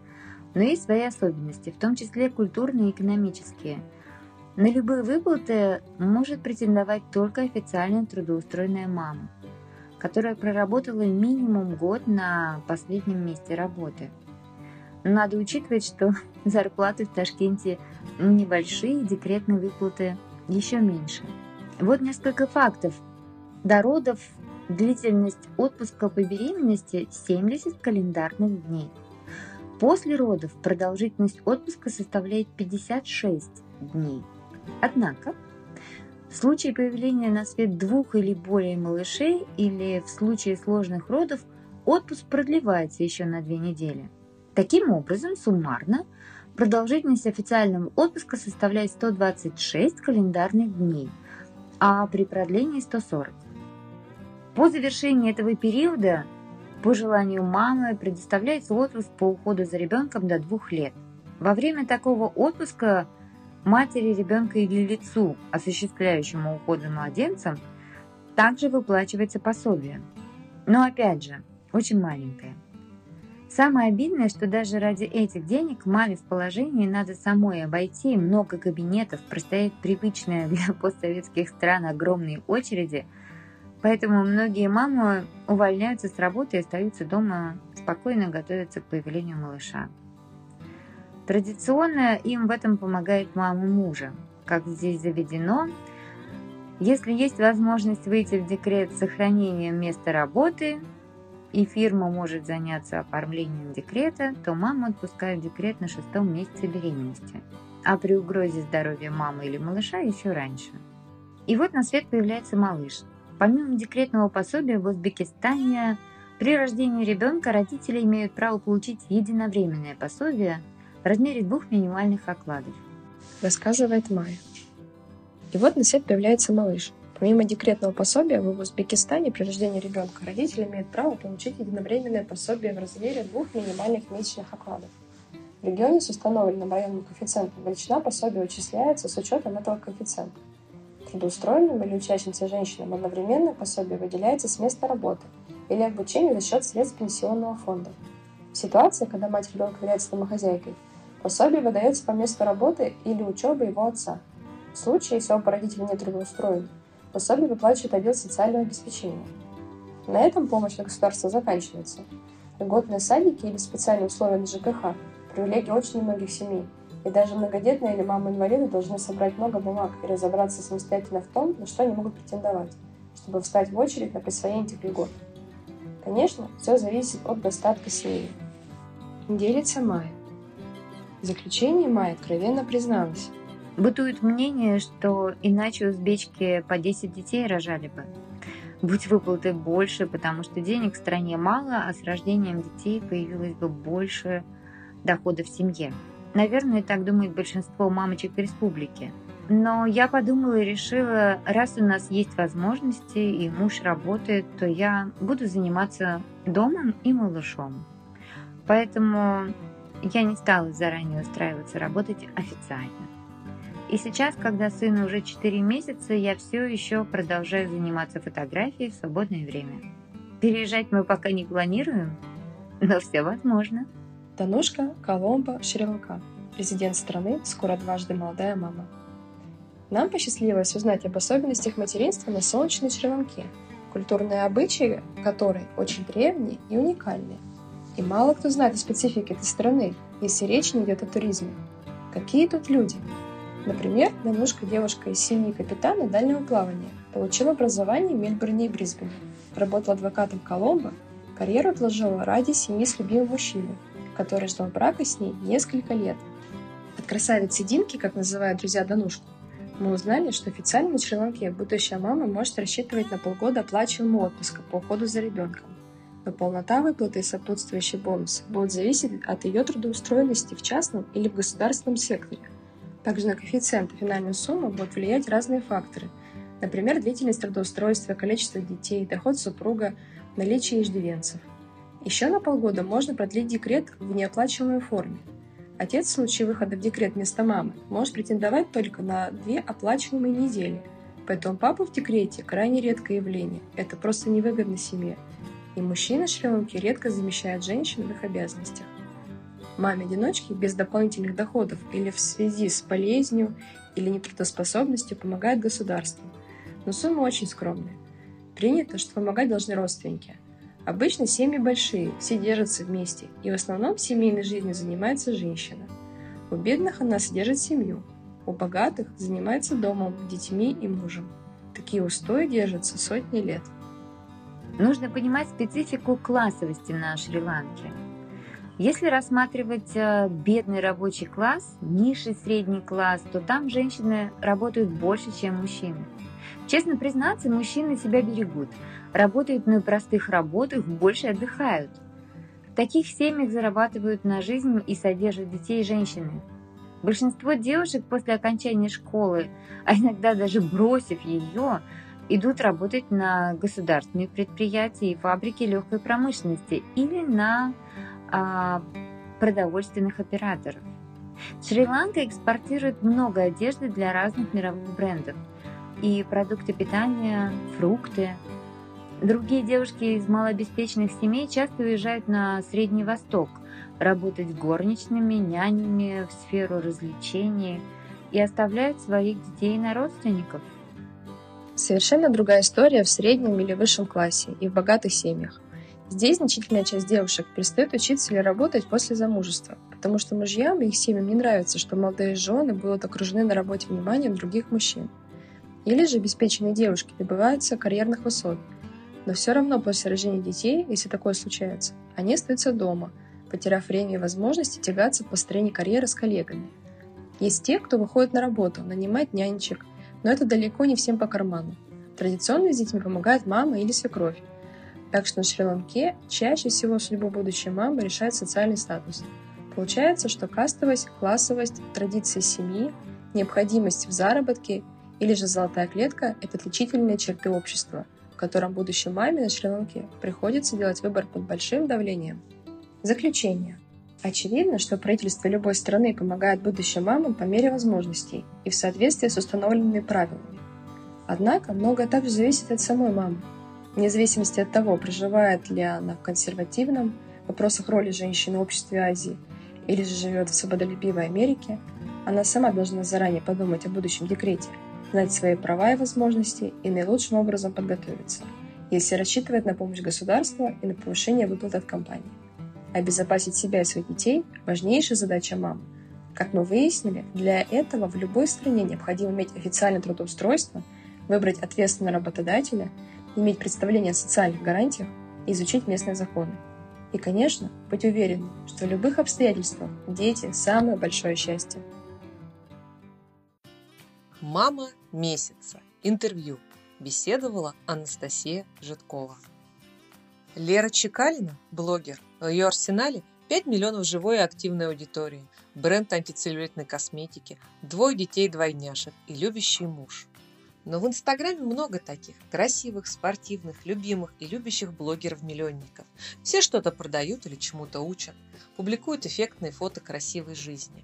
но есть свои особенности, в том числе культурные и экономические. На любые выплаты может претендовать только официально трудоустроенная мама которая проработала минимум год на последнем месте работы. Надо учитывать, что зарплаты в Ташкенте небольшие, декретные выплаты еще меньше. Вот несколько фактов. До родов длительность отпуска по беременности 70 календарных дней. После родов продолжительность отпуска составляет 56 дней. Однако в случае появления на свет двух или более малышей или в случае сложных родов отпуск продлевается еще на две недели. Таким образом, суммарно Продолжительность официального отпуска составляет 126 календарных дней, а при продлении 140. По завершении этого периода, по желанию мамы, предоставляется отпуск по уходу за ребенком до двух лет. Во время такого отпуска матери ребенка или лицу, осуществляющему уход за младенцем, также выплачивается пособие. Но опять же, очень маленькое – Самое обидное, что даже ради этих денег маме в положении надо самой обойти много кабинетов, простоять привычные для постсоветских стран огромные очереди, поэтому многие мамы увольняются с работы и остаются дома спокойно готовятся к появлению малыша. Традиционно им в этом помогает мама мужа. Как здесь заведено, если есть возможность выйти в декрет с сохранением места работы, и фирма может заняться оформлением декрета, то маму отпускают в декрет на шестом месяце беременности, а при угрозе здоровья мамы или малыша еще раньше. И вот на свет появляется малыш. Помимо декретного пособия в Узбекистане при рождении ребенка родители имеют право получить единовременное пособие размере двух минимальных окладов. Рассказывает Майя. И вот на свет появляется малыш. Помимо декретного пособия, в Узбекистане при рождении ребенка родители имеют право получить единовременное пособие в размере двух минимальных месячных окладов. В регионе с установленным районным коэффициентом величина пособия вычисляется с учетом этого коэффициента. Трудоустроенным или учащимся женщинам одновременно пособие выделяется с места работы или обучения за счет средств пенсионного фонда. В ситуации, когда мать ребенка является домохозяйкой, пособие выдается по месту работы или учебы его отца. В случае, если оба родителя не трудоустроены, пособие выплачивает отдел социального обеспечения. На этом помощь от государства заканчивается. Льготные садики или специальные условия на ЖКХ – привилегия очень многих семей, и даже многодетные или мамы-инвалиды должны собрать много бумаг и разобраться самостоятельно в том, на что они могут претендовать, чтобы встать в очередь на присвоение этих льгот. Конечно, все зависит от достатка семьи. Делится Майя. В заключение Майя откровенно призналась, Бытует мнение, что иначе узбечки по 10 детей рожали бы. Будь выплаты больше, потому что денег в стране мало, а с рождением детей появилось бы больше дохода в семье. Наверное, так думает большинство мамочек в республике. Но я подумала и решила, раз у нас есть возможности и муж работает, то я буду заниматься домом и малышом. Поэтому я не стала заранее устраиваться работать официально. И сейчас, когда сыну уже 4 месяца, я все еще продолжаю заниматься фотографией в свободное время. Переезжать мы пока не планируем, но все возможно. Танушка Коломбо Шри-Ланка, президент страны, скоро дважды молодая мама. Нам посчастливилось узнать об особенностях материнства на солнечной Шри-Ланке, культурные обычаи которой очень древние и уникальные. И мало кто знает о специфике этой страны, если речь не идет о туризме. Какие тут люди? Например, Данушка, девушка из семьи капитана дальнего плавания, получила образование в Мельбурне и Брисбене, работала адвокатом Коломбо, карьеру отложила ради семьи с любимым мужчиной, который ждал брака с ней несколько лет. От красавицы Динки, как называют друзья Данушку, мы узнали, что официально на Шри-Ланке будущая мама может рассчитывать на полгода оплачиваемого отпуска по уходу за ребенком. Но полнота выплаты и сопутствующие бонусы будут зависеть от ее трудоустроенности в частном или в государственном секторе – также на коэффициент и финальную сумму будут влиять разные факторы. Например, длительность трудоустройства, количество детей, доход супруга, наличие иждивенцев. Еще на полгода можно продлить декрет в неоплачиваемой форме. Отец в случае выхода в декрет вместо мамы может претендовать только на две оплачиваемые недели. Поэтому папа в декрете – крайне редкое явление. Это просто невыгодно семье. И мужчины Шри-Ланки редко замещают женщин в их обязанностях маме-одиночке без дополнительных доходов или в связи с болезнью или нетрудоспособностью помогает государство. Но сумма очень скромная. Принято, что помогать должны родственники. Обычно семьи большие, все держатся вместе, и в основном семейной жизнью занимается женщина. У бедных она содержит семью, у богатых занимается домом, детьми и мужем. Такие устои держатся сотни лет. Нужно понимать специфику классовости на Шри-Ланке – если рассматривать э, бедный рабочий класс, низший средний класс, то там женщины работают больше, чем мужчины. Честно признаться, мужчины себя берегут, работают на простых работах, больше отдыхают. таких семьях зарабатывают на жизнь и содержат детей женщины. Большинство девушек после окончания школы, а иногда даже бросив ее, идут работать на государственные предприятия и фабрики легкой промышленности или на а, продовольственных операторов. Шри-Ланка экспортирует много одежды для разных мировых брендов и продукты питания, фрукты. Другие девушки из малообеспеченных семей часто уезжают на Средний Восток работать горничными, нянями в сферу развлечений и оставляют своих детей на родственников. Совершенно другая история в среднем или высшем классе и в богатых семьях. Здесь значительная часть девушек перестает учиться или работать после замужества, потому что мужьям и их семьям не нравится, что молодые жены будут окружены на работе вниманием других мужчин. Или же обеспеченные девушки добиваются карьерных высот, но все равно после рождения детей, если такое случается, они остаются дома, потеряв время и возможности тягаться по построению карьеры с коллегами. Есть те, кто выходит на работу, нанимает нянечек, но это далеко не всем по карману. Традиционно с детьми помогает мама или свекровь, так что на Шри-Ланке чаще всего судьбу будущей мамы решает социальный статус. Получается, что кастовость, классовость, традиции семьи, необходимость в заработке или же золотая клетка – это отличительные черты общества, в котором будущей маме на Шри-Ланке приходится делать выбор под большим давлением. Заключение. Очевидно, что правительство любой страны помогает будущим мамам по мере возможностей и в соответствии с установленными правилами. Однако многое также зависит от самой мамы вне зависимости от того, проживает ли она в консервативном вопросах роли женщины в обществе Азии или же живет в свободолюбивой Америке, она сама должна заранее подумать о будущем декрете, знать свои права и возможности и наилучшим образом подготовиться, если рассчитывает на помощь государства и на повышение выплат от компании. Обезопасить себя и своих детей – важнейшая задача мам. Как мы выяснили, для этого в любой стране необходимо иметь официальное трудоустройство, выбрать ответственного работодателя – иметь представление о социальных гарантиях и изучить местные законы. И, конечно, быть уверенным, что в любых обстоятельствах дети – самое большое счастье. Мама месяца. Интервью. Беседовала Анастасия Житкова. Лера Чекалина, блогер. В ее арсенале 5 миллионов живой и активной аудитории, бренд антицеллюлитной косметики, двое детей-двойняшек и любящий муж. Но в Инстаграме много таких красивых, спортивных, любимых и любящих блогеров-миллионников. Все что-то продают или чему-то учат, публикуют эффектные фото красивой жизни.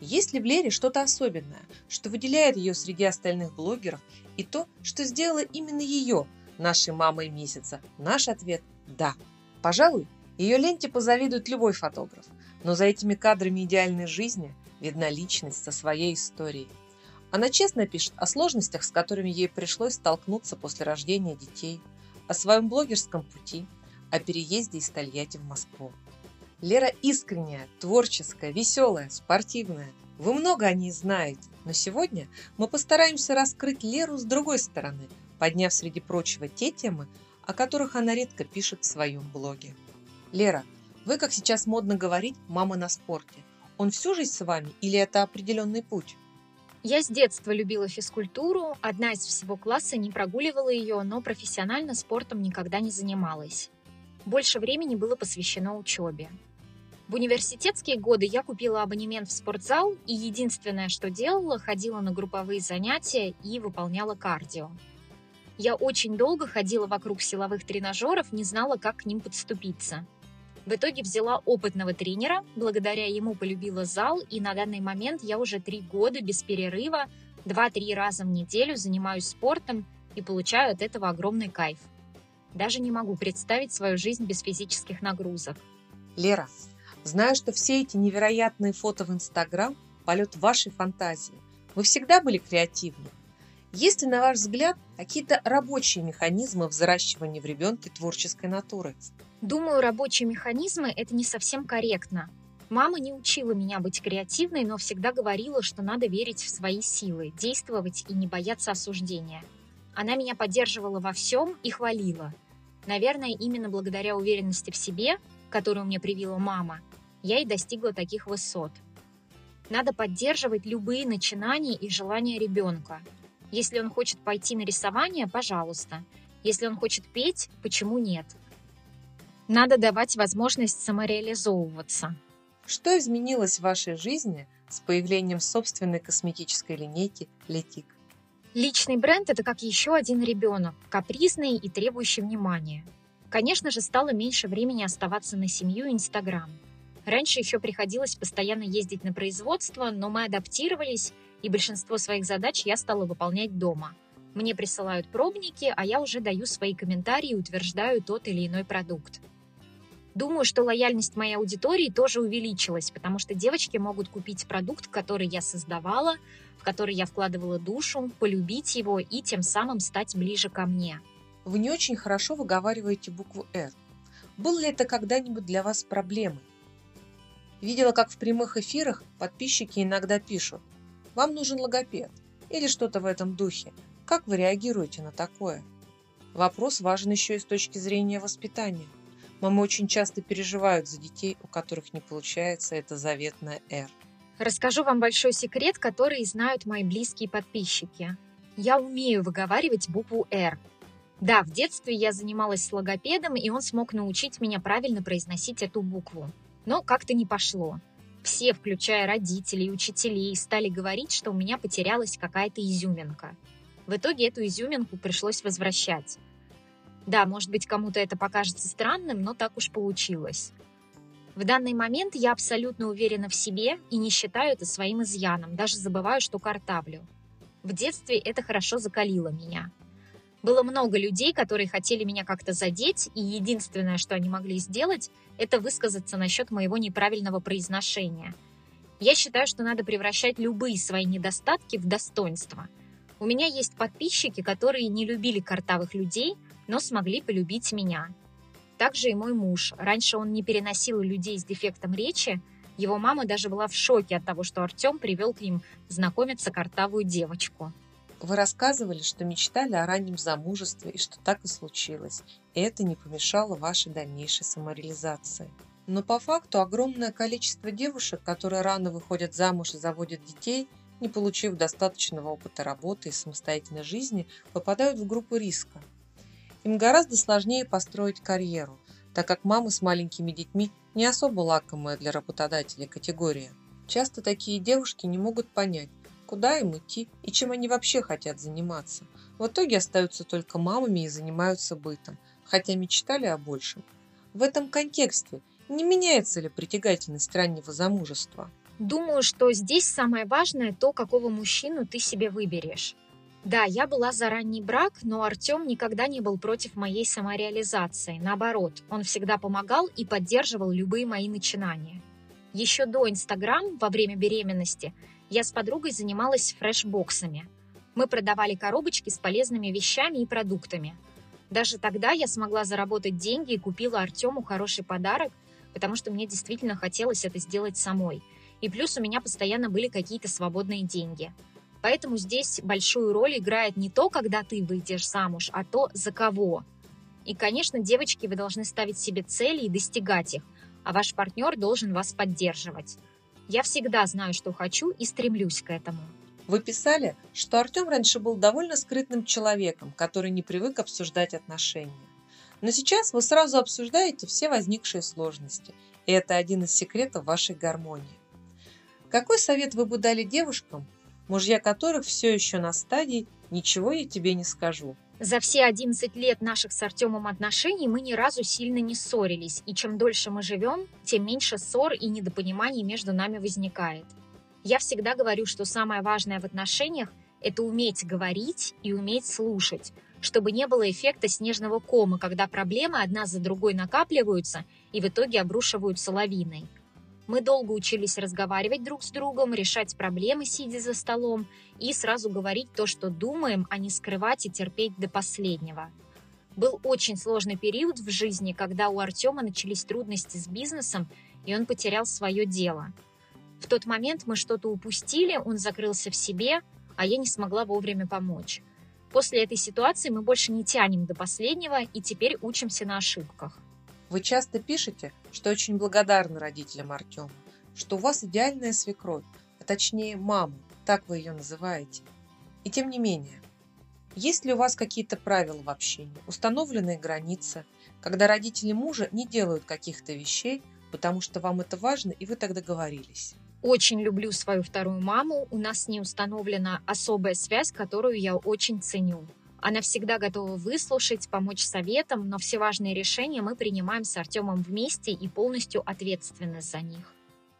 Есть ли в Лере что-то особенное, что выделяет ее среди остальных блогеров, и то, что сделало именно ее нашей мамой месяца? Наш ответ – да. Пожалуй, ее ленте позавидует любой фотограф, но за этими кадрами идеальной жизни видна личность со своей историей – она честно пишет о сложностях, с которыми ей пришлось столкнуться после рождения детей, о своем блогерском пути, о переезде из Тольятти в Москву. Лера искренняя, творческая, веселая, спортивная. Вы много о ней знаете, но сегодня мы постараемся раскрыть Леру с другой стороны, подняв среди прочего те темы, о которых она редко пишет в своем блоге. Лера, вы, как сейчас модно говорить, мама на спорте. Он всю жизнь с вами или это определенный путь? Я с детства любила физкультуру, одна из всего класса не прогуливала ее, но профессионально спортом никогда не занималась. Больше времени было посвящено учебе. В университетские годы я купила абонемент в спортзал и единственное, что делала, ходила на групповые занятия и выполняла кардио. Я очень долго ходила вокруг силовых тренажеров, не знала, как к ним подступиться. В итоге взяла опытного тренера, благодаря ему полюбила зал, и на данный момент я уже три года без перерыва, два-три раза в неделю занимаюсь спортом и получаю от этого огромный кайф. Даже не могу представить свою жизнь без физических нагрузок. Лера, знаю, что все эти невероятные фото в Инстаграм – полет вашей фантазии. Вы всегда были креативны. Есть ли, на ваш взгляд, какие-то рабочие механизмы взращивания в ребенке творческой натуры? Думаю, рабочие механизмы – это не совсем корректно. Мама не учила меня быть креативной, но всегда говорила, что надо верить в свои силы, действовать и не бояться осуждения. Она меня поддерживала во всем и хвалила. Наверное, именно благодаря уверенности в себе, которую мне привила мама, я и достигла таких высот. Надо поддерживать любые начинания и желания ребенка. Если он хочет пойти на рисование, пожалуйста. Если он хочет петь, почему нет? Надо давать возможность самореализовываться. Что изменилось в вашей жизни с появлением собственной косметической линейки Летик? Личный бренд – это как еще один ребенок, капризный и требующий внимания. Конечно же, стало меньше времени оставаться на семью и Инстаграм. Раньше еще приходилось постоянно ездить на производство, но мы адаптировались, и большинство своих задач я стала выполнять дома. Мне присылают пробники, а я уже даю свои комментарии и утверждаю тот или иной продукт. Думаю, что лояльность моей аудитории тоже увеличилась, потому что девочки могут купить продукт, который я создавала, в который я вкладывала душу, полюбить его и тем самым стать ближе ко мне. Вы не очень хорошо выговариваете букву «Р». Было ли это когда-нибудь для вас проблемой? Видела, как в прямых эфирах подписчики иногда пишут «Вам нужен логопед» или что-то в этом духе. Как вы реагируете на такое? Вопрос важен еще и с точки зрения воспитания. Мамы очень часто переживают за детей, у которых не получается это заветное «Р». Расскажу вам большой секрет, который знают мои близкие подписчики. Я умею выговаривать букву «Р». Да, в детстве я занималась с логопедом, и он смог научить меня правильно произносить эту букву. Но как-то не пошло. Все, включая родителей и учителей, стали говорить, что у меня потерялась какая-то изюминка. В итоге эту изюминку пришлось возвращать. Да, может быть, кому-то это покажется странным, но так уж получилось. В данный момент я абсолютно уверена в себе и не считаю это своим изъяном, даже забываю, что картавлю. В детстве это хорошо закалило меня. Было много людей, которые хотели меня как-то задеть, и единственное, что они могли сделать, это высказаться насчет моего неправильного произношения. Я считаю, что надо превращать любые свои недостатки в достоинства. У меня есть подписчики, которые не любили картавых людей, но смогли полюбить меня. Также и мой муж. Раньше он не переносил людей с дефектом речи. Его мама даже была в шоке от того, что Артем привел к ним знакомиться картавую девочку. Вы рассказывали, что мечтали о раннем замужестве и что так и случилось. И это не помешало вашей дальнейшей самореализации. Но по факту огромное количество девушек, которые рано выходят замуж и заводят детей, не получив достаточного опыта работы и самостоятельной жизни, попадают в группу риска – им гораздо сложнее построить карьеру, так как мамы с маленькими детьми не особо лакомая для работодателя категория. Часто такие девушки не могут понять, куда им идти и чем они вообще хотят заниматься. В итоге остаются только мамами и занимаются бытом, хотя мечтали о большем. В этом контексте не меняется ли притягательность раннего замужества? Думаю, что здесь самое важное то, какого мужчину ты себе выберешь. Да, я была за ранний брак, но Артем никогда не был против моей самореализации. Наоборот, он всегда помогал и поддерживал любые мои начинания. Еще до Инстаграм, во время беременности, я с подругой занималась фрешбоксами. Мы продавали коробочки с полезными вещами и продуктами. Даже тогда я смогла заработать деньги и купила Артему хороший подарок, потому что мне действительно хотелось это сделать самой. И плюс у меня постоянно были какие-то свободные деньги – Поэтому здесь большую роль играет не то, когда ты выйдешь замуж, а то, за кого. И, конечно, девочки, вы должны ставить себе цели и достигать их, а ваш партнер должен вас поддерживать. Я всегда знаю, что хочу и стремлюсь к этому. Вы писали, что Артем раньше был довольно скрытным человеком, который не привык обсуждать отношения. Но сейчас вы сразу обсуждаете все возникшие сложности, и это один из секретов вашей гармонии. Какой совет вы бы дали девушкам, мужья которых все еще на стадии «ничего я тебе не скажу». За все 11 лет наших с Артемом отношений мы ни разу сильно не ссорились, и чем дольше мы живем, тем меньше ссор и недопониманий между нами возникает. Я всегда говорю, что самое важное в отношениях – это уметь говорить и уметь слушать, чтобы не было эффекта снежного кома, когда проблемы одна за другой накапливаются и в итоге обрушиваются лавиной. Мы долго учились разговаривать друг с другом, решать проблемы, сидя за столом, и сразу говорить то, что думаем, а не скрывать и терпеть до последнего. Был очень сложный период в жизни, когда у Артема начались трудности с бизнесом, и он потерял свое дело. В тот момент мы что-то упустили, он закрылся в себе, а я не смогла вовремя помочь. После этой ситуации мы больше не тянем до последнего и теперь учимся на ошибках. Вы часто пишете, что очень благодарны родителям Артема, что у вас идеальная свекровь, а точнее мама, так вы ее называете. И тем не менее, Есть ли у вас какие-то правила в общении, установленные границы, когда родители мужа не делают каких-то вещей, потому что вам это важно, и вы так договорились? Очень люблю свою вторую маму. У нас с ней установлена особая связь, которую я очень ценю. Она всегда готова выслушать, помочь советам, но все важные решения мы принимаем с Артемом вместе и полностью ответственны за них.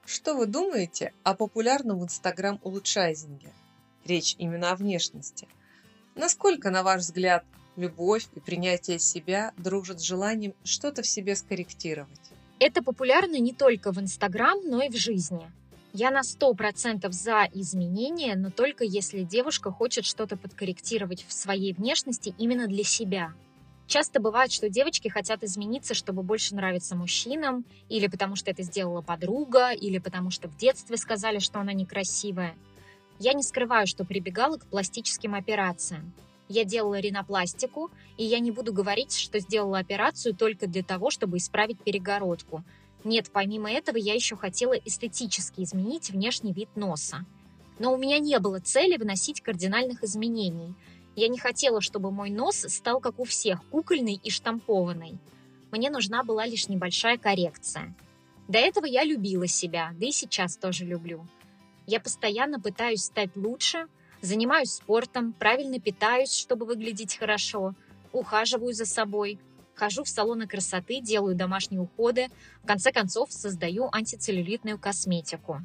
Что вы думаете о популярном в Инстаграм улучшайзинге? Речь именно о внешности. Насколько, на ваш взгляд, любовь и принятие себя дружат с желанием что-то в себе скорректировать? Это популярно не только в Инстаграм, но и в жизни. Я на 100% за изменения, но только если девушка хочет что-то подкорректировать в своей внешности именно для себя. Часто бывает, что девочки хотят измениться, чтобы больше нравиться мужчинам, или потому что это сделала подруга, или потому что в детстве сказали, что она некрасивая. Я не скрываю, что прибегала к пластическим операциям. Я делала ринопластику, и я не буду говорить, что сделала операцию только для того, чтобы исправить перегородку – нет, помимо этого я еще хотела эстетически изменить внешний вид носа. Но у меня не было цели вносить кардинальных изменений. Я не хотела, чтобы мой нос стал, как у всех, кукольный и штампованный. Мне нужна была лишь небольшая коррекция. До этого я любила себя, да и сейчас тоже люблю. Я постоянно пытаюсь стать лучше, занимаюсь спортом, правильно питаюсь, чтобы выглядеть хорошо, ухаживаю за собой – Хожу в салоны красоты, делаю домашние уходы, в конце концов создаю антицеллюлитную косметику.